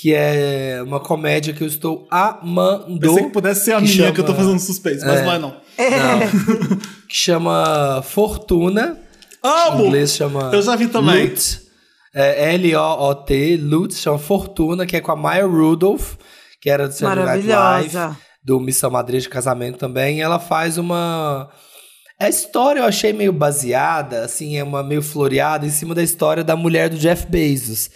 que é uma comédia que eu estou amando. Pensei que pudesse ser a que minha chama- que eu tô fazendo suspense, mas É. não é não. Não. que chama Fortuna. Em Amo! inglês chama. Eu já vi também. Loot. É L-O-O-T, Loot, chama Fortuna, que é com a Maya Rudolph, que era do Saturday Night Live, do Missão Madrid de Casamento também. E ela faz uma. A história eu achei meio baseada, assim, é uma meio floreada em cima da história da mulher do Jeff Bezos.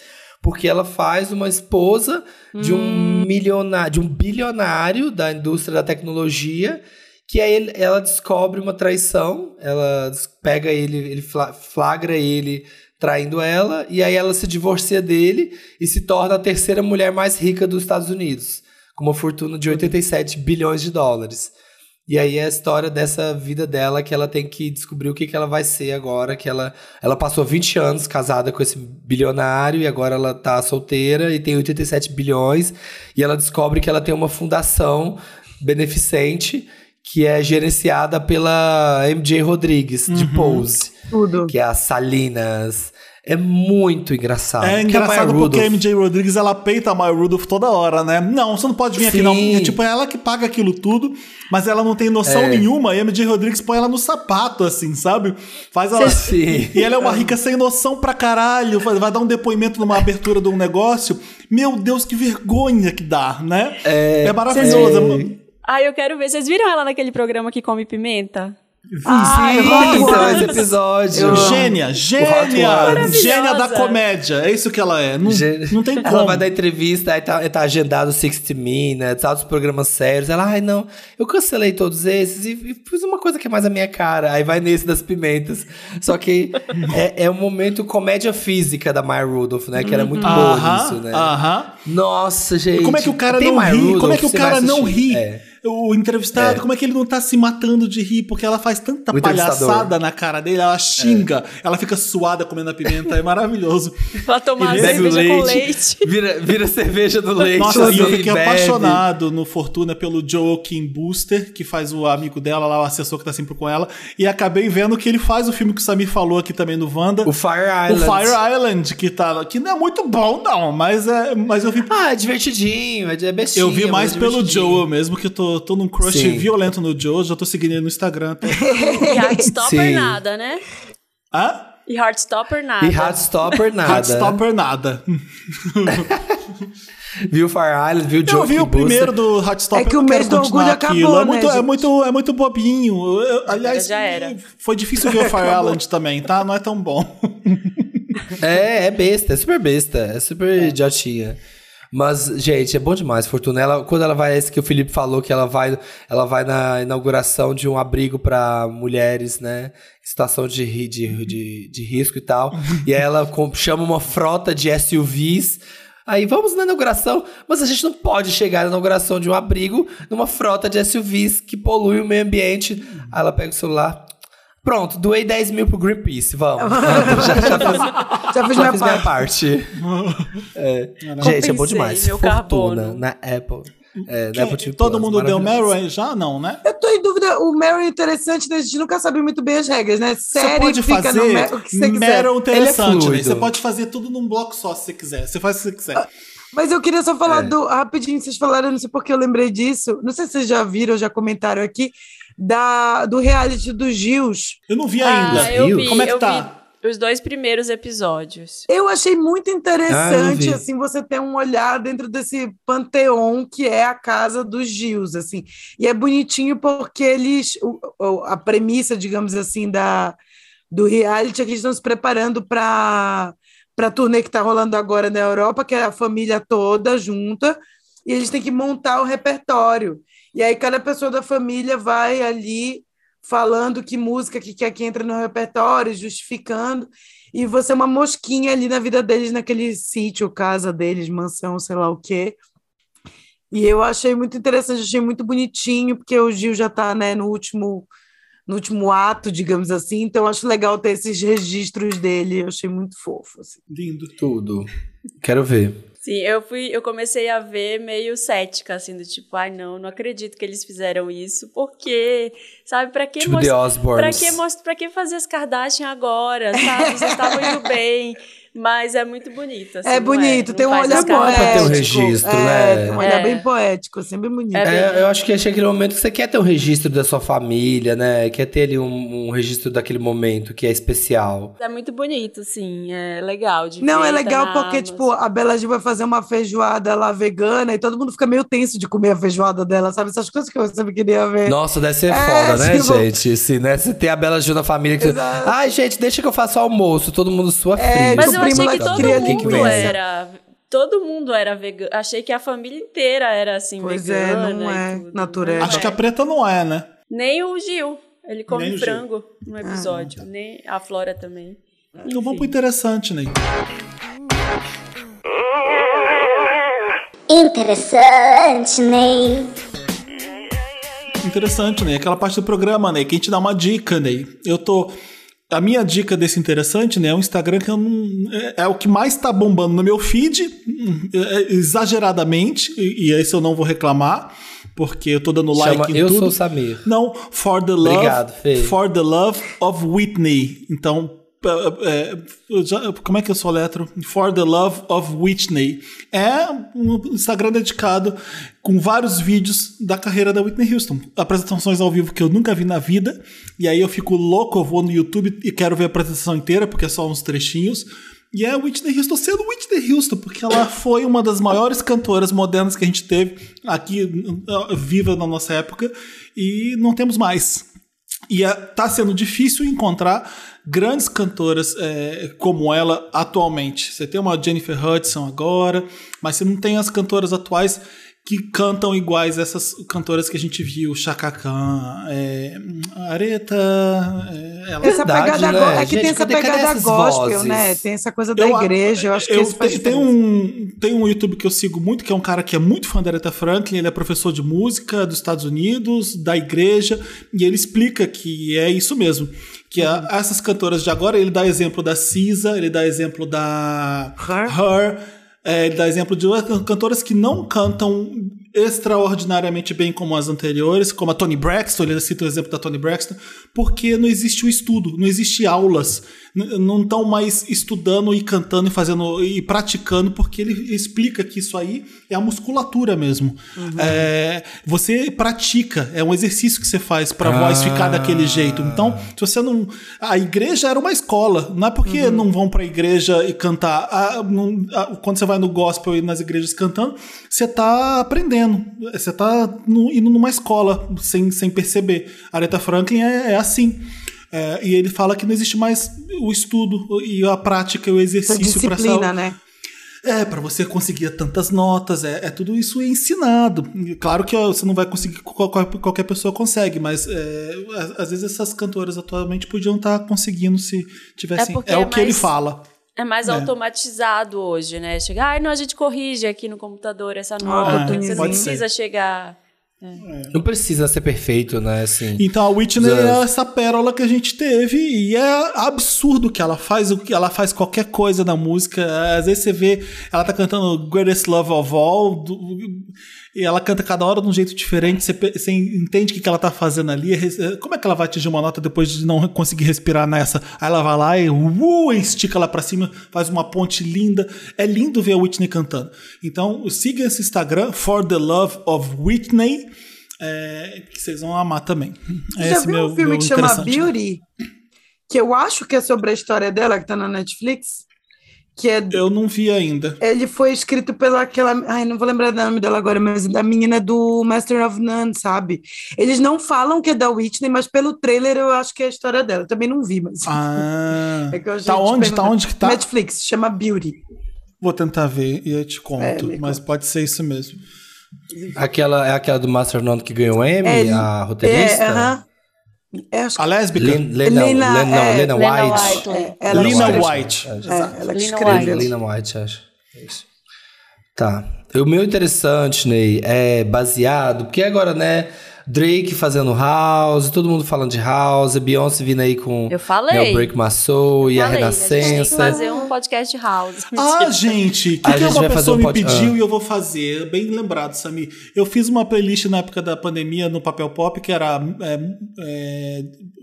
Porque ela faz uma esposa de um milionário, de um bilionário da indústria da tecnologia, que aí ela descobre uma traição, ela pega ele, ele fla- flagra ele traindo ela, e aí ela se divorcia dele e se torna a terceira mulher mais rica dos Estados Unidos, com uma fortuna de 87 bilhões de dólares. E aí é a história dessa vida dela que ela tem que descobrir o que, que ela vai ser agora, que ela, ela passou 20 anos casada com esse bilionário e agora ela tá solteira e tem 87 bilhões e ela descobre que ela tem uma fundação beneficente que é gerenciada pela MJ Rodrigues, de Pose, Tudo. que é a Salinas. É muito engraçado. É engraçado Maya porque a MJ Rodrigues ela peita a Maya Rudolph toda hora, né? Não, você não pode vir aqui Sim. não. É tipo é ela que paga aquilo tudo, mas ela não tem noção É. nenhuma. E a MJ Rodrigues põe ela no sapato, assim, sabe? Faz ela. Sim. E ela é uma rica sem noção pra caralho. Vai dar um depoimento numa abertura de um negócio. Meu Deus, que vergonha que dá, né? É, maravilhoso. É. Ai, eu quero ver. Vocês viram ela naquele programa que come pimenta? Ai, Sim, Hot então esse episódio. Gênia, gênia, gênia da comédia. É isso que ela é. Não, Gê- não tem como. Ela vai dar entrevista, aí tá, tá agendado 60 Minutes, altos programas sérios. Ela, ai não, eu cancelei todos esses e, e fiz uma coisa que é mais a minha cara. Aí vai nesse das pimentas. Só que é, é um momento comédia física da Maya Rudolph, né? Que era muito boa Aham, nisso, né? aham. Nossa, gente. Como é que o cara Tem não ri? Rudolph, Como é que o cara não ri? É. o entrevistado, É. como é que ele não tá se matando de rir? Porque ela faz tanta O palhaçada na cara dele, ela xinga, É. ela fica suada comendo a pimenta, é maravilhoso. Bebe o cerveja com leite. leite. Vira, vira cerveja do leite. Nossa, e eu assim, fiquei bebe. apaixonado no Fortuna pelo Joaquin Booster, que faz o amigo dela lá, o assessor que tá sempre com ela, e acabei vendo que ele faz o filme que o Samir falou aqui também no Wanda. O Fire O Island. Fire Island, que, tá, que não é muito bom, não, mas, é, mas eu vi Ah, é divertidinho, é é bestinha. Eu vi mais é pelo. Joel mesmo, que eu tô, tô num crush Sim. violento no Joel, já tô seguindo ele no Instagram até. E Heartstopper Sim. nada, né? Hã? E Heartstopper nada. E Heartstopper nada. Heartstopper nada. Viu Fire Island, viu Eu Joe vi o primeiro do Heartstopper. É que eu o mês do orgulho aquilo. acabou, é muito, né, é muito, é muito bobinho. Eu- aliás, Já era. foi difícil ver o Fire Island também, tá? Não é tão bom. É, é besta, é super besta, é super idiotinha. Mas, gente, é bom demais, Fortuna. Ela, quando ela vai, esse que o Felipe falou, que ela vai, ela vai na inauguração de um abrigo pra mulheres, né? Situação de, de, de, de risco e tal. e aí ela chama uma frota de SUVs. Aí vamos na inauguração, mas a gente não pode chegar na inauguração de um abrigo numa frota de SUVs que polui o meio ambiente. Aí ela pega o celular. Pronto, doei 10 mil pro Greenpeace, vamos. já, já fiz, Já fiz já minha fiz minha parte. parte. É. Gente, é bom demais. meu Fortuna carbono. na Apple. É, Quem- Apple TV todo Plus, mundo deu aí já? Não, né? Eu tô em dúvida, o Meryl é interessante, né? A gente nunca sabe muito bem as regras, né? Você Série pode fica fazer no Meryl, o que você quiser. Meryl interessante, né? fluido. Você pode fazer tudo num bloco só, se você quiser. Você faz o que você quiser. Mas eu queria só falar É. do. Rapidinho, vocês falaram, não sei porque eu lembrei disso. Não sei se vocês já viram, já comentaram aqui, da, do reality dos Gils. Eu não vi Ah, ainda. eu vi, Como é que eu tá? vi os dois primeiros episódios. Eu achei muito Ah, interessante, vi. assim, você ter um olhar dentro desse panteão que é a casa dos Gils, assim. E é bonitinho porque eles, o- o- a premissa, digamos assim, da, do reality é que eles estão se preparando para para a turnê que está rolando agora na Europa, que é a família toda junta, e eles têm que montar o repertório. E aí cada pessoa da família vai ali falando que música que quer que entre no repertório, justificando. E você é uma mosquinha ali na vida deles, naquele sítio, casa deles, mansão, sei lá o quê. E eu achei muito interessante, achei muito bonitinho, porque o Gil já está né, no último no último ato, digamos assim, então acho legal ter esses registros dele, eu achei muito fofo. assim. Lindo. Tudo. Quero ver. Sim, eu fui, eu comecei a ver meio cética, assim, do tipo, ai não, não acredito que eles fizeram isso, porque, sabe, pra que Tipo mos- The Pra que, mos- pra que fazer as Kardashian agora, sabe? Vocês estavam indo bem, mas é muito bonito. Assim, É não bonito, Não tem um olhar bom pra ter um poético. registro, é, né? Tem um olhar É. bem poético, sempre bonito. É É, eu acho que achei aquele momento que você quer ter um registro da sua família, né? Quer ter ali um, um registro daquele momento que é especial. É muito bonito, sim, é legal de Não, ver, é tá legal porque, Amazon. tipo, a Bela Gil vai fazer uma feijoada lá vegana e todo mundo fica meio tenso de comer a feijoada dela, sabe? Essas coisas que eu sempre queria ver. Nossa, deve ser É, foda, né, tipo- gente? Se, né? Se ter a Bela Gil na família que. Exato. Ai, gente, deixa que eu faça o almoço. Todo mundo sua É, fria. Mas Meu eu primo achei lá que que todo queria mundo linguiça. era. Todo mundo era vegano. Achei que a família inteira era assim, Pois é, vegana. não e é tudo. natureba. Não Acho é. que a preta não é, né? Nem o Gil. Ele come Nem o Gil. frango no episódio. Nem a Flora também. Então vamos pro interessante, Ney. Interessante, Ney. Interessante, Ney. Aquela parte do programa, Ney, que a gente dá uma dica, Ney. Eu tô. A minha dica desse interessante, né, é um Instagram que eu não. É, é o que mais tá bombando no meu feed, hum, é, exageradamente, e, e esse eu não vou reclamar, porque eu tô dando Chama like em Eu tudo. Sou o Samir. Não, For the Love. Obrigado, Fê. For the Love of Whitney. Então, é, é, eu como é que eu sou letro? For the Love of Whitney. É um Instagram dedicado com vários vídeos da carreira da Whitney Houston. Apresentações ao vivo que eu nunca vi na vida. E aí eu fico louco, eu vou no YouTube e quero ver a apresentação inteira, porque é só uns trechinhos. E é a Whitney Houston sendo Whitney Houston, porque ela foi uma das maiores cantoras modernas que a gente teve aqui viva na nossa época e não temos mais. E é, tá sendo difícil encontrar grandes cantoras é, como ela atualmente. Você tem uma Jennifer Hudson agora, mas você não tem as cantoras atuais que cantam iguais essas cantoras que a gente viu, Chaka Khan, é, Areta, é, ela Essa Verdade, pegada né? go- é que Gente, tem essa cadê- cadê pegada essas gospel, vozes? né? Tem essa coisa da Eu- igreja, eu acho que eu isso faz tem, tem um tem um YouTube que eu sigo muito que é um cara que é muito fã da Aretha Franklin ele é professor de música dos Estados Unidos da igreja e ele explica que é isso mesmo que a- essas cantoras de agora ele dá exemplo da Cisa ele dá exemplo da Her. Her é, ele dá exemplo de cantoras que não cantam extraordinariamente bem como as anteriores, como a Toni Braxton, ele cita o exemplo da Toni Braxton, porque não existe o estudo, não existe aulas, não estão mais estudando e cantando e fazendo e praticando, porque ele explica que isso aí é a musculatura mesmo. É, você pratica, é um exercício que você faz para a voz ficar daquele jeito. Então, se você não. A igreja era uma escola, não é porque não vão para a igreja e cantar. Ah, não- ah, quando você vai no gospel e nas igrejas cantando, você tá aprendendo. Você tá no- indo numa escola sem, sem perceber. Aretha Franklin é, é assim. É, e ele fala que não existe mais o estudo e a prática e o exercício para disciplina, né? é, para você conseguir tantas notas, é, é tudo isso é ensinado. Claro que ó, você não vai conseguir, qualquer, qualquer pessoa consegue, mas é, às, vezes essas cantoras atualmente podiam estar conseguindo se tivessem. porque É, o é que ele mais- fala. É mais É. automatizado hoje, né? Chega, ai, não, a gente corrige aqui no computador essa nota. autotunezinho. você não ser. precisa chegar. Não precisa ser perfeito, né? Assim. Então a Whitney é essa pérola que a gente teve e é absurdo que ela faz o que ela faz qualquer coisa na música. Às vezes você vê ela tá cantando Greatest Love of All do- e ela canta cada hora de um jeito diferente. Você, entende o que, que ela tá fazendo ali. é é, Como é que ela vai atingir uma nota depois de não conseguir respirar nessa? Aí ela vai lá e uh, estica lá pra cima, faz uma ponte linda. É lindo ver a Whitney cantando. Então siga esse Instagram For the Love of Whitney. é, que vocês vão amar também. Você já Esse viu meu- um filme meu que chama. Beauty? Que eu acho que é sobre a história dela, que tá na Netflix. Que é Eu não vi ainda. Ele foi escrito pela aquela. Ai, não vou lembrar o nome dela agora, mas da menina do Master of None, sabe? Eles não falam que é da Whitney, mas pelo trailer eu acho que é a história dela. Eu também não vi, mas. Ah, É que eu achei tá onde? Tá onde que tá? Netflix, chama Beauty. Vou tentar ver e eu te conto. É, mas pode ser isso mesmo. Aquela é aquela do Master of None que ganhou o Emmy, É, a roteirista? É. É, acho que A lésbica? Len- Lena, Lena- Lena, é, Lena Lena White. White. é, ela que Lina escreveu. White. É, É, ela que Lina escreveu. White. Lena White, acho. Isso. Tá. O meu interessante, Ney, é baseado, porque agora, né, Drake fazendo house, todo mundo falando de house, Beyoncé vindo aí com Eu falei. né, o Break My Soul e a Falei, gente tem que Renascença. fazer um podcast house. Ah, gente, o que, A que gente uma pessoa um me pod- pediu ah. e eu vou fazer? Bem lembrado, Samir. Eu fiz uma playlist na época da pandemia no Papel Pop, que era é, é,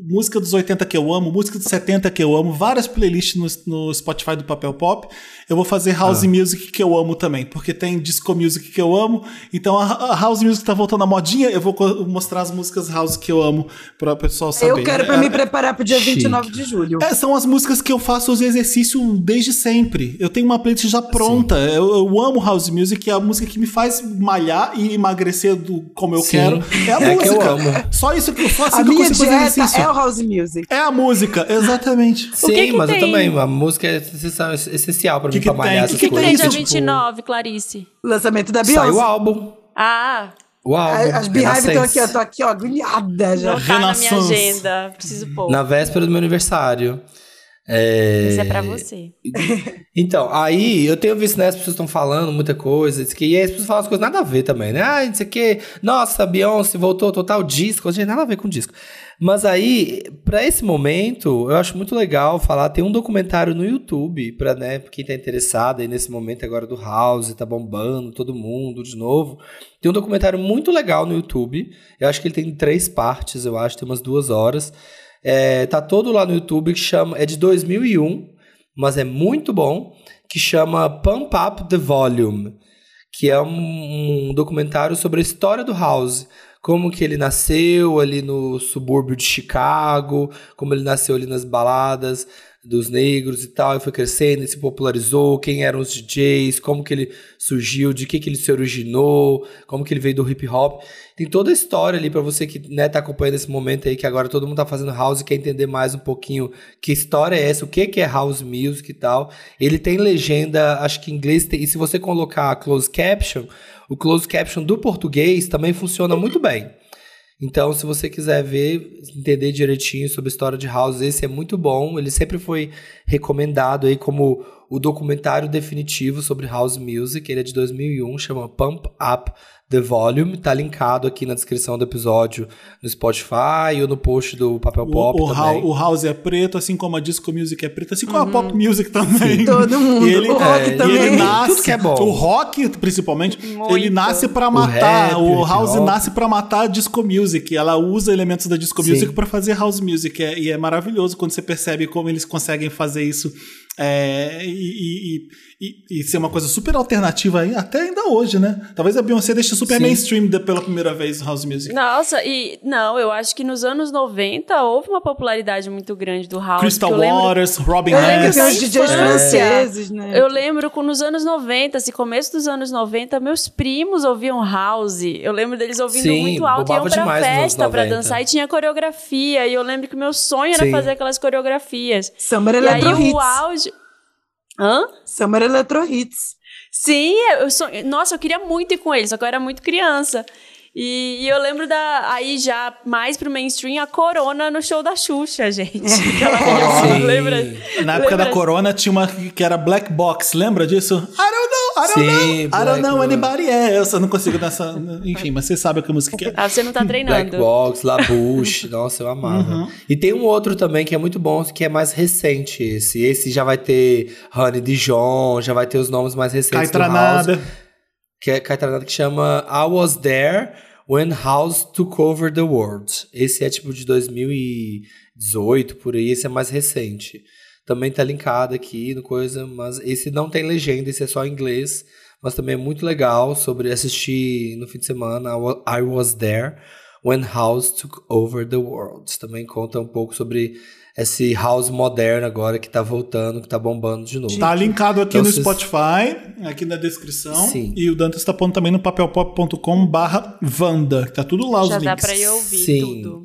música dos 80 que eu amo, música dos 70 que eu amo, várias playlists no, no Spotify do Papel Pop. Eu vou fazer House Music que eu amo também, porque tem Disco Music que eu amo. Então a, a House Music tá voltando à modinha, eu vou mostrar as músicas House que eu amo para o pessoal saber. Eu quero para É- me preparar pro dia Chique. 29 de julho. é, são as músicas que eu faço os exercícios desde sempre. Eu tenho uma playlist já pronta. Eu, eu amo house music, é a música que me faz malhar e emagrecer do, como eu Sim. quero. É a É que eu música. amo. Só isso que eu faço A que eu minha dieta exercício. é o house music. É a música, exatamente. Sim, que que mas eu tem? também. A música é essencial, Que mim, que pra malhar Que que O que coisas. tem dia isso, tipo- 29, Clarice? Lançamento da Saiu o Beyoncé. álbum. Ah, O álbum. As Beehive estão aqui, eu tô aqui, ó, agulhada já. não tá na minha agenda. Preciso pôr. Na véspera do meu aniversário. É... Isso é pra você. Então, aí eu tenho visto, né, as pessoas estão falando muita coisa, que, e aí as pessoas falam as coisas nada a ver também, né? Ah, isso aqui, nossa, Beyoncé voltou total disco, gente, nada a ver com disco. Mas aí, pra esse momento, eu acho muito legal falar, tem um documentário no YouTube, pra, né, quem tá interessado aí nesse momento agora do House, tá bombando todo mundo de novo. Tem um documentário muito legal no YouTube, eu acho que ele tem três partes, eu acho, tem umas duas horas. É, tá todo lá no YouTube, que chama, é de 2001, mas é muito bom, que chama Pump Up the Volume, que é um, um documentário sobre a história do House. Como que ele nasceu ali no subúrbio de Chicago, como ele nasceu ali nas baladas dos negros e tal, e foi crescendo e se popularizou, quem eram os DJs, como que ele surgiu, de que que ele se originou, como que ele veio do hip hop. Tem toda a história ali pra você que né, tá acompanhando esse momento aí, que agora todo mundo tá fazendo house e quer entender mais um pouquinho que história é essa, o que que é house music e tal. Ele tem legenda, acho que em inglês, tem- e se você colocar closed caption, O closed caption do português também funciona muito bem. Então, se você quiser ver, entender direitinho sobre a história de House, esse é muito bom. Ele sempre foi recomendado aí como o documentário definitivo sobre House Music. Ele é de 2001, chama Pump Up The Volume. Tá linkado aqui na descrição do episódio no Spotify ou no post do Papel Pop O, o, também. O House é preto, assim como a Disco Music é preta, assim como a Pop Music também. Todo mundo. E ele, o rock é, e também. ele nasce, Tudo que é bom. O rock, principalmente, Muito. ele nasce pra O matar. rap, O, o House nasce pra matar a Disco Music. Ela usa elementos da Disco Sim. Music pra fazer House Music. É- e é maravilhoso quando você percebe como eles conseguem fazer isso. é, e, e- e- e ser uma coisa super alternativa aí, até ainda hoje, né? Talvez a Beyoncé deixe super Sim. mainstream de- pela primeira vez House Music. Nossa, e não, eu acho que nos anos 90 houve uma popularidade muito grande do house. Crystal que eu lembro- Waters, Robin Eu lembro que DJs É. franceses, né? Eu lembro que nos anos 90, assim, começo dos anos 90, meus primos ouviam house. Eu lembro deles ouvindo Sim, muito alto, bombava iam pra festa pra 90. dançar e tinha coreografia. E eu lembro que meu sonho era Sim. fazer aquelas coreografias. Summer E aí Electro o Hits. auge. Hã? Summer Electro Hits. Sim, eu sonho... nossa, eu queria muito ir com eles, só que eu era muito criança. E, e eu lembro da. Aí já mais pro mainstream, a Corona no show da Xuxa, gente. Aquela Sim. lembra? Na época Lembra? da Corona tinha uma que era Black Box, lembra disso? I don't know, I don't Sim, know, I Black don't know Box. anybody else. Eu não consigo nessa. Enfim, mas você sabe que música que é. Ah, você não tá Black treinando. Box, Labuche, nossa, eu amava. Uhum. E tem um outro também que é muito bom, que é mais recente esse. Esse já vai ter Honey Dijon, já vai ter os nomes mais recentes do House. Que é Caetranada que chama I Was There When House Took Over the World. Esse é tipo de 2018, por aí, esse é mais recente. Também tá linkado aqui no coisa, mas esse não tem legenda, esse é só em inglês. Mas também é muito legal sobre assistir no fim de semana I Was There When House Took Over the World. Também conta um pouco sobre esse house moderno agora que tá voltando, que tá bombando de novo. Tá linkado aqui Então, no vocês- Spotify, aqui na descrição. Sim. E o Dantas tá pondo também no papelpop.com barra Wanda. Tá tudo lá os Já dá links. pra eu ouvir Sim. tudo.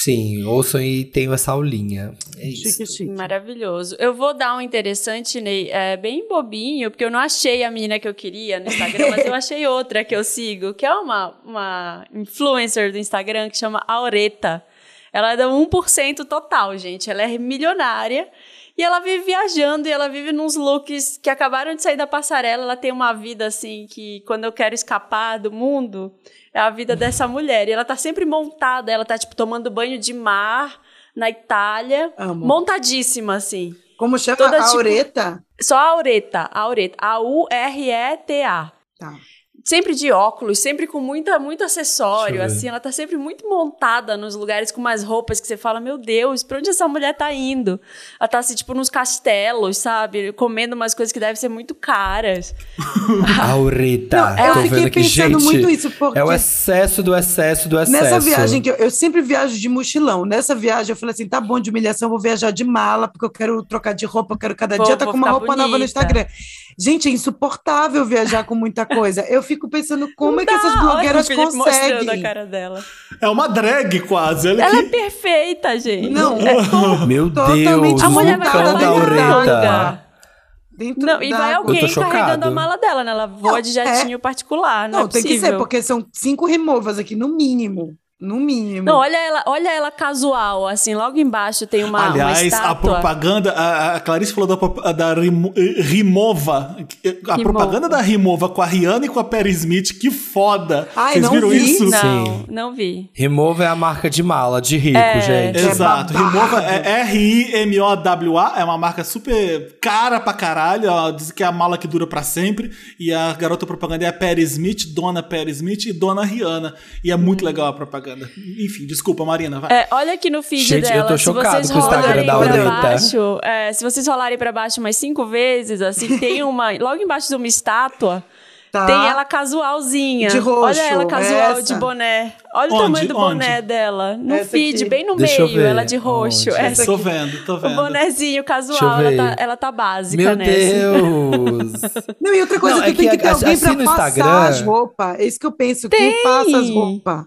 Sim, ouçam e tenham essa aulinha. É isso. Chique, chique. Maravilhoso. Eu vou dar um interessante, Ney, é bem bobinho, porque eu não achei a menina que eu queria no Instagram, mas eu achei outra que eu sigo, que é uma, uma influencer do Instagram que chama Aureta. Ela é da 1% total, gente. Ela é milionária. E ela vive viajando e ela vive nos looks que acabaram de sair da passarela. Ela tem uma vida assim que quando eu quero escapar do mundo, é a vida dessa mulher. E ela tá sempre montada, ela tá tipo tomando banho de mar na Itália, Amo. montadíssima assim. Como chama Toda, tipo- Aureta? Só a Aureta, a Aureta, A U R E T A. Tá. Sempre de óculos, sempre com muita, muito acessório, assim, ela tá sempre muito montada nos lugares com umas roupas que você fala, meu Deus, pra onde essa mulher tá indo? Ela tá assim, tipo, nos castelos, sabe? Comendo umas coisas que devem ser muito caras. Aureta. Não, eu Tô fiquei pensando gente. muito isso, porque É o excesso do excesso do excesso. nessa viagem que eu, eu sempre viajo de mochilão. Nessa viagem eu falei assim, tá bom de humilhação, eu vou viajar de mala, porque eu quero trocar de roupa, eu quero cada Vou- dia tá vou com uma roupa nova no bonita. Instagram. Gente, é insuportável viajar com muita coisa. Eu fico pensando como é que essas Não blogueiras Olha o Felipe mostrando a conseguem. cara dela. É uma drag quase. Olha Ela é perfeita, gente. Não, É como- Meu Totalmente Deus, A mulher o vai da lugar. dentro Não, e vai alguém carregando a mala dela, né? Ela voa Não, de jatinho particular, não, Não, é tem que ser, porque são cinco removas aqui, no mínimo. No mínimo. Não, olha ela, olha ela casual, assim, logo embaixo tem uma, uma Aliás, a estátua. propaganda, a, a Clarice falou da, da Rimo- eh, Rimova. A Rimova. propaganda da Rimova com a Rihanna e com a Perry Smith, que foda. Ai, Vocês não viram vi. isso? Não, Sim. não vi. Remove é a marca de mala, de rico, gente. Exato. babado. Rimova é R-I-M-O-W-A, é uma marca super cara pra caralho. Diz que é a mala que dura pra sempre. E a garota propaganda é a Perry Smith, Dona Perry Smith e Dona Rihanna. E é muito legal a propaganda. Enfim, desculpa, Marina, vai. É, olha aqui no feed Gente, eu dela, tô se chocado vocês com o Instagram rolarem da pra Aureta. baixo, é, se vocês rolarem pra baixo umas cinco vezes, assim, tem uma, logo embaixo de uma estátua, Tá. tem ela casualzinha. De roxo, Olha ela casual essa. de boné. Olha o Onde? tamanho do boné Onde? dela. No Essa feed, aqui. bem no Deixa eu meio, ela de roxo. Onde? Essa tô aqui. vendo, tô O vendo. bonezinho Deixa eu casual, ela tá, ela tá básica Meu nessa. Deus! Não, e outra coisa, Não, tu é tem que que ter alguém assim pra passar Instagram- as roupas. É isso que eu penso. Tem. Quem passa as roupas?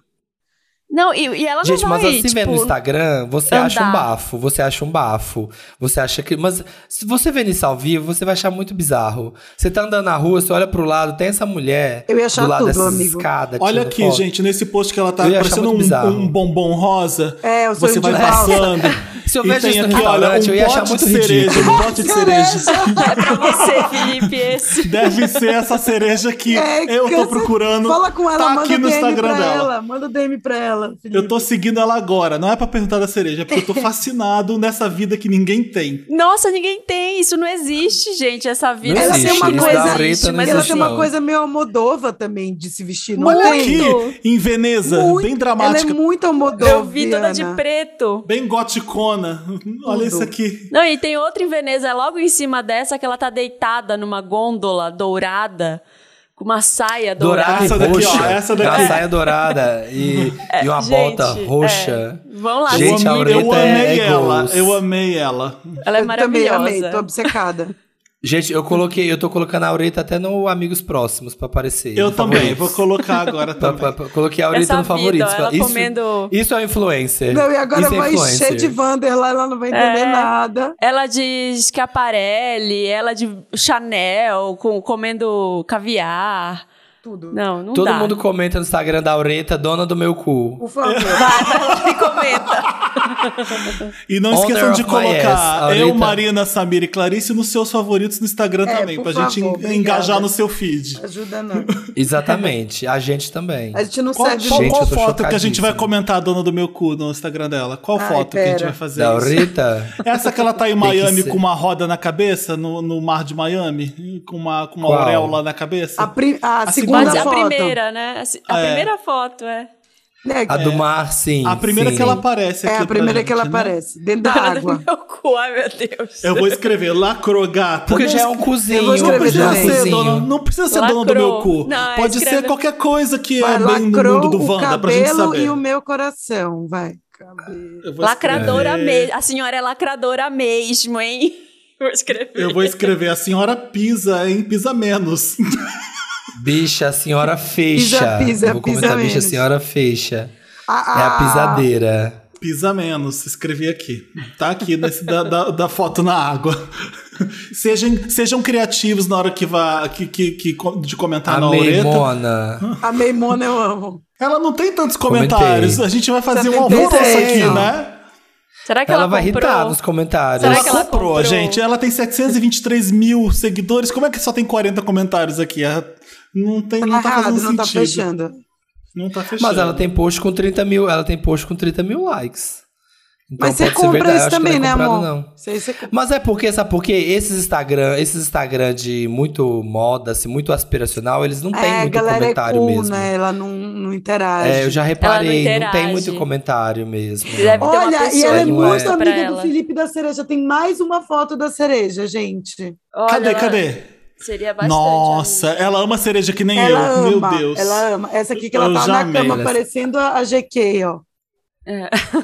Não, e, e ela não Gente, vai, mas assim tipo, vendo no Instagram, você acha um andar. bafo, você acha um bafo, você acha que. Mas se você ver isso ao vivo, você vai achar muito bizarro. Você tá andando na rua, você olha pro lado, tem essa mulher Eu ia achar do lado tudo, dessa amigo. escada. Olha aqui, foto. gente, nesse post que ela tá Eu ia achar parecendo um, bizarro. um bombom rosa. É, o Você vai passando. Se eu e vejo tem isso no aqui, olha, restaurante, um eu ia achar pote de muito cereja, ridículo. um pote de cereja. É pra você, Felipe, esse. Deve ser essa cereja que É, eu tô procurando. Fala com ela, tá manda aqui no DM Instagram pra dela. ela. Manda DM pra ela. Eu tô seguindo ela agora. Não é pra perguntar da cereja, é porque eu tô fascinado nessa vida que ninguém tem. Nossa, ninguém tem. Isso não existe, gente, essa vida. Não Ela tem uma não coisa- existe, mas ela existe, tem uma coisa meio Almodova também de se vestir. Não Olha tem? aqui, em Veneza, Muito. bem Ela dramática, é muito Almodova. Eu vi toda de preto. bem goticona. Olha isso aqui. Não, e tem outra em Veneza, logo em cima dessa, que ela tá deitada numa gôndola dourada, uma saia dourada. Dourada Essa e daqui, ó, essa daqui. Uma saia dourada e, e uma Gente, bota roxa. é. Vão lá, Gente, eu a amei, eu é- amei é ela. Eu amei ela. ela é Eu também maravilhosa. amei, tô obcecada. Gente, eu coloquei, eu tô colocando a Aureta até no Amigos Próximos pra aparecer. Eu também, favoritos. vou colocar agora também. pra- pra- coloquei a Aureta Essa no favorito. ela isso, comendo- isso é influencer. Não, e agora isso é vai influencer. encher de Wander lá, ela não vai entender É. nada. Ela de Schiaparelli, ela de Chanel, com, comendo caviar. Tudo. Não, não Todo dá. mundo comenta no Instagram da Aureta, dona do meu cu. Por favor. Vai, vai lá e comenta. E não Honor esqueçam de ass, colocar Aureta. eu, Marina, Samir e Clarice nos seus favoritos no Instagram É, também, pra gente favor, en- obrigada. engajar no seu feed. Ajuda não. Exatamente. A gente também. A gente não Qual, serve qual- Gente, qual foto que a gente vai comentar a dona do meu cu no Instagram dela? Qual Ai, foto que a gente pera. vai fazer? Da isso? Aureta? Essa que ela tá em Miami com uma roda na cabeça, no, no mar de Miami, com uma, com uma auréola na cabeça. A, a A segunda Pode ser a foto. primeira, né? A, a É. primeira foto, é. Né, A do mar, sim. A primeira sim. que ela aparece aqui É a primeira gente, que ela né? aparece, dentro da água. meu cu, ai meu Deus. Eu vou escrever lacrogata. Porque já é um cozinho. Eu vou Não precisa, ser dona, não precisa ser dona do meu cu. Não, Pode escreve- ser qualquer coisa que Vai, é bem no mundo do o Wanda, pra gente cabelo saber. e o meu coração, vai. Cabelo. Lacradora mesmo. A senhora é lacradora mesmo, hein? Vou escrever. Eu vou escrever a senhora pisa, hein? Pisa menos. Bicha, a senhora fecha. Pisa, pisa, Eu vou pisa comentar, bicha, a menos. senhora fecha. A, É a pisadeira. Pisa menos, escrevi aqui. Tá aqui nesse da, da, da foto na água. Sejam, sejam criativos na hora que vá que, que, que de comentar na Amei, oreta. Mona. A Meimona eu amo. Ela não tem tantos Comentei. comentários. A gente vai fazer Já um alvoroço aqui, não. né? Será que Ela, ela, vai comprou? irritar nos comentários. Será Ela que ela comprou, comprou? gente. Ela tem 723 mil seguidores. Como é que só tem 40 comentários aqui? É- Não tem, Tá não tá errado, fazendo não tá sentido. fechando. Não tá fechando. Mas ela tem post com 30 mil. Ela tem post com 30 mil likes. Então Mas você pode ser compra verdade, isso que também, não né, é comprado, amor? Não. Você compra. Mas é porque, sabe por quê? Esses Instagram, esses Instagram de muito moda, assim, muito aspiracional, eles não têm é, a muito galera é comentário cool, mesmo. né? Ela não, não interage. É, eu já reparei, não, interage. tem muito comentário mesmo. Deve ter uma Olha, e ela é muito amiga do. Felipe da Cereja. Tem mais uma foto da Cereja, gente. Olha, Cadê, ela- cadê? Seria bastante. Nossa, amiga. ela ama cereja que nem ela eu. ama, Meu Deus. ela ama. Essa aqui que ela Eu tá na cama, parecendo a a GK, ó.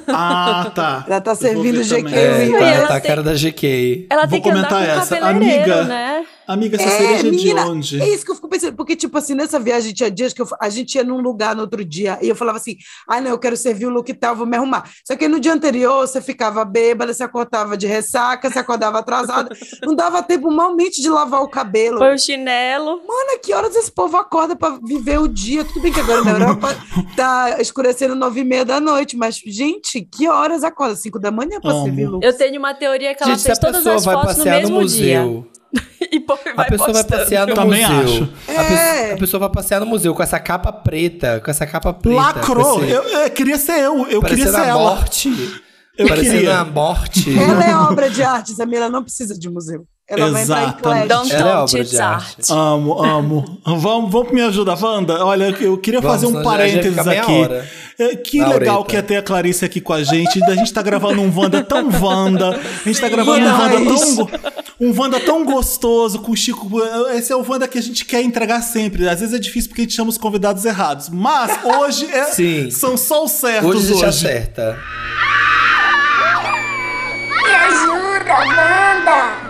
Ah, tá. Ela tá servindo também. É, tá, ela tá a tem- cara da GK. Ela Vou tem que andar com comentar essa. Amiga, né? Amiga, essa É, cereja é de menina, onde? É isso que eu fico pensando, porque, tipo assim, nessa viagem tinha dias que eu- a gente ia num lugar no outro dia e eu falava assim: ah, não, eu quero servir o look tal, vou me arrumar. Só que no dia anterior você ficava bêbada, você acordava de ressaca, você acordava atrasada, não dava tempo malmente de lavar o cabelo. Foi o chinelo. Mano, que horas esse povo acorda pra viver o dia? Tudo bem que agora na Europa tá escurecendo nove e meia da noite, mas, gente, que horas acorda? Cinco da manhã pra Amo. servir look? Eu tenho uma teoria que ela Gente, se a fez todas pessoa as vai fotos no passear no mesmo dia. E pô- a vai pessoa vai passear no Também museu. acho. A, É. pessoa, a pessoa vai passear no museu com essa capa preta, com essa capa preta. Lacrou. esse- Eu, eu queria ser eu. Eu queria ser a ela. morte. Eu parecendo queria. a morte. Ela é obra de arte, Samira, ela não precisa de museu. Ela vai entrar em Exatamente. Don't Ela é obra de art. arte. Amo, amo. Vamos, vamos me ajudar, Wanda? Olha, eu queria Vamos, fazer um parênteses aqui. hora. É, Que Na legal oreta. que é ter a Clarice aqui com a gente. A gente tá gravando um Wanda tão Wanda. A gente tá gravando um Wanda tão, um Wanda tão gostoso com o Chico. Esse é o Wanda que a gente quer entregar sempre. Às vezes é difícil porque a gente chama os convidados errados. Mas hoje é- Sim. são só os certos Hoje hoje. a gente acerta. Me ajuda, Wanda!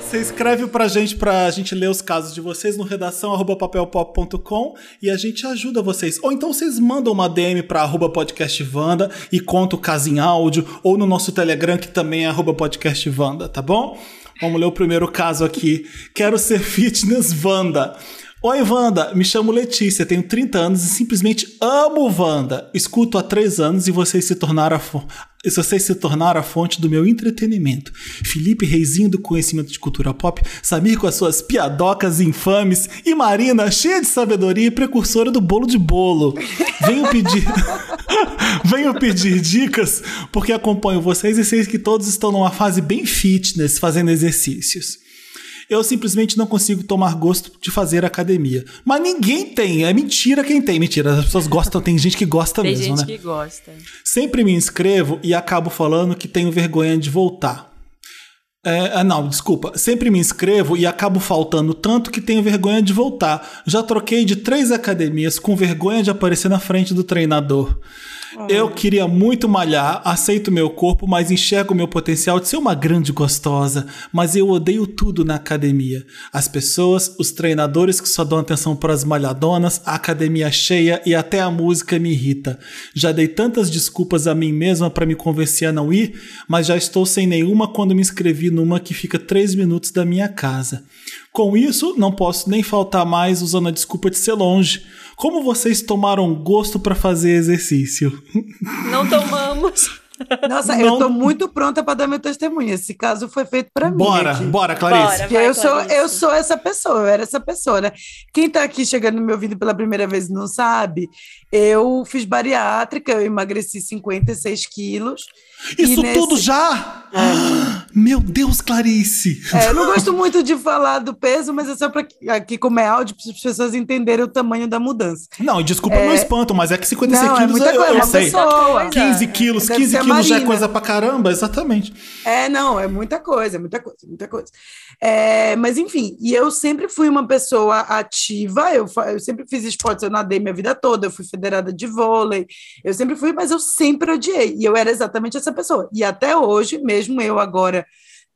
Você escreve pra gente, pra gente ler os casos de vocês no redação arroba papelpop.com e a gente ajuda vocês. Ou então vocês mandam uma DM pra arroba podcastvanda e conta o caso em áudio, ou no nosso Telegram, que também é arroba podcastvanda, tá bom? Vamos ler o primeiro caso aqui. Quero ser fitness Wanda. Oi, Wanda, me chamo Letícia, tenho 30 anos e simplesmente amo Wanda. Escuto há 3 anos e vocês se tornaram a, e vocês se tornaram a fonte do meu entretenimento. Felipe Reizinho do conhecimento de cultura pop, Samir com as suas piadocas infames e Marina cheia de sabedoria e precursora do bolo de bolo. Venho pedir Venho pedir dicas porque acompanho vocês e sei que todos estão numa fase bem fitness, fazendo exercícios. Eu simplesmente não consigo tomar gosto de fazer academia. Mas ninguém tem, é mentira quem tem. Mentira, as pessoas gostam, tem gente que gosta Tem mesmo, gente né? que gosta. Sempre me inscrevo e acabo falando que tenho vergonha de voltar. É, ah, não, desculpa. Sempre me inscrevo e acabo faltando tanto que tenho vergonha de voltar. Já troquei de três academias com vergonha de aparecer na frente do treinador. Eu queria muito malhar, aceito meu corpo, mas enxergo meu potencial de ser uma grande gostosa. Mas eu odeio tudo na academia. As pessoas, os treinadores que só dão atenção para as malhadonas, a academia cheia e até a música me irrita. Já dei tantas desculpas a mim mesma para me convencer a não ir, mas já estou sem nenhuma quando me inscrevi numa que fica três minutos da minha casa. Com isso, não posso nem faltar mais usando a desculpa de ser longe. Como vocês tomaram gosto para fazer exercício? Não tomamos. Nossa, Não- eu tô muito pronta para dar meu testemunho. Esse caso foi feito para mim. Bora, aqui. bora, Clarice. Bora. Vai, eu sou, Clarice. eu sou essa pessoa, eu era essa pessoa, né? Quem tá aqui chegando me ouvindo pela primeira vez e não sabe, eu fiz bariátrica, eu emagreci 56 quilos. Isso nesse- tudo já? Meu Deus, Clarice. É, eu não gosto muito de falar do peso, mas é só para aqui, como é áudio, para as pessoas entenderem o tamanho da mudança. Não, desculpa o meu espanto, mas é que 56 Não, é quilos muita eu, coisa, eu uma sei. pessoa. 15 quilos, Deve 15 ser a quilos já é coisa pra caramba, exatamente. É, não, é muita coisa, muita coisa, muita coisa. É, mas enfim, e eu sempre fui uma pessoa ativa, eu, eu sempre fiz esportes, eu nadei minha vida toda, eu fui federada de vôlei, eu sempre fui, mas eu sempre odiei, e eu era exatamente essa pessoa. E até hoje, mesmo eu agora,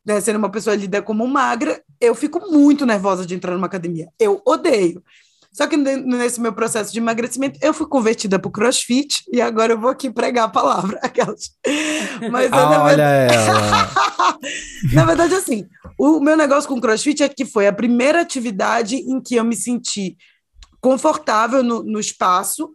né, sendo uma pessoa lida como magra, eu fico muito nervosa de entrar numa academia. Eu odeio. Só que ne- nesse meu processo de emagrecimento, eu fui convertida para o crossfit e agora eu vou aqui pregar a palavra. Aquelas. Mas, Ah, na olha verdade- ela. na verdade, assim, o meu negócio com o CrossFit é que foi a primeira atividade em que eu me senti confortável no, no espaço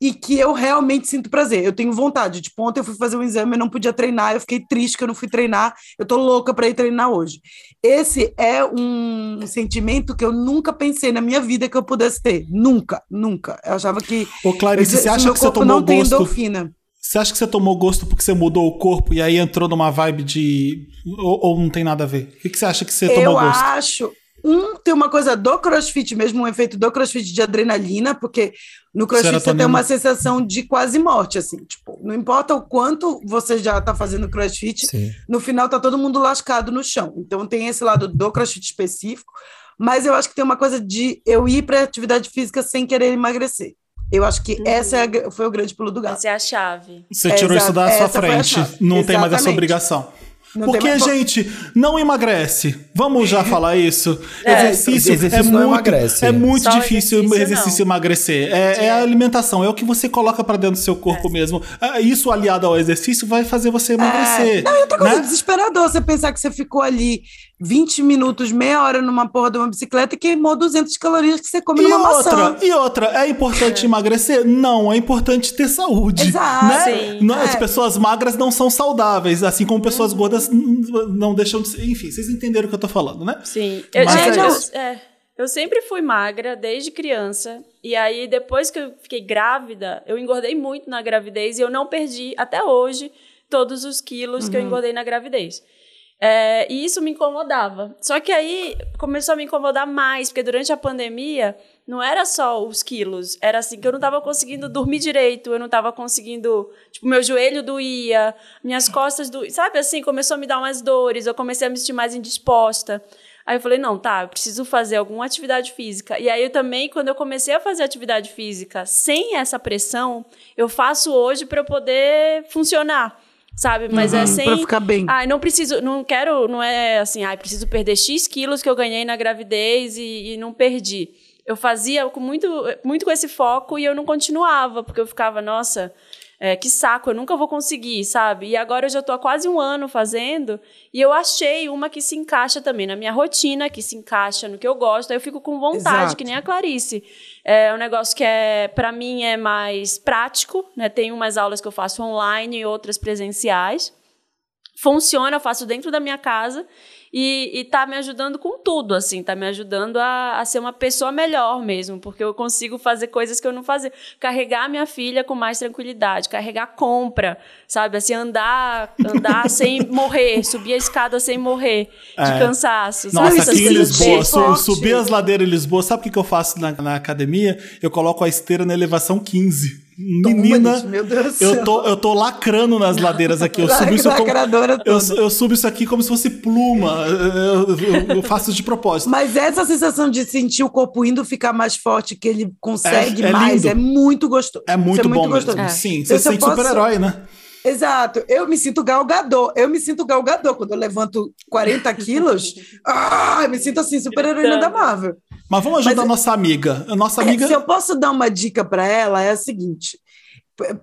e que eu realmente sinto prazer. Eu tenho vontade. Tipo, ontem eu fui fazer um exame, eu não podia treinar, eu fiquei triste que eu não fui treinar. Eu tô louca para ir treinar hoje. Esse é um sentimento que eu nunca pensei na minha vida que eu pudesse ter. Nunca, nunca. Eu achava que. Ô, Clarice, esse você acha que você tomou não tem gosto? endorfina. Você acha que você tomou gosto porque você mudou o corpo e aí entrou numa vibe de. Ou, ou não tem nada a ver? O que, que você acha que você tomou Eu gosto? acho. Um, tem uma coisa do crossfit mesmo, um efeito do crossfit de adrenalina, porque no crossfit você Serotonina. tem uma sensação de quase morte, assim. Tipo, não importa o quanto você já tá fazendo crossfit, Sim. no final tá todo mundo lascado no chão. Então tem esse lado do crossfit específico, mas eu acho que tem uma coisa de eu ir para atividade física sem querer emagrecer. Eu acho que essa é a foi o grande pulo do gato. Essa é a chave. Você tirou isso Exato, da sua essa frente. Não tem mais essa Exatamente. obrigação. Não Porque, mais- gente, não emagrece. Vamos já falar isso. É, exercício, exercício é não muito, emagrece. É muito Só difícil exercício, exercício, não. emagrecer. É, é a alimentação, é o que você coloca pra dentro do seu corpo mesmo. Ah, Isso aliado ao exercício vai fazer você emagrecer. É. Não, e outra coisa, né? desesperador você pensar que você ficou ali 20 minutos, meia hora numa porra de uma bicicleta e queimou 200 calorias que você come E numa outra, maçã. e outra, é importante emagrecer? Não, é importante ter saúde. Exato. Né? Sim. Não, As É. pessoas magras não são saudáveis, assim como pessoas gordas n- não deixam de ser. Enfim, vocês entenderam o que eu tô falando, né? Sim. Eu, Mas gente, é eu, é, eu sempre fui magra desde criança. E aí, depois que eu fiquei grávida, eu engordei muito na gravidez e eu não perdi, até hoje, todos os quilos que eu engordei na gravidez. É, e isso me incomodava. Só que aí começou a me incomodar mais, porque durante a pandemia não era só os quilos, era assim que eu não estava conseguindo dormir direito, eu não estava conseguindo, tipo, meu joelho doía, minhas costas doíam, sabe assim, começou a me dar umas dores, eu comecei a me sentir mais indisposta. Aí eu falei, não, tá, eu preciso fazer alguma atividade física. E aí eu também, quando eu comecei a fazer atividade física sem essa pressão, eu faço hoje para eu poder funcionar. Sabe? Mas é Uhum, sem. Pra ficar bem. Ai, não preciso, não quero, não é assim, ai, preciso perder X quilos que eu ganhei na gravidez e, e não perdi. Eu fazia com muito, muito com esse foco e eu não continuava, porque eu ficava, nossa, é, que saco, eu nunca vou conseguir, sabe? E agora eu já tô há quase um ano fazendo e eu achei uma que se encaixa também na minha rotina, que se encaixa no que eu gosto, aí eu fico com vontade, Exato. que nem a Clarice. É um negócio que é, para mim, é mais prático, né? Tem umas aulas que eu faço online e outras presenciais funciona, eu faço dentro da minha casa e, e tá me ajudando com tudo, assim, tá me ajudando a, a ser uma pessoa melhor mesmo, porque eu consigo fazer coisas que eu não fazia. Carregar minha filha com mais tranquilidade, carregar compra, sabe? Assim, andar, andar sem morrer, subir a escada sem morrer de É. cansaço. sabe? Nossa, Essas aqui em coisas Lisboa, su- subir as ladeiras em Lisboa, sabe o que, que eu faço na, na academia? Eu coloco a esteira na elevação 15. Menina, Toma, meu Deus do eu céu. tô, eu tô lacrando nas ladeiras aqui. Eu subo isso como, eu, eu subo isso aqui como se fosse pluma. Eu, eu- eu faço de propósito. Mas essa sensação de sentir o corpo indo ficar mais forte, que ele consegue É- é mais, lindo. é muito gostoso. É muito Isso bom gostoso. É. Sim, Eu você só sente posso- super-herói, né? Exato. Eu me sinto galgador. Eu me sinto galgador. Quando eu levanto 40 quilos, ah, eu me sinto assim, super heroína da Marvel. Mas vamos ajudar Mas- a nossa amiga. A nossa É, amiga. Se eu posso dar uma dica para ela, é a seguinte.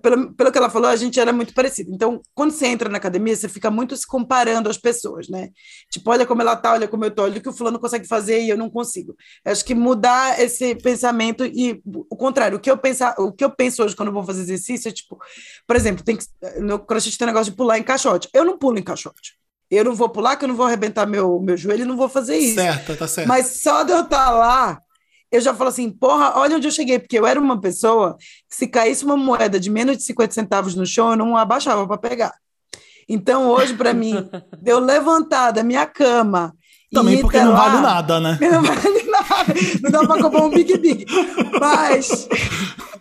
Pelo, pelo que ela falou, a gente era muito parecido. Então, quando você entra na academia, você fica muito se comparando às pessoas, né? Tipo, olha como ela tá, olha como eu tô, olha o que o fulano consegue fazer e eu não consigo. Acho que mudar esse pensamento e o contrário, o que eu pensar, o que eu penso hoje quando eu vou fazer exercício é tipo, por exemplo, tem que no crossfit tem negócio de pular em caixote. Eu não pulo em caixote. Eu não vou pular, que eu não vou arrebentar meu, meu joelho e não vou fazer isso. Certa, tá certo. Mas só de eu estar lá, eu já falo assim, porra, olha onde eu cheguei, porque eu era uma pessoa que se caísse uma moeda de menos de 50 centavos no chão, eu não abaixava para pegar. Então, hoje, para mim, de eu levantar da minha cama. Também porque não lá, vale nada, né? Não vale nada. Não dá para comprar um Big Big. Mas.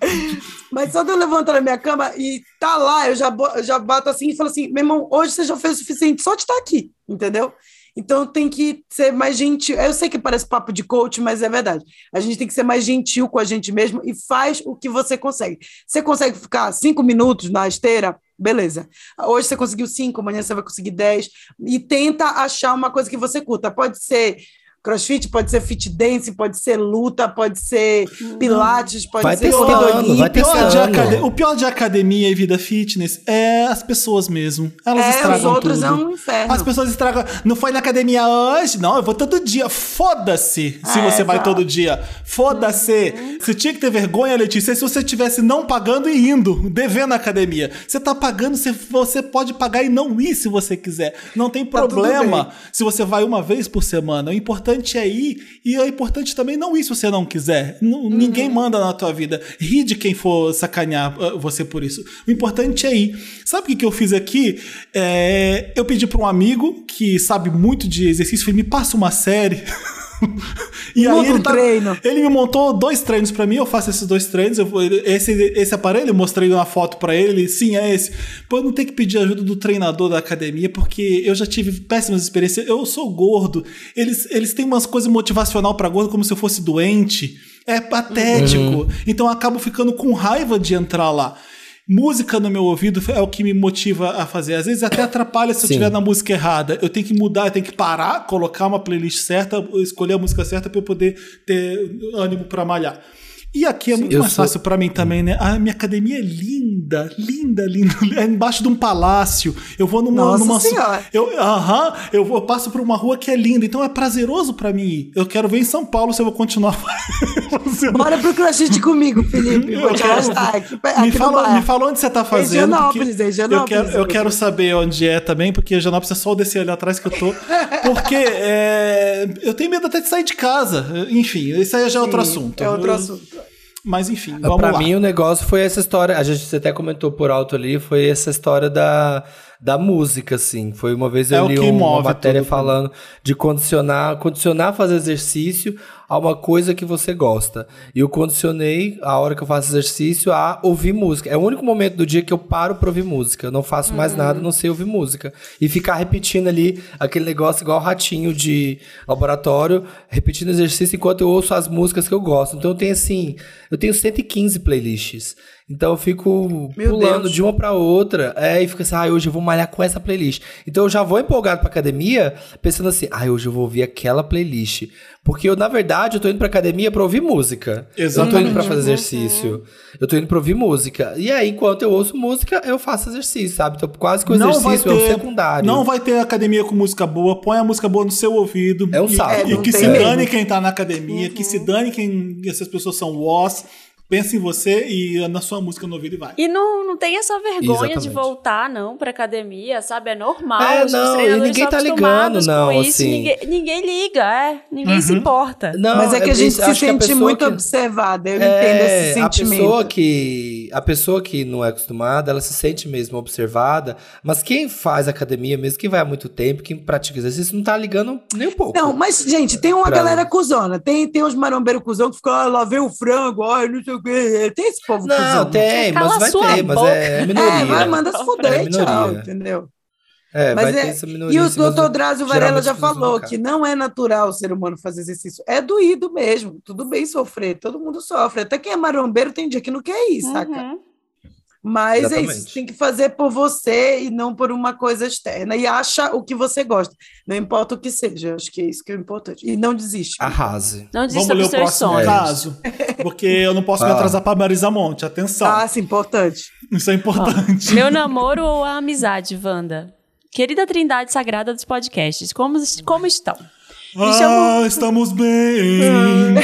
Mas só de eu levantar da minha cama e tá lá, eu já, já bato assim e falo assim: meu irmão, hoje você já fez o suficiente só de estar aqui, entendeu? Então tem que ser mais gentil. Eu sei que parece papo de coach, mas é verdade. A gente tem que ser mais gentil com a gente mesmo e faz o que você consegue. Você consegue ficar cinco minutos na esteira? Beleza. Hoje você conseguiu cinco, amanhã você vai conseguir dez. E tenta achar uma coisa que você curta. Pode ser crossfit, pode ser fit dance, pode ser luta, pode ser pilates, pode Vai ser testando, vai O pior, de testando. acade- o pior de academia e vida fitness é as pessoas mesmo. Elas É, os estragam outros tudo. é um inferno. As pessoas estragam. Não foi na academia hoje? Não, eu vou todo dia. Foda-se se É, você vai exato. todo dia. Foda-se. Você tinha que ter vergonha, Letícia, se você estivesse não pagando e indo, devendo a academia. Você tá pagando, você, você pode pagar e não ir se você quiser. Não tem Tá problema bem. se você vai uma vez por semana. O importante é ir e é importante também não ir se você não quiser. N- Uhum. Ninguém manda na tua vida. Ri de quem for sacanear uh, você por isso. O importante é ir. Sabe o que, que eu fiz aqui? É, eu pedi para um amigo que sabe muito de exercício, falei, me passa uma série. e Monta um ele, tá- treino. ele me montou dois treinos pra mim, eu faço esses dois treinos. Eu, esse, esse aparelho, eu mostrei uma foto pra ele, ele, sim, é esse. Pô, eu não tenho que pedir ajuda do treinador da academia, porque eu já tive péssimas experiências. Eu sou gordo, eles, eles têm umas coisas motivacional pra gordo como se eu fosse doente. É patético. Então eu acabo ficando com raiva de entrar lá. Música no meu ouvido é o que me motiva a fazer. Às vezes até atrapalha se eu Sim. estiver na música errada. Eu tenho que mudar, eu tenho que parar, colocar uma playlist certa, escolher a música certa para eu poder ter ânimo para malhar. E aqui é muito eu mais sou- fácil para mim também, né? A minha academia é linda, linda, linda. É embaixo de um palácio. Eu vou numa. Nossa numa Senhora. eu, aham, eu, vou, eu passo por uma rua que é linda, então é prazeroso para mim ir. Eu quero ver em São Paulo se eu vou continuar fazendo. Bora pro crossfit comigo, Felipe. Eu quero- aqui, aqui me, fala, me fala onde você tá fazendo. Higienópolis, é Higienópolis, Eu quero, eu quero saber onde é também, porque Higienópolis é só eu descer ali atrás que eu tô. Porque é, eu tenho medo até de sair de casa. Enfim, isso aí já é outro assunto. É outro assunto. Mas enfim, vamos pra lá. mim, o negócio foi essa história. A gente até comentou por alto ali, foi essa história da, da música, assim. Foi uma vez eu É li um- uma matéria mim. falando de condicionar, condicionar fazer exercício a uma coisa que você gosta. E eu condicionei a hora que eu faço exercício a ouvir música. É o único momento do dia que eu paro pra ouvir música. Eu não faço mais nada, a não sei ouvir música. E ficar repetindo ali aquele negócio igual ratinho de laboratório, repetindo exercício enquanto eu ouço as músicas que eu gosto. Então eu tenho assim, eu tenho 115 playlists. Então eu fico Meu pulando Deus. de uma pra outra. É, e fica assim, ah, hoje eu vou malhar com essa playlist. Então eu já vou empolgado pra academia, pensando assim, ah, hoje eu vou ouvir aquela playlist. Porque eu, na verdade, eu tô indo pra academia pra ouvir música. Eu não tô indo pra fazer exercício. Eu tô indo pra ouvir música. E aí, enquanto eu ouço música, eu faço exercício, sabe? Então quase que o exercício é o secundário. Não vai ter academia com música boa. Põe a música boa no seu ouvido. É um E- saco. E, É, não que se mesmo. dane quem tá na academia, que se dane quem essas pessoas são was. Pensa em você e na sua música no ouvido e vai. E não, não tem essa vergonha de Exatamente. voltar, não, pra academia, sabe? É normal. É, os não, e ninguém tá ligando, não, com isso. assim. Ninguém, ninguém liga, é. Ninguém Uhum. se importa. Não, Mas é que a gente acho se a sente muito que- observada. Eu É, entendo esse a sentimento. pessoa que a pessoa que não é acostumada, ela se sente mesmo observada, mas quem faz academia mesmo, quem vai há muito tempo, quem pratica exercício, não tá ligando nem um pouco. Não, mas, gente, tem uma Pra- galera cuzona. Tem, tem os marombeiros cuzão que ficam, ah, lá vem o frango, ai, não sei o. Tem esse povo Não, cuzão. tem, mas vai ter, mas boca. é minoria. É, vai, manda se É fuder, minoria. tchau, entendeu? É, Mas vai é- ter essa minoria. E o doutor Drauzio Varela já falou que não é natural o ser humano fazer exercício. É doído mesmo. Tudo bem sofrer, todo mundo sofre. Até quem é marombeiro tem dia que não quer ir, saca? Mas é isso, tem que fazer por você e não por uma coisa externa. E acha o que você gosta. Não importa o que seja, acho que é isso que é importante. E não desiste. Arrase. Não desista Vamos ler o seus próximo sonhos. caso? Porque eu não posso me Vai lá. atrasar pra Marisa Monte. Atenção. Ah, sim, importante. Isso é importante. Meu namoro ou a amizade, Wanda? Querida trindade sagrada dos podcasts, como, como estão? Me Ah, chamo- estamos bem.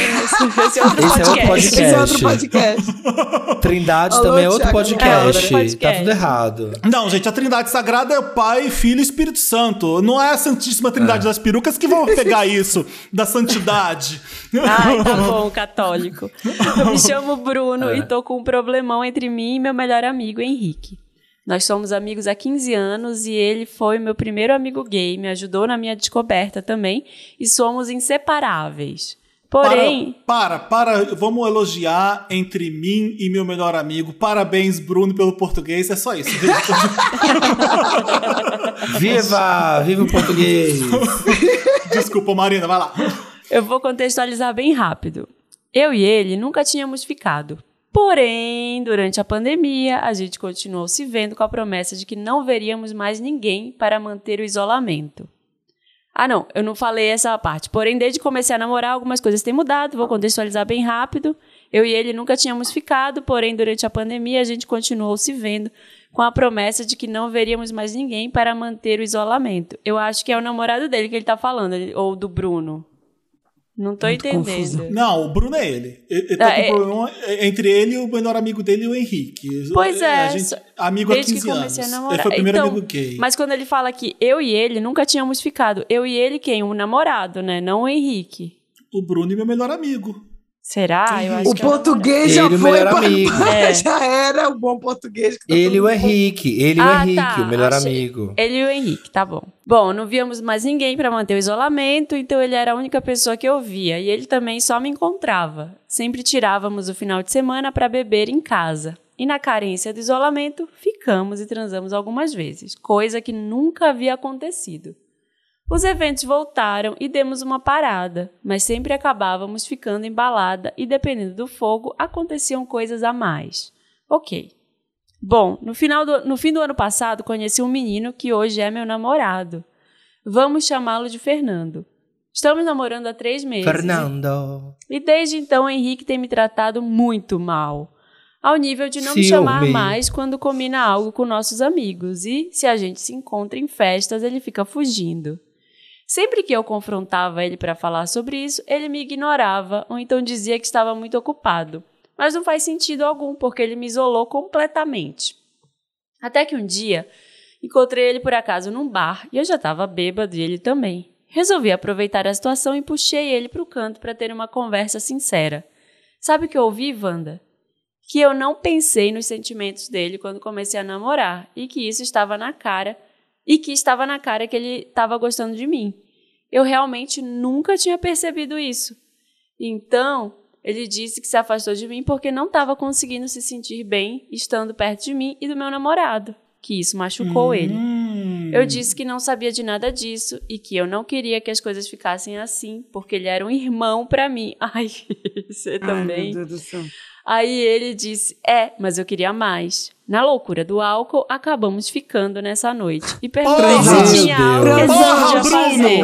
Esse é outro Esse é outro podcast. Esse é outro Podcast. podcast. Trindade Alô, também é outro Thiago, podcast. é outro podcast. Tá tudo errado. Não, gente, a Trindade Sagrada é o Pai, Filho e Espírito Santo. Não é a Santíssima Trindade É. das Perucas que vão pegar isso da santidade. Ai, tá bom, católico. Eu me chamo Bruno É. e tô com um problemão entre mim e meu melhor amigo, Henrique. Nós somos amigos há 15 anos e ele foi meu primeiro amigo gay, me ajudou na minha descoberta também e somos inseparáveis. Porém, Para, para, para, vamos elogiar entre mim e meu melhor amigo. Parabéns, Bruno, pelo português. É só isso. Viva! Viva o português! Desculpa, Marina, vai lá. eu vou contextualizar bem rápido. Eu e ele nunca tínhamos ficado. Porém, durante a pandemia, a gente continuou se vendo com a promessa de que não veríamos mais ninguém para manter o isolamento. Ah, não, eu não falei essa parte. Porém, desde que comecei a namorar, algumas coisas têm mudado. Vou contextualizar bem rápido. Eu e ele nunca tínhamos ficado, porém, durante a pandemia, a gente continuou se vendo com a promessa de que não veríamos mais ninguém para manter o isolamento. Eu acho que é o namorado dele que ele tá falando, ou do Bruno. Não tô Muito entendendo. confusa. Não, o Bruno é ele. Ele tá Ah, com é- problema entre ele e o melhor amigo dele, o Henrique. Pois é, A gente, só- amigo há desde que 15 anos. comecei a namorar. Ele foi o primeiro Então, amigo gay. Mas quando ele fala que eu e ele nunca tínhamos ficado, eu e ele quem? O namorado, né? Não o Henrique. O Bruno e meu melhor amigo. Será? Eu acho O que é o português já Ele, o foi. melhor pra- amigo. É. Já era o bom português. que tá Ele e o Henrique. Ele e o Ah, Henrique, tá. o melhor Achei- amigo. Ele e o Henrique, tá bom. Bom, não víamos mais ninguém para manter o isolamento, então ele era a única pessoa que eu via. E ele também só me encontrava. Sempre tirávamos o final de semana para beber em casa. E na carência do isolamento, ficamos e transamos algumas vezes, coisa que nunca havia acontecido. Os eventos voltaram e demos uma parada, mas sempre acabávamos ficando em balada e, dependendo do fogo, aconteciam coisas a mais. Ok. Bom, no, final do, no fim do ano passado, conheci um menino que hoje é meu namorado. Vamos chamá-lo de Fernando. Estamos namorando há três meses. Fernando. E desde então, o Henrique tem me tratado muito mal. Ao nível de não me chamar mais quando combina algo com nossos amigos. E, se a gente se encontra em festas, ele fica fugindo. Sempre que eu confrontava ele para falar sobre isso, ele me ignorava ou então dizia que estava muito ocupado. Mas não faz sentido algum, porque ele me isolou completamente. Até que um dia, encontrei ele por acaso num bar e eu já estava bêbado e ele também. Resolvi aproveitar a situação e puxei ele para o canto para ter uma conversa sincera. Sabe o que eu ouvi, Wanda? Que eu não pensei nos sentimentos dele quando comecei a namorar e que isso estava na cara e que estava na cara que ele estava gostando de mim. Eu realmente nunca tinha percebido isso. Então, ele disse que se afastou de mim porque não estava conseguindo se sentir bem estando perto de mim e do meu namorado, que isso machucou ele. Hum. Eu disse que não sabia de nada disso e que eu não queria que as coisas ficassem assim, porque ele era um irmão pra mim. Ai, você Ai, também. meu Deus do céu. Aí ele disse: É, mas eu queria mais. Na loucura do álcool, acabamos ficando nessa noite. E perguntei Porra! se tinha algo que Porra, fazer.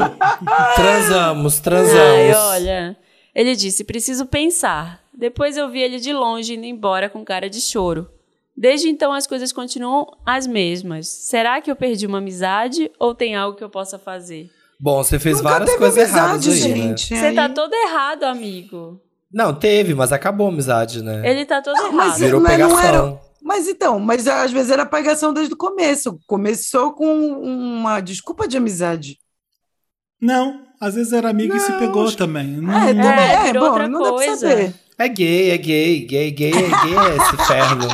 Transamos, Ai, transamos. olha. Ele disse: preciso pensar. Depois eu vi ele de longe indo embora com cara de choro. Desde então as coisas continuam as mesmas. Será que eu perdi uma amizade ou tem algo que eu possa fazer? Bom, você fez Nunca várias coisas amizade, erradas aí, né? gente. Você aí- tá todo errado, amigo. Não, teve, mas acabou a amizade, né? Ele tá todo Não, mas errado. Virou mas não pegação. era- Mas então, mas às vezes era pegação desde o começo. Começou com uma desculpa de amizade. Não, às vezes era amigo e se Não, pegou acho- também. Não, É, não- é, virou bom, outra não dá pra coisa. saber. É gay, é gay, gay, gay, é gay é esse inferno.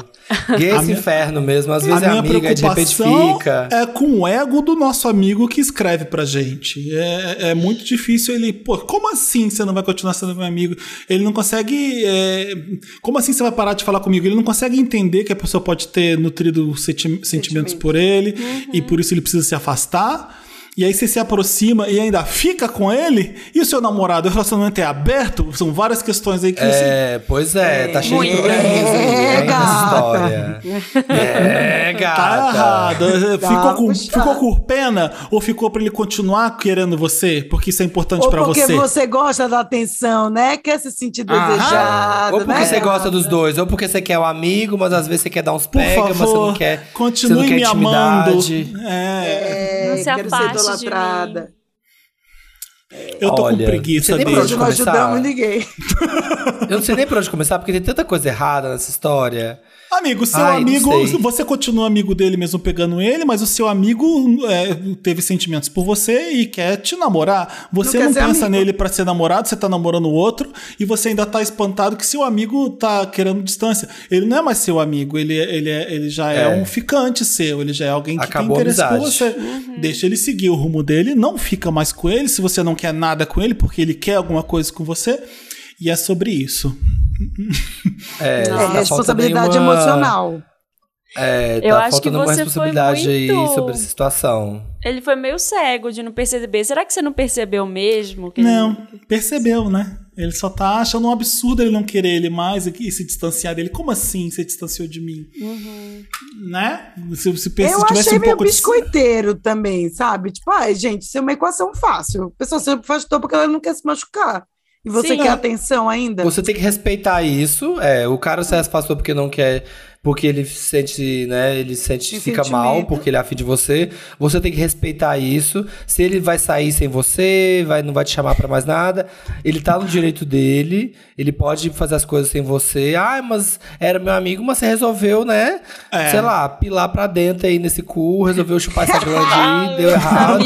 Gay é A esse minha- inferno mesmo. Às A vezes é minha amiga, aí de repente preocupação fica. é com o ego do nosso amigo que escreve pra gente. É, é muito difícil ele. Pô, como assim você não vai continuar sendo meu amigo? Ele não consegue. é, como assim você vai parar de falar comigo? Ele não consegue entender que a pessoa pode ter nutrido senti- sentimentos por ele e por isso ele precisa se afastar. E aí você se aproxima e ainda fica com ele, e o seu namorado, o relacionamento é aberto? São várias questões aí que você. É, pois é, tá cheio de Muito. probleminhas aí, É, gata. história. É, Tá gata. errado. Tá ficou, com, ficou com pena ou ficou pra ele continuar querendo você? Porque isso é importante Ou pra porque você. você. gosta da atenção, né? Quer se sentir Aham. desejado, Ou porque né? você gosta dos dois, ou porque você quer o amigo, mas às vezes você quer dar uns Por pega, mas você favor, não quer. continue você não quer me amando. intimidade. É, É, Não se de idolatrada. eu tô Olha, com preguiça dele. pra Nós onde não começar? ajudamos ninguém. Eu não sei nem por onde começar, porque tem tanta coisa errada nessa história. Amigo, seu Ai, amigo, você continua amigo dele mesmo pegando ele, mas o seu amigo é, teve sentimentos por você e quer te namorar. Você Não não, pensa amigo. nele pra ser namorado, você tá namorando o outro e você ainda tá espantado que seu amigo tá querendo distância. Ele não é mais seu amigo, ele, ele, é- ele já é, É. um ficante seu, ele já é alguém que Acabou tem interesse por você. Deixa ele seguir o rumo dele, não fica mais com ele se você não quer nada com ele, porque ele quer alguma coisa com você. E é sobre isso. É, É tá faltando responsabilidade uma- emocional. É, Eu tá acho que você foi muito- sobre essa situação. Ele foi meio cego de não perceber. Será que você não percebeu mesmo? que ele- Não, percebeu, né? Ele só tá achando um absurdo ele não querer ele mais e, se distanciar dele. Como assim você distanciou de mim? Né? Se, se, pensa, Eu se tivesse achei um meio pouco de. biscoiteiro também, sabe? Tipo, ai, gente, isso é uma equação fácil. A pessoa se afastou porque ela não quer se machucar. E você Sim. quer atenção ainda? Você tem que respeitar isso. É, o cara se afastou porque não quer, porque ele sente, né? Ele sente, fica mal porque ele é afim de você. Você tem que respeitar isso. Se ele vai sair sem você, vai, não vai te chamar pra mais nada. Ele tá no direito dele. Ele pode fazer as coisas sem você. Ah, mas era meu amigo, mas você resolveu, né? É. Sei lá, pilar pra dentro aí nesse cu, resolveu chupar essa glande aí, deu errado.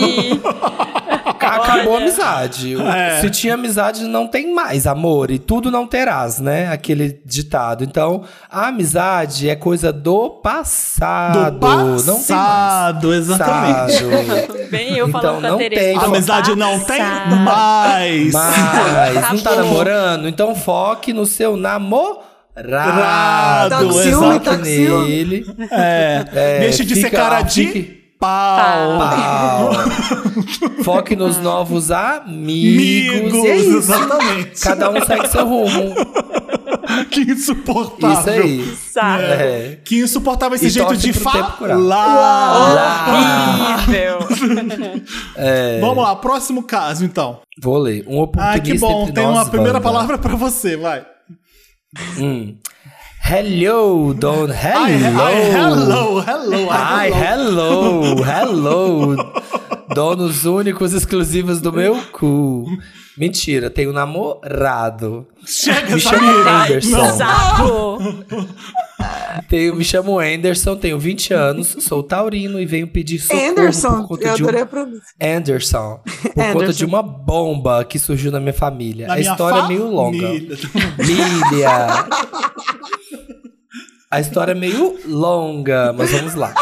Acabou a amizade. É. Se tinha amizade, não tem mais amor. E tudo não terás, né? Aquele ditado. Então, a amizade é coisa do passado. Do Não tem mais. passado, exatamente. Passado. Bem, eu Então, falando com a não Tereza. tem. A amizade não tem Passado. mais. Mas não tá namorando? Então foque no seu namorado. Rado, ciúme. nele. É. É, Deixa de ser cara de fique- pau. Pau. Foque nos novos amigos. Amigos, é isso. exatamente. Cada um segue seu rumo. Que insuportável. Isso aí. Sabe? É. Que insuportável esse E jeito de falar. Horrível. Vamos lá, próximo caso, então. Vou ler. Um oportunista Ah, que bom. entre Tem nós, uma primeira palavra pra você, vai. Hum. Hello, Don. Hello. ai, hello, hello, Ai, ai, hello. hello, hello. Donos únicos exclusivos do meu cu. Mentira, tenho namorado. Chega, Me chamo Anderson. saco. Tenho, me chamo Anderson, tenho 20 anos, sou taurino e venho pedir socorro Anderson, por conta eu de um adorei a pronúncia. Anderson, por conta Anderson. de uma bomba que surgiu na minha família. Na a minha história é meio longa. família. A história é meio longa, mas vamos lá.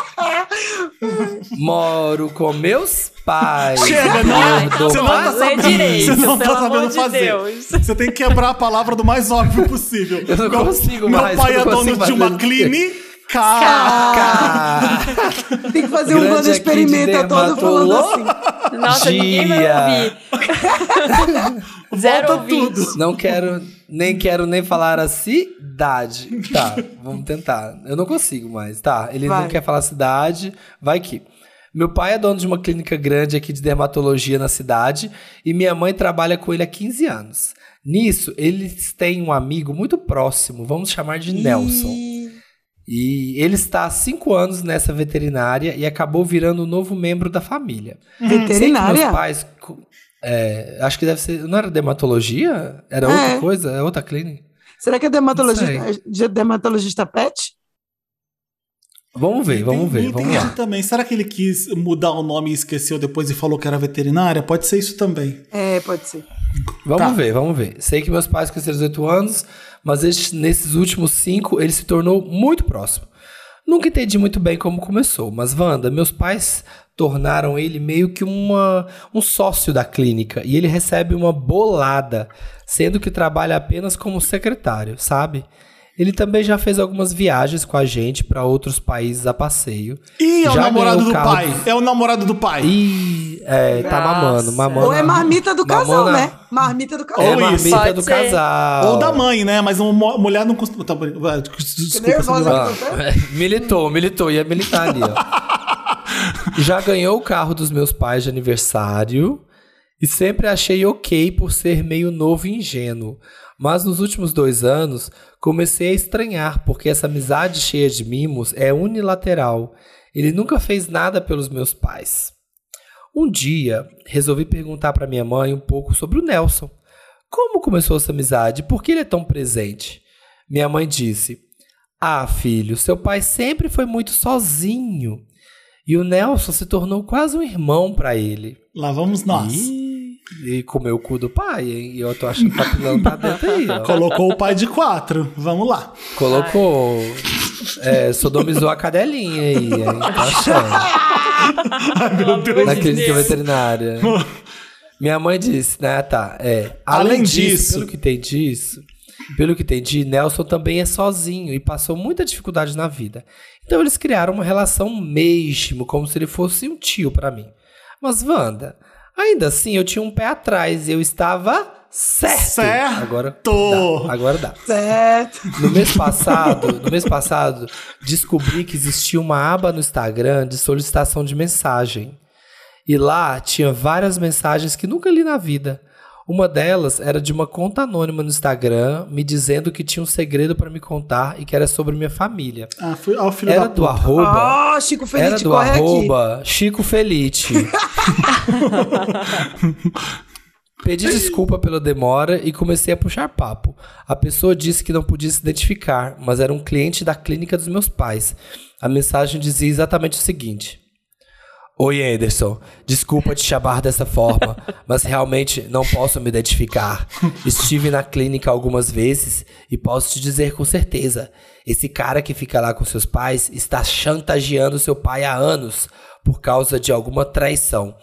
Moro com meus pais. Chega, não é? Gordo Você não tá sabendo, direito, você não tá sabendo de fazer. Deus. Você tem que quebrar a palavra do mais óbvio possível. Eu não Meu- consigo meu mais, pai eu é dono de uma clínica. Tem que fazer um Grande Wanda aqui de experimenta todo falando assim. Nossa, ninguém vai Dia. ouvir. Zero Volta ouvintes. tudo. Não quero, nem quero nem falar assim. Idade. Tá, vamos tentar. Eu não consigo mais. Tá, ele Vai. não quer falar cidade. Vai que. Meu pai é dono de uma clínica grande aqui de dermatologia na cidade e minha mãe trabalha com ele há 15 anos. Nisso, eles têm um amigo muito próximo, vamos chamar de Nelson. E ele está há 5 anos nessa veterinária e acabou virando um novo membro da família. Sei que Veterinária? meus pais. É, acho que deve ser. Não era dermatologia? Era outra É. coisa? É outra clínica? Será que é dermatologista, de- dermatologista pet? Vamos ver, vamos ver, vamos Entendi lá. também. Será que ele quis mudar o nome e esqueceu depois e falou que era veterinária? Pode ser isso também. É, pode ser. Vamos Tá. ver, vamos ver. Sei que meus pais conheceram 18 anos, mas este- nesses últimos cinco ele se tornou muito próximo. Nunca entendi muito bem como começou, mas Wanda, meus pais tornaram ele meio que uma, um sócio da clínica e ele recebe uma bolada, sendo que trabalha apenas como secretário, sabe? Ele também já fez algumas viagens com a gente para outros países a passeio. Ih, é o Já namorado do carro pai. É o namorado do pai. Ih, é, tá Nossa. mamando, mamando. Ou é marmita do casal, né? Marmita do casal. É Ou isso. marmita Pode do ser. casal. Ou da mãe, né? Mas uma mulher não costuma. Tá, desculpa, nervosa. Samira. Ah, militou, militou, ia militar ali, ó. Já ganhou o carro dos meus pais de aniversário e sempre achei ok por ser meio novo e ingênuo. Mas nos últimos dois anos comecei a estranhar porque essa amizade cheia de mimos é unilateral. Ele nunca fez nada pelos meus pais. Um dia resolvi perguntar para minha mãe um pouco sobre o Nelson. Como começou essa amizade? Por que ele é tão presente? Minha mãe disse: ah, filho, seu pai sempre foi muito sozinho. E o Nelson se tornou quase um irmão pra ele. Lá vamos nós. Ih, e comeu o cu do pai, hein? E eu tô achando que tá pilando pra dentro aí, ó. Colocou o pai de quatro. Vamos lá. Colocou. É, sodomizou a cadelinha aí, hein? Tá achando. Ai, meu Deus. Na clínica Deus. veterinária. Minha mãe disse, né? Tá. É. Além Além, disso, disso- pelo que entendi isso, pelo que entendi, Nelson também é sozinho e passou muita dificuldade na vida. Então eles criaram uma relação mesmo, como se ele fosse um tio pra mim. Mas Wanda, ainda assim eu tinha um pé atrás e eu estava certo. Certo. Agora dá, agora dá. Certo. No mês passado, no mês passado, descobri que existia uma aba no Instagram de solicitação de mensagem. E lá tinha várias mensagens que nunca li na vida. Uma delas era de uma conta anônima no Instagram me dizendo que tinha um segredo pra me contar e que era sobre minha família. Ah, foi ó, o filho Era da do puta. arroba. Ó, Chico Era Feliz, do corre aqui. arroba Chico Felite. Pedi desculpa pela demora e comecei a puxar papo. A pessoa disse que não podia se identificar, mas era um cliente da clínica dos meus pais. A mensagem dizia exatamente o seguinte: Oi, Anderson. Desculpa te chamar dessa forma, mas realmente não posso me identificar. Estive na clínica algumas vezes e posso te dizer com certeza: esse cara que fica lá com seus pais está chantageando seu pai há anos por causa de alguma traição.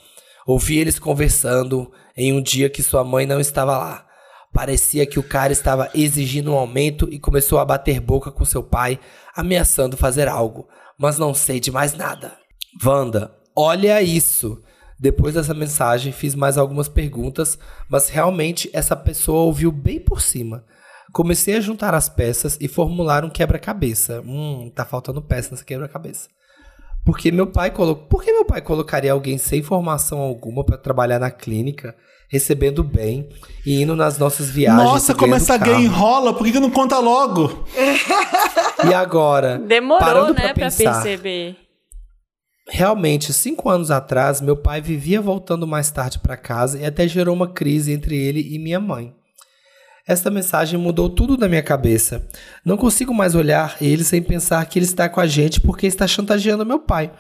Ouvi eles conversando em um dia que sua mãe não estava lá. Parecia que o cara estava exigindo um aumento e começou a bater boca com seu pai, ameaçando fazer algo, mas não sei de mais nada. Wanda, olha isso! Depois dessa mensagem, fiz mais algumas perguntas, mas realmente essa pessoa ouviu bem por cima. Comecei a juntar as peças e formular um quebra-cabeça. Hum, tá faltando peça nessa quebra-cabeça. Porque meu pai colocou. Por que meu pai colocaria alguém sem formação alguma para trabalhar na clínica, recebendo bem e indo nas nossas viagens? Nossa, como essa carro? gay enrola. Por que, que não conta logo? E agora? Demorou, né, pra pensar, perceber. Realmente, cinco anos atrás, meu pai vivia voltando mais tarde para casa e até gerou uma crise entre ele e minha mãe. Esta mensagem mudou tudo na minha cabeça. Não consigo mais olhar ele sem pensar que ele está com a gente porque está chantageando meu pai.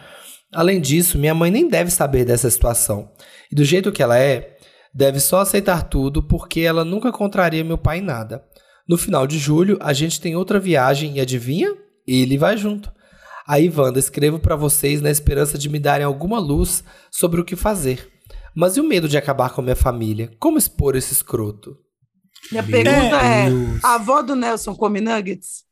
Além disso, minha mãe nem deve saber dessa situação. E do jeito que ela é, deve só aceitar tudo porque ela nunca contraria meu pai em nada. No final de julho, a gente tem outra viagem e adivinha? Ele vai junto. Aí, Wanda, escrevo pra vocês na esperança de me darem alguma luz sobre o que fazer. Mas e o medo de acabar com a minha família? Como expor esse escroto? Minha pergunta é: Deus. a avó do Nelson come nuggets?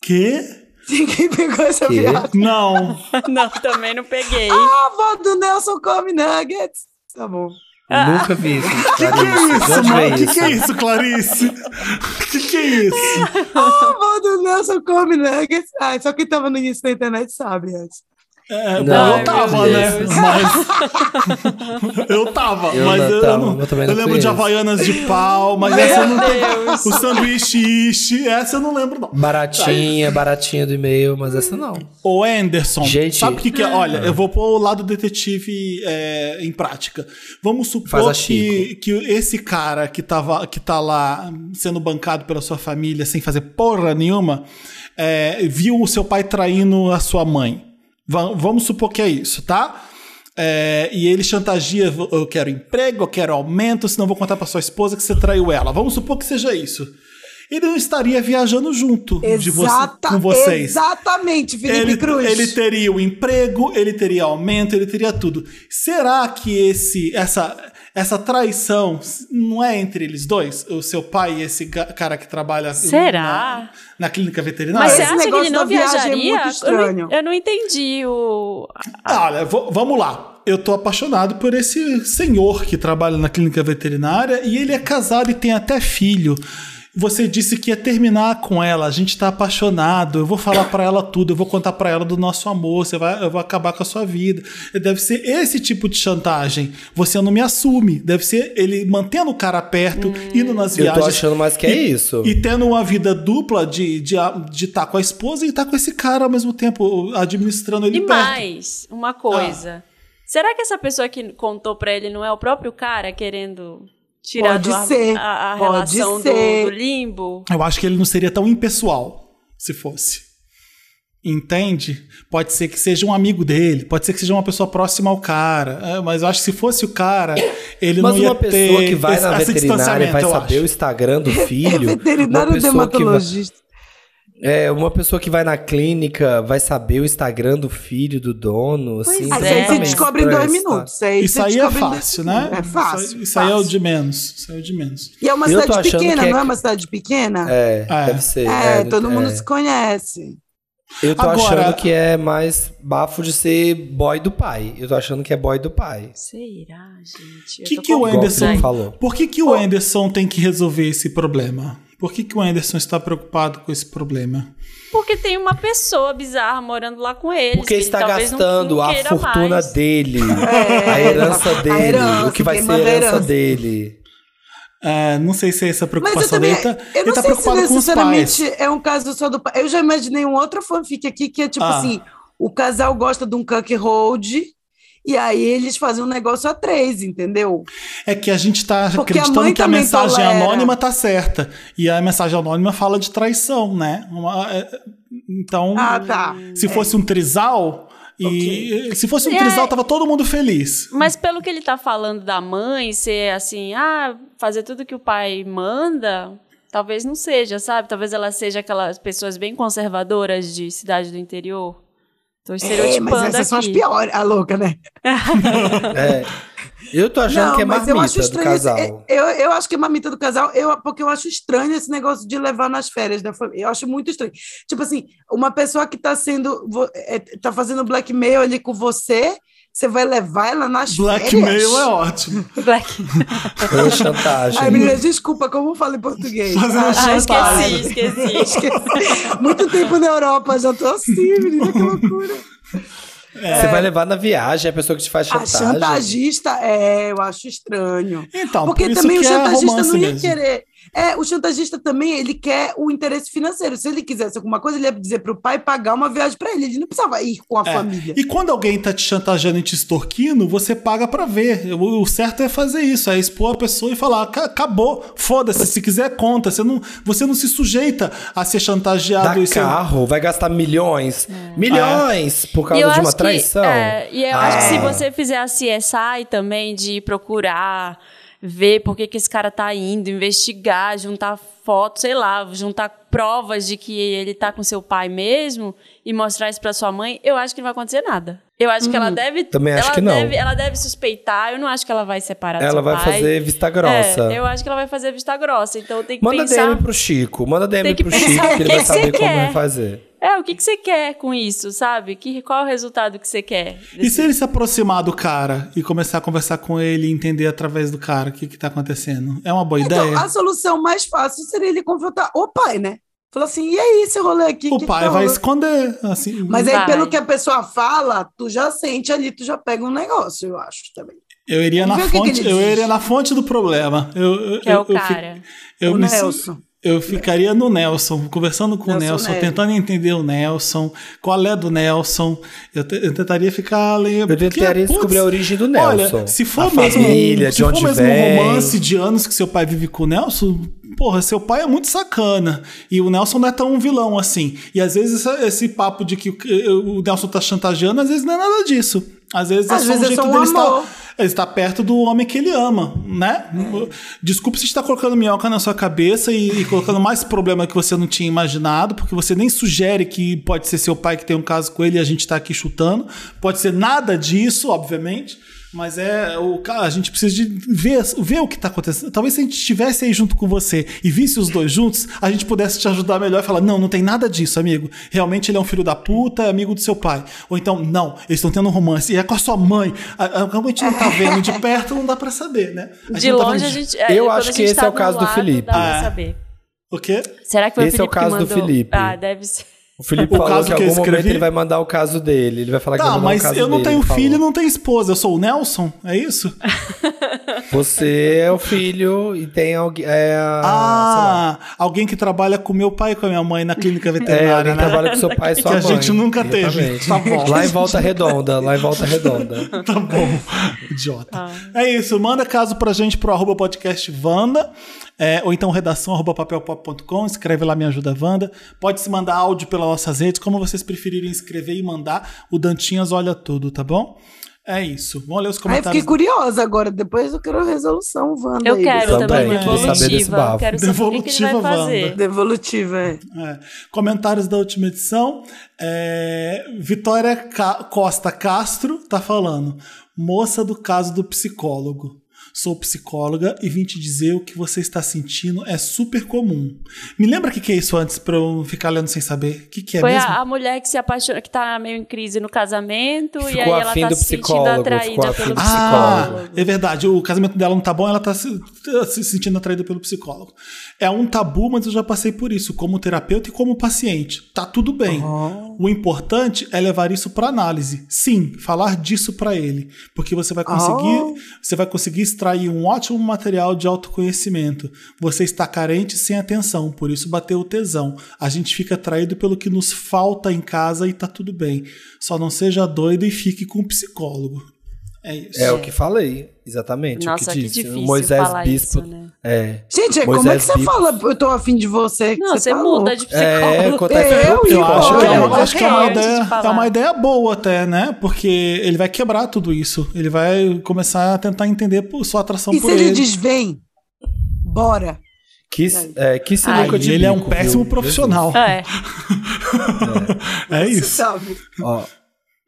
Quê? Quem pegou essa viagem? Não. Não, também não peguei. A avó do Nelson come nuggets. Tá bom. Nunca vi isso. Que que é isso, mano? Que isso? que é isso, Clarice? Que que é isso? Ah, o do Nelson come nuggets. Ah, só quem tava no início da internet sabe antes. É, bom, Não, eu tava, né? Mas. eu tava, Eu mas não eu, tava, não. eu também eu não lembro de. Havaianas de pau, mas Meu essa eu não Deus. O sanduíche ishi, essa eu não lembro, não. Baratinha, baratinha do e-mail, mas essa não. Ô, Anderson, Gente- sabe o que, que é? Olha, eu vou pôr o lado detetive é, em prática. Vamos supor que, que esse cara que, tava, que tá lá sendo bancado pela sua família sem fazer porra nenhuma, é, viu o seu pai traindo a sua mãe. Va- vamos supor que é isso, tá? É, e ele chantageia: eu quero emprego, eu quero aumento, senão vou contar pra sua esposa que você traiu ela. Vamos supor que seja isso. Ele não estaria viajando junto de você, Exata, com vocês Exatamente, Felipe ele, Cruz. ele teria o emprego, ele teria aumento, ele teria tudo. Será que esse essa essa traição não é entre eles dois? O seu pai e esse cara que trabalha Será? na, na clínica veterinária? Mas você esse acha que negócio ele não é viajaria? muito estranho. Eu, não, eu não entendi o. Ah, Olha, vamos lá. Eu tô apaixonado por esse senhor que trabalha na clínica veterinária e ele é casado e tem até filho. Você disse que ia terminar com ela, a gente tá apaixonado, eu vou falar pra ela tudo, eu vou contar pra ela do nosso amor, você vai, eu vou acabar com a sua vida. Deve ser esse tipo de chantagem. Você não me assume. Deve ser ele mantendo o cara perto, indo nas Eu tô viagens. achando mais que é e- isso. E tendo uma vida dupla de estar de, tá com a esposa e estar com esse cara ao mesmo tempo, administrando ele E perto. mais, uma coisa. Será que essa pessoa que contou pra ele não é o próprio cara querendo tirar Pode do ser, a, a pode relação do, ser. do limbo? Eu acho que ele não seria tão impessoal se fosse. Entende? Pode ser que seja um amigo dele, pode ser que seja uma pessoa próxima ao cara, é, mas eu acho que se fosse o cara, ele Mas não ia uma pessoa ter que vai esse, na veterinária vai saber o. Instagram do filho. É veterinário uma pessoa que vai- dermatologista. É, uma pessoa que vai na clínica vai saber o Instagram do filho do dono, assim. Aí é. você também descobre em dois essa história. minutos. Aí Isso aí é fácil, minutos. né? É fácil. Isso, aí- isso aí é o fácil. de menos. Isso aí é o de menos. E é uma Eu cidade pequena, que é não é uma cidade pequena? É, É. deve ser. É, é, todo mundo é. se conhece. Eu tô Agora- achando que é mais bafo de ser boy do pai. Eu tô achando que é boy do pai. Será, gente? Eu Que que o Anderson falou. Por que, que o Anderson tem que resolver esse problema? Por que, que o Anderson está preocupado com esse problema? Porque tem uma pessoa bizarra morando lá com eles. Porque que ele está talvez não- gastando não a fortuna mais. dele, É, a herança a dele, herança, o que vai ser a é a herança herança. dele. É, não sei se é essa a preocupação também. dele. Tá, eu ele não tá sei se preocupado com os pais. necessariamente é um caso só do pai. Eu já imaginei um outro fanfic aqui que é tipo Ah. assim: o casal gosta de um cuck hold. E aí eles fazem um negócio a três, entendeu? É que a gente tá Porque a acreditando mãe que a mensagem tolera. anônima tá certa. E a mensagem anônima fala de traição, né? Uma- é, então, Ah, tá. se fosse um trisal, e se fosse um É. trisal, tava todo mundo feliz. Mas pelo que ele tá falando da mãe ser assim, ah, fazer tudo que o pai manda, talvez não seja, sabe? Talvez ela seja aquelas pessoas bem conservadoras de cidade do interior. Tô É, estereotipando mas essas são as aqui. piores, a louca, né? É. Eu tô achando Não, que é mas eu acho marmita do estranho. esse- casal. eu, eu acho que é mamita do casal, eu, porque eu acho estranho esse negócio de levar nas férias da família. Eu acho muito estranho. Tipo assim, uma pessoa que tá sendo. é, tá fazendo blackmail ali com você, você vai levar ela nas Blackmail férias? é ótimo. Black. Foi chantagem. Ai, meninas, desculpa, como eu falo em português? Fazendo Ah, Ah, chantagem. esqueci, esqueci. esqueci. Muito tempo na Europa, já tô assim, menina, que loucura. Você vai levar na viagem a pessoa que te faz A chantagem. chantagista, é, eu acho estranho. Então, Porque por isso também que o é chantagista romance não ia mesmo. querer. É, o chantagista também, ele quer o interesse financeiro. Se ele quisesse alguma coisa, ele ia dizer pro pai pagar uma viagem para ele. Ele não precisava ir com a É. família. E quando alguém tá te chantageando e te extorquindo, você paga pra ver. O, o certo é fazer isso, é expor a pessoa e falar: "Ca- acabou, foda-se, se quiser conta. Você não, você não se sujeita a ser chantageado Dá e ser- carro, vai gastar milhões. Milhões por E causa de uma traição. Que, é, e eu acho que se Ah. você fizer a CSI também, de procurar, ver por que, que esse cara tá indo, investigar, juntar fotos, sei lá, juntar provas de que ele tá com seu pai mesmo e mostrar isso pra sua mãe, eu acho que não vai acontecer nada. Eu acho que ela deve. Também acho ela que não. Deve, ela deve suspeitar. Eu não acho que ela vai separar Ela vai pai. fazer vista grossa. É, eu acho que ela vai fazer vista grossa. Então tem que Manda pensar. DM pro Chico, manda DM que pro Chico o que ele que vai que saber você como quer. vai fazer. É, o que, que você quer com isso, sabe? Que, qual é o resultado que você quer? E se ele se aproximar do cara e começar a conversar com ele e entender através do cara o que, que tá acontecendo? É uma boa Então, ideia? a solução mais fácil seria ele confrontar o pai, né? Falar assim, e aí, esse rolê aqui? o que pai tá vai rolando?" esconder, assim. Mas aí, Vai. pelo que a pessoa fala, tu já sente ali, tu já pega um negócio, eu acho também. eu iria na Vamos fonte, eu iria na fonte do problema. Eu, eu, Que é eu- o eu cara. eu O me- Nelson. Eu ficaria no Nelson, conversando com o Nelson Nelson, Ned. tentando entender o Nelson, qual é do Nelson. Eu, te- eu tentaria ficar ali. Eu porque, tentaria putz, descobrir a origem do Nelson. Olha, se for a mesmo, família, se de for onde mesmo vem. um romance de anos que seu pai vive com o Nelson, porra, seu pai é muito sacana. E o Nelson não é tão um vilão assim. E às vezes esse, esse papo de que o, o Nelson tá chantageando, às vezes não é nada disso. Às vezes é Às só vezes um é jeito só um dele amor. estar. Ele está perto do homem que ele ama, né? Desculpe se está colocando minhoca na sua cabeça e, e colocando mais problema que você não tinha imaginado, porque você nem sugere que pode ser seu pai que tem um caso com ele e a gente está aqui chutando. Pode ser nada disso, obviamente. Mas é o cara, a gente precisa de ver, ver o que tá acontecendo. Talvez se a gente estivesse aí junto com você e visse os dois juntos, a gente pudesse te ajudar melhor e falar: não, não tem nada disso, amigo. Realmente ele é um filho da puta, é amigo do seu pai. Ou então, não, eles estão tendo um romance e é com a sua mãe. A- a- Como a gente não tá vendo de perto, não dá pra saber, né? A gente De tá longe vendo a gente. é, Eu acho que gente esse tá é o caso do Felipe. Dá pra Ah. saber. O quê? Será que foi Esse o é o Felipe caso que do mandou? Felipe. Ah, deve ser. O Felipe O falou caso que que algum momento escrevi- ele vai mandar o caso dele. Ele vai falar que Tá, vai mandar o mas caso eu não dele, tenho falou. filho, não tenho esposa. Eu sou o Nelson, é isso? Você é o filho e tem alguém. É, a- Ah, alguém que trabalha com meu pai e com a minha mãe na clínica. É, veterinária, alguém que né? trabalha com seu pai e sua Que a mãe. gente nunca teve. Tá bom. Lá em Volta Redonda, lá em Volta Redonda. Tá bom, idiota. É isso, manda caso pra gente pro arroba podcast Wanda, é, ou então redação arroba papelpop.com, escreve lá Me Ajuda Wanda. Pode se mandar áudio pelas nossas redes, como vocês preferirem escrever e mandar. O Dantinhas olha tudo, tá bom? É isso. Vamos ler os comentários. fiquei curiosa agora, depois eu quero resolução, Wanda. Eu aí. quero Também, também, quero saber desse devolutiva. bafo. Quero saber o que, que ele vai Devolutiva, fazer. Wanda. Devolutiva, é. É. Comentários da última edição. É, Vitória Ca- Costa Castro tá falando. Moça do caso do psicólogo. Sou psicóloga e vim te dizer o que você está sentindo é super comum. Me lembra o que, que é isso antes pra eu ficar lendo sem saber? O que, que é Foi mesmo? a, a mulher que se apaixona, que tá meio em crise no casamento, e aí ela tá se sentindo psicólogo, atraída pelo do Ah, psicólogo. é verdade. O casamento dela não tá bom, ela tá se, tá se sentindo atraída pelo psicólogo. É um tabu, mas eu já passei por isso, como terapeuta e como paciente. Tá tudo bem. O importante é levar isso para análise. Sim, falar disso para ele, porque você vai conseguir, Oh. você vai conseguir extrair um ótimo material de autoconhecimento. Você está carente sem atenção, por isso bateu o tesão. A gente fica atraído pelo que nos falta em casa e tá tudo bem. Só não seja doido e fique com um psicólogo. É isso. É o que falei, exatamente. Nossa, o que que disse. difícil o Moisés falar Bispo. isso, né? É. Gente, como é Moisés que você Bispo. fala? Eu tô afim de você. Não, você tá muda de psicólogo. É, Eu e Eu acho que, é uma, acho que é uma ideia, é uma ideia boa até, né? Porque ele vai quebrar tudo isso. Ele vai começar a tentar entender por sua atração E por se ele ele. diz, vem, bora. Que, é, que Ai, sinuca de ele é um bico, péssimo viu? profissional. É. É Você isso. sabe. Ó,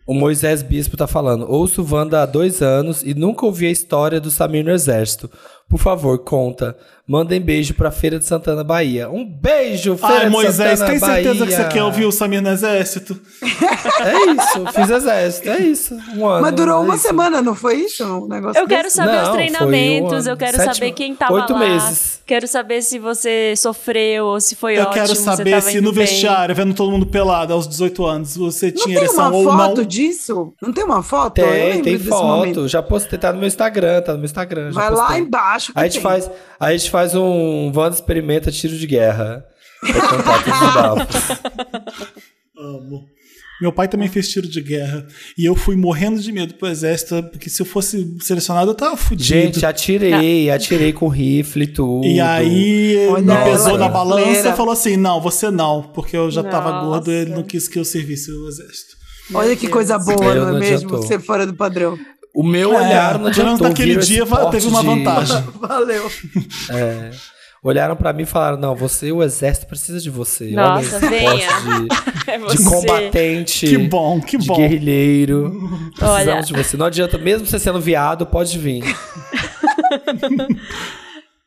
o Moisés Bispo tá falando. Ouço Wanda há dois anos e nunca ouvi a história do Samir no Exército. Por favor, conta. Mandem beijo pra Feira de Santana, Bahia. Um beijo, Feira Ai, de Moisés, Santana, tem certeza Bahia. que você quer ouvir o Samir no exército? É isso, fiz exército, é isso. Um ano. Mas durou é uma isso. semana, não foi isso? Um negócio Eu quero desse? saber Não, os foi treinamentos, um eu quero sete- saber quem tava oito lá. meses. Quero saber se você sofreu ou se foi Eu ótimo. quero você saber tava se no bem. vestiário, vendo todo mundo pelado aos 18 anos, você Não tinha tem uma ereção ou foto não. disso? Não tem uma foto? Eu Tem, lembro tem desse foto. momento. Já postei, tá no meu Instagram, tá no meu Instagram. já Vai lá embaixo. que Aí a gente tem. faz, aí a gente faz um Wanda experimenta tiro de guerra. Pra contar todos os bafos. Amo. Meu pai também fez tiro de guerra. E eu fui morrendo de medo pro exército, porque se eu fosse selecionado, eu tava fudido. Gente, atirei, atirei com rifle e tudo. E aí Olha me pesou na balança e falou assim: não, você não, porque eu já tava Nossa. gordo e ele não quis que eu servisse o exército. Olha que coisa boa, não é mesmo? adiantou. Ser fora do padrão. O meu É, olhar não adiantou. naquele dia teve uma de- vantagem. Valeu. É. olharam pra mim e falaram: Não, você, o exército precisa de você. Nossa, Olha esse venha. poste É de, você. de combatente. Que bom, que de bom. guerrilheiro. Precisamos Olha. de você. Não adianta, mesmo você sendo viado, pode vir.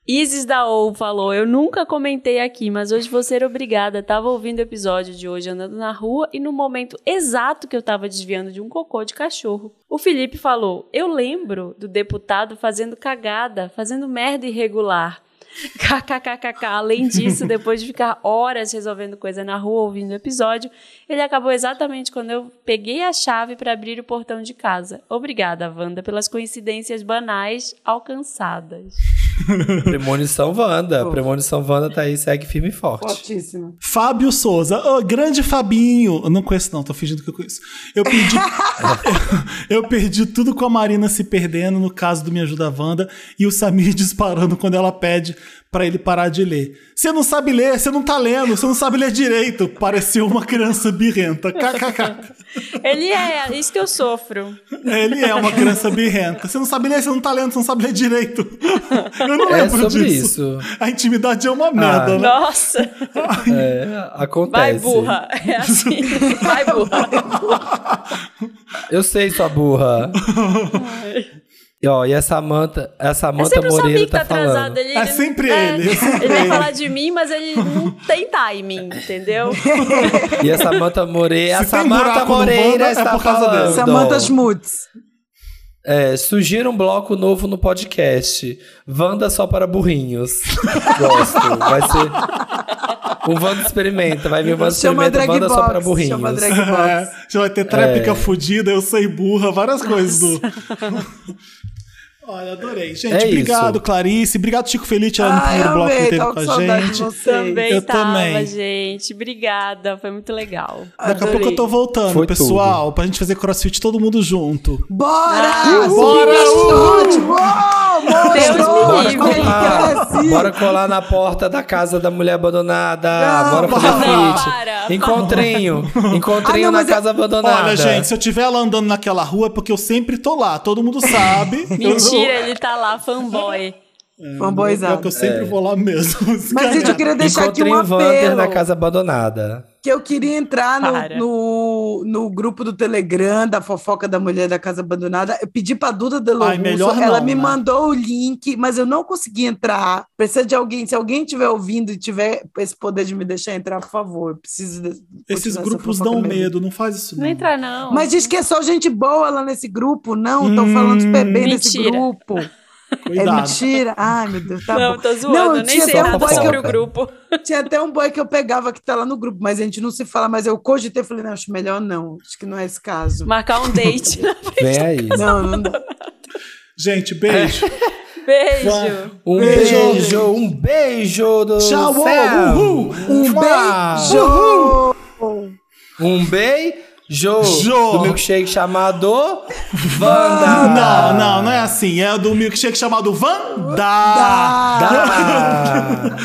Isis da OU falou: Eu nunca comentei aqui, mas hoje vou ser obrigada. Tava ouvindo o episódio de hoje andando na rua e no momento exato que eu tava desviando de um cocô de cachorro. O Felipe falou: Eu lembro do deputado fazendo cagada, fazendo merda irregular. KKKKK. Além disso, depois de ficar horas resolvendo coisa na rua ouvindo o episódio, ele acabou exatamente quando eu peguei a chave para abrir o portão de casa. Obrigada, Wanda, pelas coincidências banais alcançadas. Premonição Wanda. Premonição Wanda tá aí, segue firme e forte. Fortíssimo. Fábio Souza, Ô, grande Fabinho. Eu não conheço, não, tô fingindo que eu conheço. Eu perdi, eu, eu perdi tudo com a Marina se perdendo no caso do Me Ajuda Wanda e o Samir disparando quando ela pede pra ele parar de ler. Você não sabe ler, você não tá lendo, você não sabe ler direito. Pareceu uma criança birrenta. KKK. Ele é, isso que eu sofro. Ele é uma criança birrenta. Você não sabe ler, você não tá lendo, você não sabe ler direito. Eu não É lembro sobre disso. isso. A intimidade é uma merda, né? Nossa, É, acontece. vai burra. É assim, vai burra. Eu sei, sua burra. E, ó, e a Samanta, a Eu Samanta sempre sabia Moreira que tá tá falando. atrasado. Ele, É sempre ele, é sempre ele vai ele. falar de mim, mas ele não tem timing, entendeu? E a Samanta Moreira, a Se tem Samanta Moreira é está por causa falando. Samantha Schmutz. É, um bloco novo no podcast. Wanda só para burrinhos. Gosto. Vai ser. Um Wanda experimenta. Vai vir um Wanda experimenta, Wanda só para burrinhos. Chama drag É, box. já vai ter tréplica fudida, eu sei burra, várias coisas do. Olha, adorei. Gente, É obrigado, isso. Clarice. Obrigado, Chico Felice, no primeiro bloco que amei, teve tava com a gente. Também Eu tava, também. gente. Obrigada, foi muito legal. Daqui a Adorei. pouco eu tô voltando, Foi pessoal, pra gente fazer crossfit todo mundo junto. Bora! Bora, Sim, Deus monstro! me livre. Bora colar, bora colar na porta da casa da mulher abandonada. Não, bora fazer não, fit. para. Encontrinho. Encontrinho Ah, não, na mas eu- casa abandonada. Olha, gente, se eu tiver ela andando naquela rua é porque eu sempre tô lá, todo mundo sabe. Mentira, ele tá lá, fanboy. É Fanboyzão. que eu sempre vou lá mesmo. Mas, gente, eu queria deixar aqui Encontrei um o Wander apelo. na casa abandonada. Que eu queria entrar Para. no, no, no grupo do Telegram da fofoca da mulher da casa abandonada. Eu pedi pra Duda Delo Ai, melhor Russo, ela não, me né? mandou o link, mas eu não consegui entrar. Precisa de alguém, se alguém estiver ouvindo e tiver esse poder de me deixar entrar, por favor. Eu preciso de, Esses grupos dão mesmo. medo, não faz isso não. Não entra, não. Mas diz que é só gente boa lá nesse grupo. Não, estão falando super bem nesse Mentira. É Cuidado. mentira. Ai, meu Deus, tá não, bom. tô zoando, Não, eu nem sei um nada sobre eu- o grupo. Tinha até um boy que eu pegava que tá lá no grupo, mas a gente não se fala, mas eu cogitei, falei, não, acho melhor não, acho que não é esse caso. Marcar um date. Vem aí. Não, não dá. Gente, beijo. Beijo. Um Beijo. beijo, um beijo do Tchau, céu. uhul. Um beijo! Um beijo Jo. do milkshake chamado Wanda. Não, não, não é assim. É do milkshake chamado Vanda. Dá.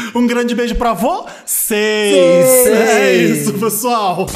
Um grande beijo pra vocês. Seis. É isso, pessoal.